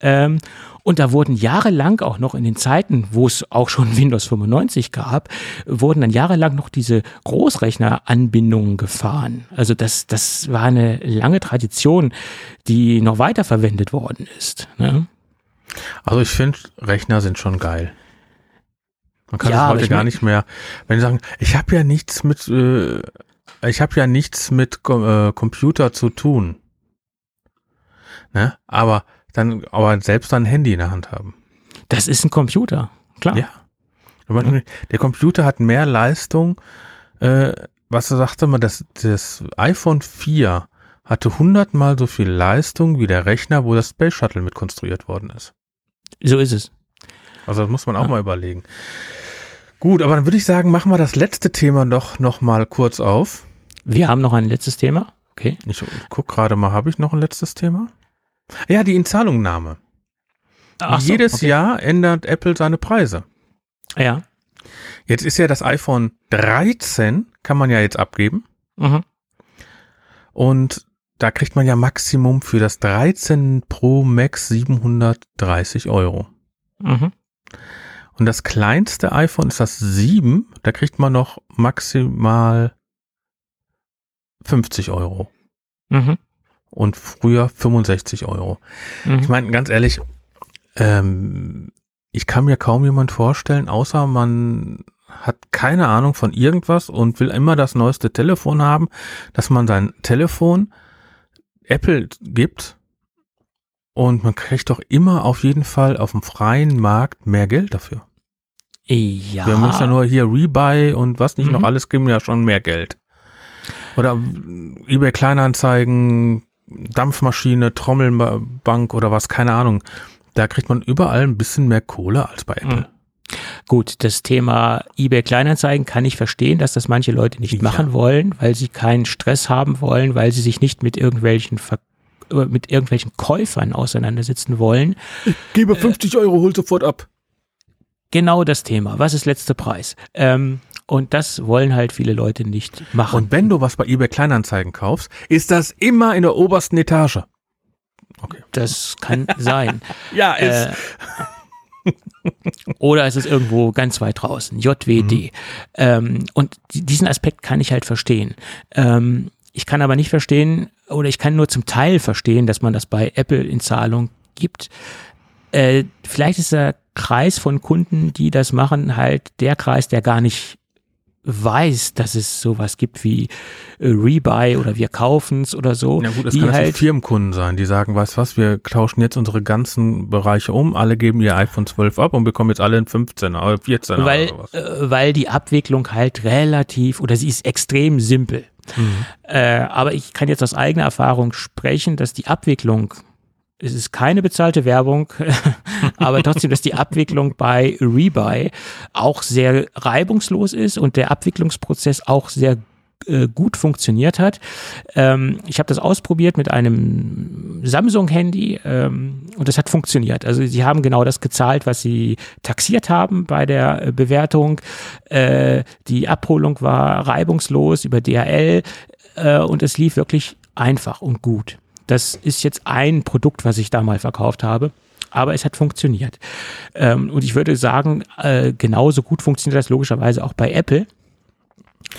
Ähm, und da wurden jahrelang auch noch in den Zeiten, wo es auch schon [LAUGHS] Windows 95 gab, wurden dann jahrelang noch diese Großrechneranbindungen gefahren. Also das, das war eine lange Tradition, die noch weiterverwendet worden ist. Ne?
Also ich finde, Rechner sind schon geil. Man kann
Ja,
es
aber
heute gar nicht mehr, wenn sie sagen, ich habe ja nichts mit, äh, ich habe ja nichts mit äh, Computer zu tun. Ne? Aber dann, aber selbst ein Handy in der Hand haben.
Das ist ein Computer, klar.
Ja. Der Computer hat mehr Leistung, äh, was sagte man, das, das iPhone 4 hatte hundertmal so viel Leistung wie der Rechner, wo das Space Shuttle mit konstruiert worden ist.
So ist es.
Also das muss man auch
Ja.
mal überlegen. Gut, aber dann würde ich sagen, machen wir das letzte Thema doch noch mal kurz auf.
Wir haben noch ein letztes Thema. Okay.
Ich guck gerade mal, habe ich noch ein letztes Thema? Ja, die Inzahlungnahme.
Ach so,
Jedes
okay.
Jahr ändert Apple seine Preise.
Ja.
Jetzt ist ja das iPhone 13, kann man ja jetzt abgeben.
Mhm.
Und da kriegt man ja Maximum für das 13 Pro Max 730 Euro.
Mhm.
Und das kleinste iPhone ist das 7, da kriegt man noch maximal 50 Euro.
Mhm.
Und früher 65 Euro.
Mhm.
Ich meine, ganz ehrlich, ähm, ich kann mir kaum jemand vorstellen, außer man hat keine Ahnung von irgendwas und will immer das neueste Telefon haben, dass man sein Telefon Apple gibt und man kriegt doch immer auf jeden Fall auf dem freien Markt mehr Geld dafür.
ja.
Wir müssen ja nur hier Rebuy und was nicht
Mhm.
noch alles geben ja schon mehr Geld. Oder eBay Kleinanzeigen, Dampfmaschine, Trommelbank oder was, keine Ahnung. Da kriegt man überall ein bisschen mehr Kohle als bei Apple.
Mhm. Gut, das Thema eBay Kleinanzeigen kann ich verstehen, dass das manche Leute nicht
Ja.
machen wollen, weil sie keinen Stress haben wollen, weil sie sich nicht mit irgendwelchen Ver äh, mit irgendwelchen Käufern auseinandersetzen wollen.
Gebe 50 Euro, hol sofort ab.
Genau das Thema. Was ist letzter Preis? Ähm, und das wollen halt viele Leute nicht machen.
Und wenn du was bei eBay Kleinanzeigen kaufst, ist das immer in der obersten Etage. Okay.
das kann [LAUGHS] sein.
Ja,
Äh, oder es ist irgendwo ganz weit draußen, JWD. Ähm, und di- diesen Aspekt kann ich halt verstehen. Ähm, ich kann aber nicht verstehen, oder ich kann nur zum Teil verstehen, dass man das bei Apple in Zahlung gibt. Äh, vielleicht ist der Kreis von Kunden, die das machen, halt der Kreis, der gar nicht weiß, dass es sowas gibt wie äh, Rebuy oder wir kaufen's oder so.
Ja gut,
die
kann halt Firmenkunden sein, die sagen, weißt was, wir tauschen jetzt unsere ganzen Bereiche um, alle geben ihr iPhone 12 ab und bekommen jetzt alle ein 15er oder 14er
weil,
oder was.
äh, weil die Abwicklung halt relativ oder sie ist extrem simpel.
Mhm.
Äh, aber ich kann jetzt aus eigener Erfahrung sprechen, dass die Abwicklung, es ist keine bezahlte Werbung, [LAUGHS] aber trotzdem, dass die Abwicklung bei Rebuy auch sehr reibungslos ist und der Abwicklungsprozess auch sehr äh, gut funktioniert hat. Ähm, ich habe das ausprobiert mit einem Samsung-Handy ähm, und das hat funktioniert. Also sie haben genau das gezahlt, was sie taxiert haben bei der äh, Bewertung. Äh, die Abholung war reibungslos über DHL äh, und es lief wirklich einfach und gut. Das ist jetzt ein Produkt, was ich da mal verkauft habe. Aber es hat funktioniert. Ähm, und ich würde sagen, äh, genauso gut funktioniert das logischerweise auch bei Apple.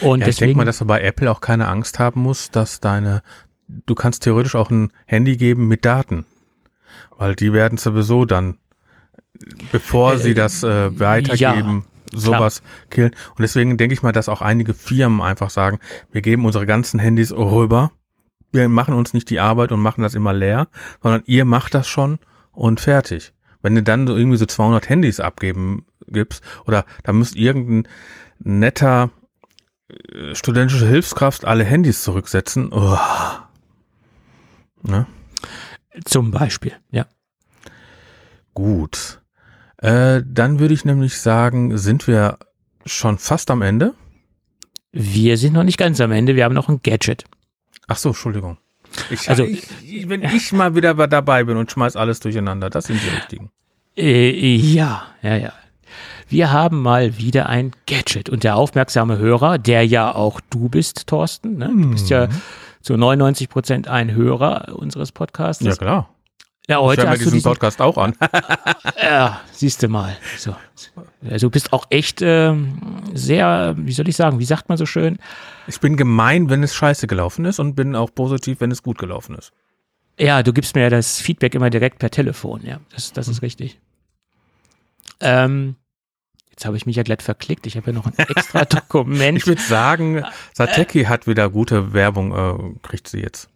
Und
Ja, ich
deswegen,
denke mal, dass du bei Apple auch keine Angst haben musst, dass deine, du kannst theoretisch auch ein Handy geben mit Daten. Weil die werden sowieso dann, bevor
Äh,
sie das äh, weitergeben, sowas killen. Und deswegen denke ich mal, dass auch einige Firmen einfach sagen, wir geben unsere ganzen Handys rüber. Wir machen uns nicht die Arbeit und machen das immer leer, sondern ihr macht das schon und fertig. Wenn du dann so irgendwie so 200 Handys abgeben gibst oder da müsst irgendein netter äh, studentische Hilfskraft alle Handys zurücksetzen. Oh. Ne?
zum Beispiel, ja.
Gut. Äh, dann würde ich nämlich sagen, sind wir schon fast am Ende.
Wir sind noch nicht ganz am Ende, wir haben noch ein Gadget.
Ach so, Entschuldigung. Ich,
Also-
ich, wenn ich mal wieder dabei bin und schmeiß alles durcheinander, das sind die richtigen.
Äh, ja, ja, ja. Wir haben mal wieder ein Gadget und der aufmerksame Hörer, der ja auch du bist, Thorsten, ne? du bist ja
Mhm.
zu 99 Prozent ein Hörer unseres Podcasts,
Ja, klar.
Ja, heute
ich höre mir
hast du
diesen
diesen,
Podcast auch an. [LAUGHS]
Ja, siehst du mal. So. Also du bist auch echt ähm, sehr, wie soll ich sagen, wie sagt man so schön?
Ich bin gemein, wenn es scheiße gelaufen ist und bin auch positiv, wenn es gut gelaufen ist.
Ja, du gibst mir ja das Feedback immer direkt per Telefon, ja. Das, das ist richtig. Ähm, jetzt habe ich mich ja glatt verklickt. Ich habe ja noch ein extra [LAUGHS] Dokument.
Ich würde sagen, Sateki hat wieder gute Werbung, äh, kriegt sie jetzt.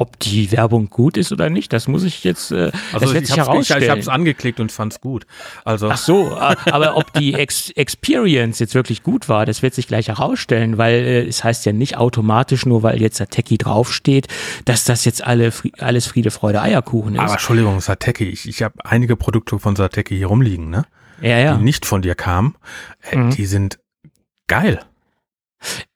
Ob die Werbung gut ist oder nicht, das muss ich jetzt, äh, das
Also
wird
ich
sich
habe ich,
herausstellen.
ich angeklickt und fand's gut. Also
Ach so, äh, aber ob die Ex Experience jetzt wirklich gut war, das wird sich gleich herausstellen, weil äh, es heißt ja nicht automatisch nur, weil jetzt Sateki draufsteht, dass das jetzt alle alles Friede, Freude, Eierkuchen ist.
Aber Entschuldigung, Sateki, ich, ich habe einige Produkte von Sateki hier rumliegen, ne?
ja, ja.
Die nicht von dir kamen. Äh,
Mhm.
Die sind geil.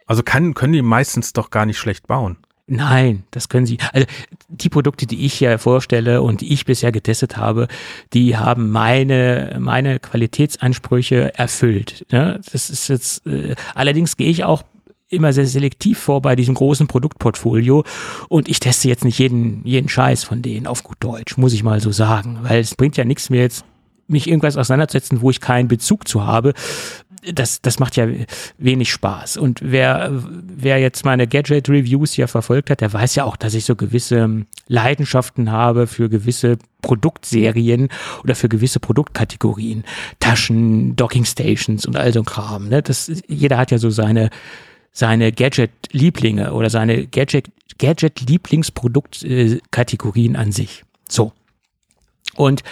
Also kann, können die meistens doch gar nicht schlecht bauen.
Nein, das können sie. Also die Produkte, die ich hier vorstelle und die ich bisher getestet habe, die haben meine meine Qualitätsansprüche erfüllt. Ne? Das ist jetzt. Äh, allerdings gehe ich auch immer sehr selektiv vor bei diesem großen Produktportfolio und ich teste jetzt nicht jeden jeden Scheiß von denen auf gut Deutsch, muss ich mal so sagen, weil es bringt ja nichts mehr jetzt mich irgendwas auseinanderzusetzen, wo ich keinen Bezug zu habe das, das macht ja wenig Spaß. Und wer, wer jetzt meine Gadget-Reviews hier verfolgt hat, der weiß ja auch, dass ich so gewisse Leidenschaften habe für gewisse Produktserien oder für gewisse Produktkategorien. Taschen, Docking Stations und all so ein Kram. Ne? Das, jeder hat ja so seine, seine Gadget-Lieblinge oder seine Gadget, Gadget-Lieblingsproduktkategorien an sich. So. Und äh,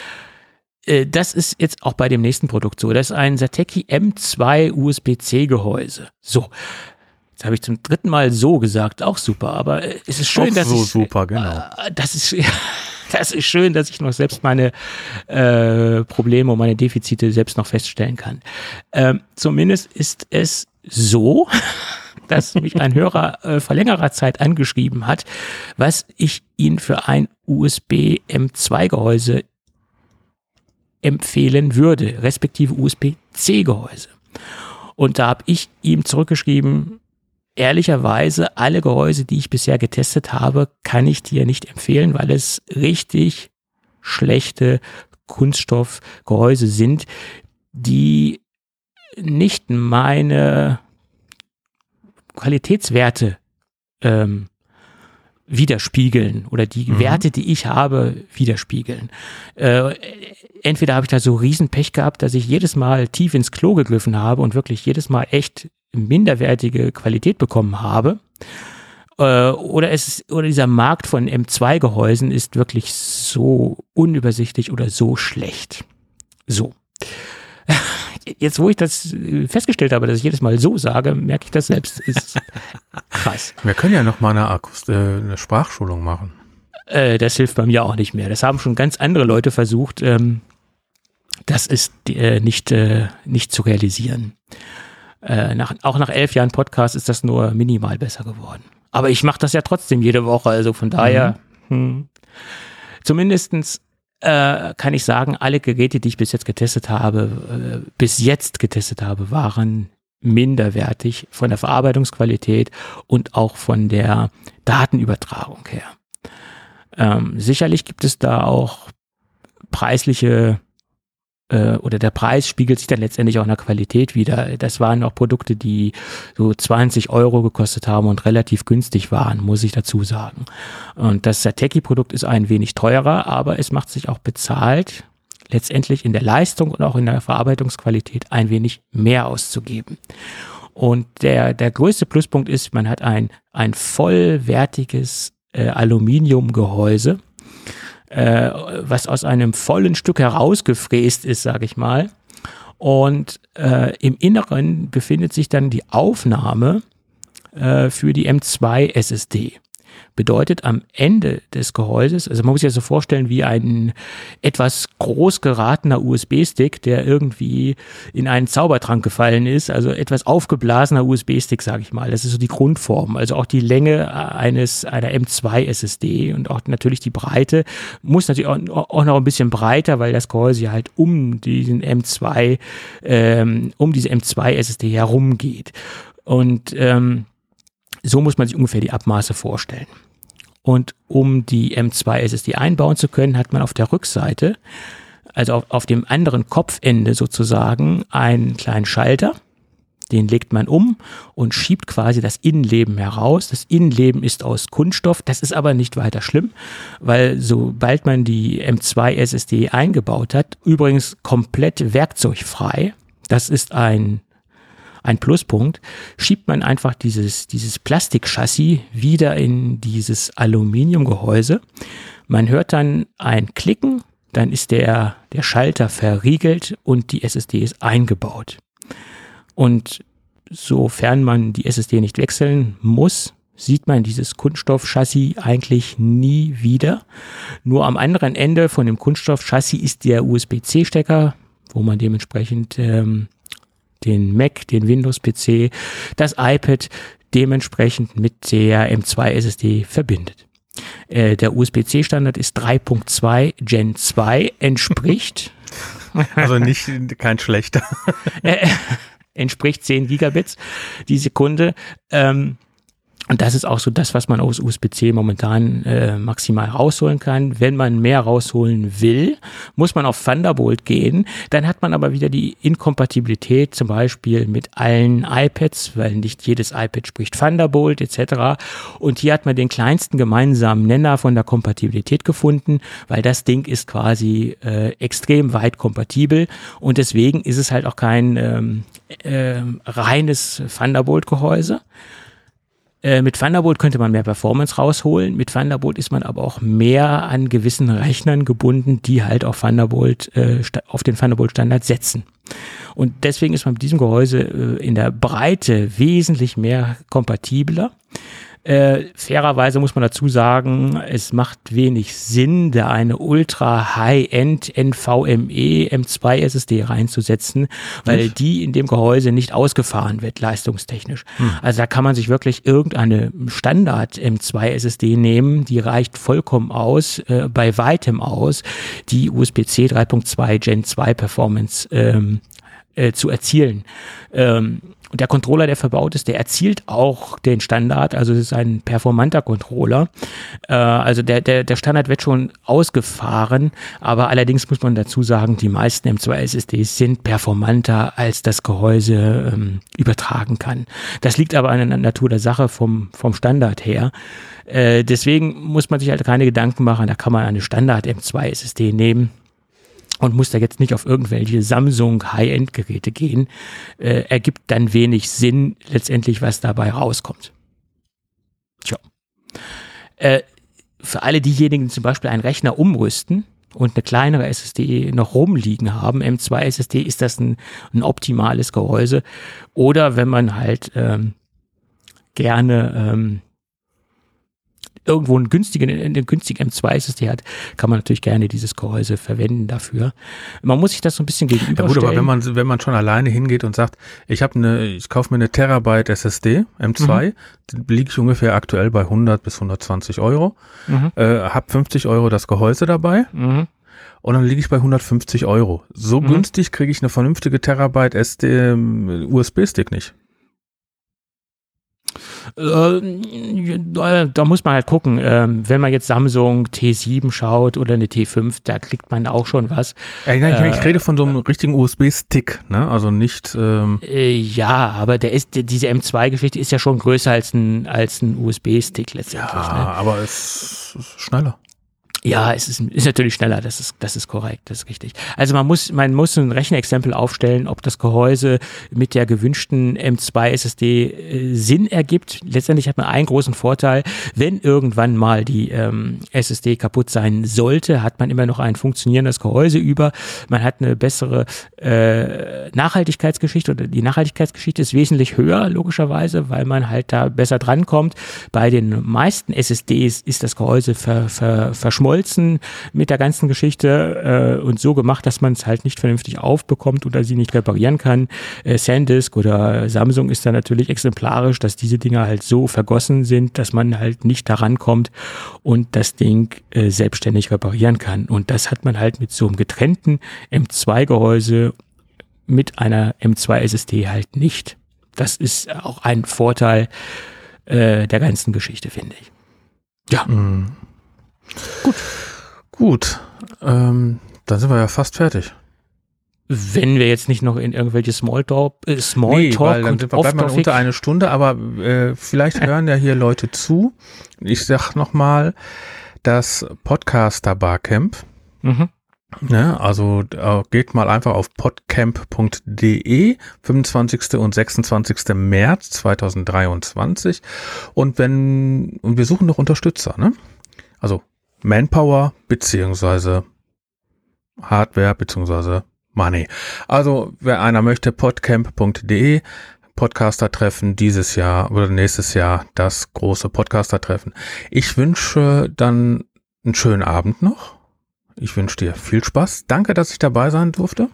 das ist jetzt auch bei dem nächsten Produkt so. Das ist ein Sateki M2 USB-C Gehäuse. So. Jetzt habe ich zum dritten Mal so gesagt, auch super, aber äh, es ist schön,
Auch
dass
so
ich,
super, genau.
äh, das ist [LAUGHS] das ist schön, dass ich noch selbst meine äh, Probleme und meine Defizite selbst noch feststellen kann. Ähm, zumindest ist es so, [LAUGHS] dass mich ein Hörer äh, vor längerer Zeit angeschrieben hat, was ich ihn für ein USB M2 Gehäuse empfehlen würde, respektive USB-C-Gehäuse. Und da habe ich ihm zurückgeschrieben, ehrlicherweise, alle Gehäuse, die ich bisher getestet habe, kann ich dir nicht empfehlen, weil es richtig schlechte Kunststoffgehäuse sind, die nicht meine Qualitätswerte ähm, widerspiegeln oder die
Mhm.
Werte, die ich habe, widerspiegeln. Äh, entweder habe ich da so Riesenpech gehabt, dass ich jedes Mal tief ins Klo gegriffen habe und wirklich jedes Mal echt minderwertige Qualität bekommen habe. Äh, oder es oder dieser Markt von M2-Gehäusen ist wirklich so unübersichtlich oder so schlecht. So. Jetzt, wo ich das äh, festgestellt habe, dass ich jedes Mal so sage, merke ich das selbst. Ist [LAUGHS] krass.
Wir können ja noch mal eine, Akust äh, eine Sprachschulung machen.
Äh, das hilft bei mir auch nicht mehr. Das haben schon ganz andere Leute versucht. Ähm, das ist äh, nicht, äh, nicht zu realisieren. Äh, nach, auch nach elf Jahren Podcast ist das nur minimal besser geworden. Aber ich mache das ja trotzdem jede Woche, also von daher. Hm. Zumindestens äh, kann ich sagen, alle Geräte, die ich bis jetzt getestet habe, äh, bis jetzt getestet habe, waren minderwertig von der Verarbeitungsqualität und auch von der Datenübertragung her. Ähm, sicherlich gibt es da auch preisliche äh, oder der Preis spiegelt sich dann letztendlich auch in der Qualität wieder. Das waren auch Produkte, die so 20 Euro gekostet haben und relativ günstig waren, muss ich dazu sagen. Und das Sateki-Produkt ist ein wenig teurer, aber es macht sich auch bezahlt, letztendlich in der Leistung und auch in der Verarbeitungsqualität ein wenig mehr auszugeben. Und der, der größte Pluspunkt ist, man hat ein, ein vollwertiges äh, Aluminiumgehäuse, äh, was aus einem vollen Stück herausgefräst ist, sage ich mal. Und äh, im Inneren befindet sich dann die Aufnahme äh, für die M2 SSD. Bedeutet am Ende des Gehäuses, also man muss sich das so vorstellen wie ein etwas groß geratener USB-Stick, der irgendwie in einen Zaubertrank gefallen ist, also etwas aufgeblasener USB-Stick, sage ich mal. Das ist so die Grundform, also auch die Länge eines einer M2 SSD und auch natürlich die Breite muss natürlich auch, auch noch ein bisschen breiter, weil das Gehäuse halt um diesen M2 ähm, um diese M2 SSD herumgeht und ähm, so muss man sich ungefähr die Abmaße vorstellen. Und um die M2 SSD einbauen zu können, hat man auf der Rückseite, also auf, auf dem anderen Kopfende sozusagen, einen kleinen Schalter. Den legt man um und schiebt quasi das Innenleben heraus. Das Innenleben ist aus Kunststoff. Das ist aber nicht weiter schlimm, weil sobald man die M2 SSD eingebaut hat, übrigens komplett werkzeugfrei, das ist ein ein Pluspunkt, schiebt man einfach dieses, dieses Plastikchassis wieder in dieses Aluminiumgehäuse. Man hört dann ein Klicken, dann ist der, der Schalter verriegelt und die SSD ist eingebaut. Und sofern man die SSD nicht wechseln muss, sieht man dieses Kunststoffchassis eigentlich nie wieder. Nur am anderen Ende von dem Kunststoffchassis ist der USB-C-Stecker, wo man dementsprechend ähm, den Mac, den Windows-PC, das iPad dementsprechend mit der M2 SSD verbindet. Äh, der USB-C-Standard ist 3.2 Gen 2, entspricht. [LAUGHS]
Also nicht kein schlechter.
äh, entspricht 10 Gigabits die Sekunde. Ähm, und das ist auch so das, was man aus USB-C momentan äh, maximal rausholen kann. Wenn man mehr rausholen will, muss man auf Thunderbolt gehen. Dann hat man aber wieder die Inkompatibilität zum Beispiel mit allen iPads, weil nicht jedes iPad spricht Thunderbolt etc. Und hier hat man den kleinsten gemeinsamen Nenner von der Kompatibilität gefunden, weil das Ding ist quasi äh, extrem weit kompatibel und deswegen ist es halt auch kein ähm, äh, reines Thunderbolt-Gehäuse äh, mit Thunderbolt könnte man mehr Performance rausholen. Mit Thunderbolt ist man aber auch mehr an gewissen Rechnern gebunden, die halt auf Thunderbolt, äh, auf den Thunderbolt-Standard setzen. Und deswegen ist man mit diesem Gehäuse äh, in der Breite wesentlich mehr kompatibler. Äh, fairerweise muss man dazu sagen, es macht wenig Sinn, da eine ultra High-End NVMe M2 SSD reinzusetzen, weil Ach. die in dem Gehäuse nicht ausgefahren wird, leistungstechnisch. Hm. Also da kann man sich wirklich irgendeine Standard M2 SSD nehmen, die reicht vollkommen aus, äh, bei weitem aus, die USB-C 3.2 Gen 2 Performance ähm, äh, zu erzielen. Ähm, und der Controller, der verbaut ist, der erzielt auch den Standard. Also es ist ein performanter Controller. Äh, also der, der, der Standard wird schon ausgefahren. Aber allerdings muss man dazu sagen, die meisten M2 SSDs sind performanter, als das Gehäuse ähm, übertragen kann. Das liegt aber an der Natur der Sache vom, vom Standard her. Äh, deswegen muss man sich halt keine Gedanken machen. Da kann man eine Standard M2 SSD nehmen und muss da jetzt nicht auf irgendwelche Samsung High-End-Geräte gehen, äh, ergibt dann wenig Sinn letztendlich, was dabei rauskommt. Tja. Äh, für alle diejenigen, die zum Beispiel einen Rechner umrüsten und eine kleinere SSD noch rumliegen haben, M2 SSD, ist das ein, ein optimales Gehäuse. Oder wenn man halt ähm, gerne ähm, irgendwo einen günstigen, einen günstigen M2-SSD hat, kann man natürlich gerne dieses Gehäuse verwenden dafür. Man muss sich das so ein bisschen gegenüberstellen. Ja gut, aber
wenn man, wenn man schon alleine hingeht und sagt, ich habe eine, ich kaufe mir eine Terabyte SSD, M2, mhm. liege ich ungefähr aktuell bei 100 bis 120 Euro, mhm. äh, habe 50 Euro das Gehäuse dabei. Mhm und dann liege ich bei 150 Euro. So mhm. günstig kriege ich eine vernünftige Terabyte SD ähm, USB-Stick nicht.
Äh, da muss man halt gucken. Ähm, wenn man jetzt Samsung T7 schaut oder eine T5, da kriegt man auch schon was.
Ja, ich, äh, ich rede von so einem richtigen USB-Stick, ne? Also nicht. Ähm
äh, ja, aber der ist, diese M2-Geschichte ist ja schon größer als ein, als ein USB-Stick letztendlich. Ja,
ne? aber es ist schneller.
Ja, es ist, ist natürlich schneller, das ist, das ist korrekt, das ist richtig. Also man muss, man muss ein Rechenexempel aufstellen, ob das Gehäuse mit der gewünschten M2 SSD äh, Sinn ergibt. Letztendlich hat man einen großen Vorteil, wenn irgendwann mal die ähm, SSD kaputt sein sollte, hat man immer noch ein funktionierendes Gehäuse über. Man hat eine bessere äh, Nachhaltigkeitsgeschichte oder die Nachhaltigkeitsgeschichte ist wesentlich höher, logischerweise, weil man halt da besser drankommt. Bei den meisten SSDs ist das Gehäuse ver, ver, verschmolzen geschmolzen mit der ganzen Geschichte äh, und so gemacht, dass man es halt nicht vernünftig aufbekommt oder sie nicht reparieren kann. Äh, Sandisk oder Samsung ist da natürlich exemplarisch, dass diese Dinger halt so vergossen sind, dass man halt nicht daran kommt und das Ding äh, selbstständig reparieren kann. Und das hat man halt mit so einem getrennten M2-Gehäuse mit einer M2 SSD halt nicht. Das ist auch ein Vorteil äh, der ganzen Geschichte, finde ich. Ja.
Mhm. Gut. Gut. Ähm, dann sind wir ja fast fertig.
Wenn wir jetzt nicht noch in irgendwelche Smalltalk, äh, Smalltalk
Nee, weil dann sind wir, wir
Off-Topic-
unter eine Stunde, aber äh, vielleicht [LAUGHS] hören ja hier Leute zu. Ich sag nochmal, das Podcaster Barcamp,
Mhm.
ne, also äh, geht mal einfach auf podcamp.de, 25. und 26. März 2023 und wenn, und wir suchen noch Unterstützer, ne? Also Manpower beziehungsweise Hardware beziehungsweise Money. Also, wer einer möchte, podcamp.de, Podcaster-Treffen dieses Jahr oder nächstes Jahr, das große Podcaster-Treffen. Ich wünsche dann einen schönen Abend noch. Ich wünsche dir viel Spaß. Danke, dass ich dabei sein durfte.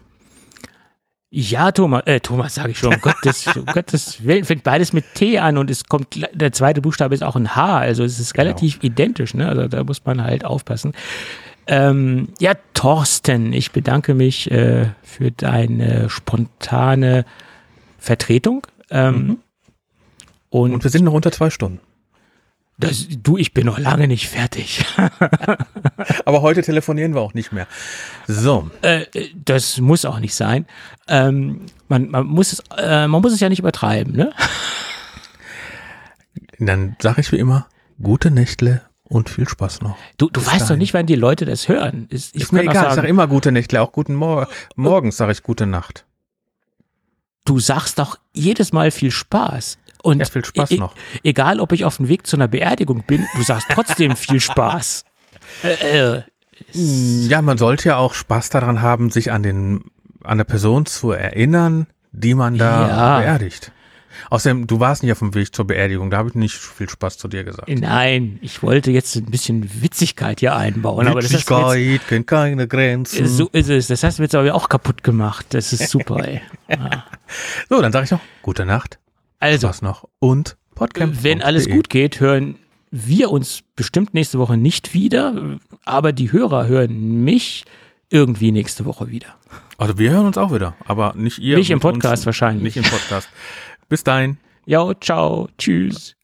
Ja, Thomas, äh, Thomas sage ich schon, um [LAUGHS] Gottes, um Gottes Willen, fängt beides mit T an und es kommt, der zweite Buchstabe ist auch ein H, also es ist relativ identisch, ne? Also da muss man halt aufpassen. Ähm, ja, Thorsten, ich bedanke mich äh, für deine spontane Vertretung. Ähm, und
Und wir sind noch unter zwei Stunden.
Das, du, ich bin noch lange nicht fertig. [LAUGHS]
Aber heute telefonieren wir auch nicht mehr. So,
äh, das muss auch nicht sein. Ähm, man, man, muss es, äh, man muss es ja nicht übertreiben, ne?
dann sage ich wie immer, gute Nächtle und viel Spaß noch.
Du, du weißt doch
dahin.
nicht, wann die Leute das hören. Ist, ich
Ist mir egal, ich
sagen,
sage immer gute Nächtle, auch guten Morgen. Morgens sage ich gute Nacht.
du sagst doch jedes Mal viel Spaß. Und
Ja, viel Spaß
e-
noch.
Egal, ob ich auf dem Weg zu einer Beerdigung bin, du sagst trotzdem viel Spaß. [LAUGHS] Äh, äh,
Ja, man sollte ja auch Spaß daran haben, sich an den, an der Person zu erinnern, die man da
Ja.
beerdigt. Außerdem, du warst nicht auf dem Weg zur Beerdigung, da habe ich nicht viel Spaß zu dir gesagt.
nein, ich wollte jetzt ein bisschen Witzigkeit hier einbauen, aber das jetzt,
Witzigkeit kennt keine Grenzen.
so ist es. Das hast du jetzt aber auch kaputt gemacht. Das ist super, ey. Ja. [LAUGHS]
So, dann sage ich noch, gute Nacht,
Also,
Spaß noch und Podcast.
wenn alles gut geht, hören wir uns bestimmt nächste Woche nicht wieder, aber die Hörer hören mich irgendwie nächste Woche wieder.
Also wir hören uns auch wieder, aber nicht ihr.
Nicht im
und uns-
Podcast wahrscheinlich.
Nicht im Podcast. Bis dahin.
Ja, ciao, tschüss.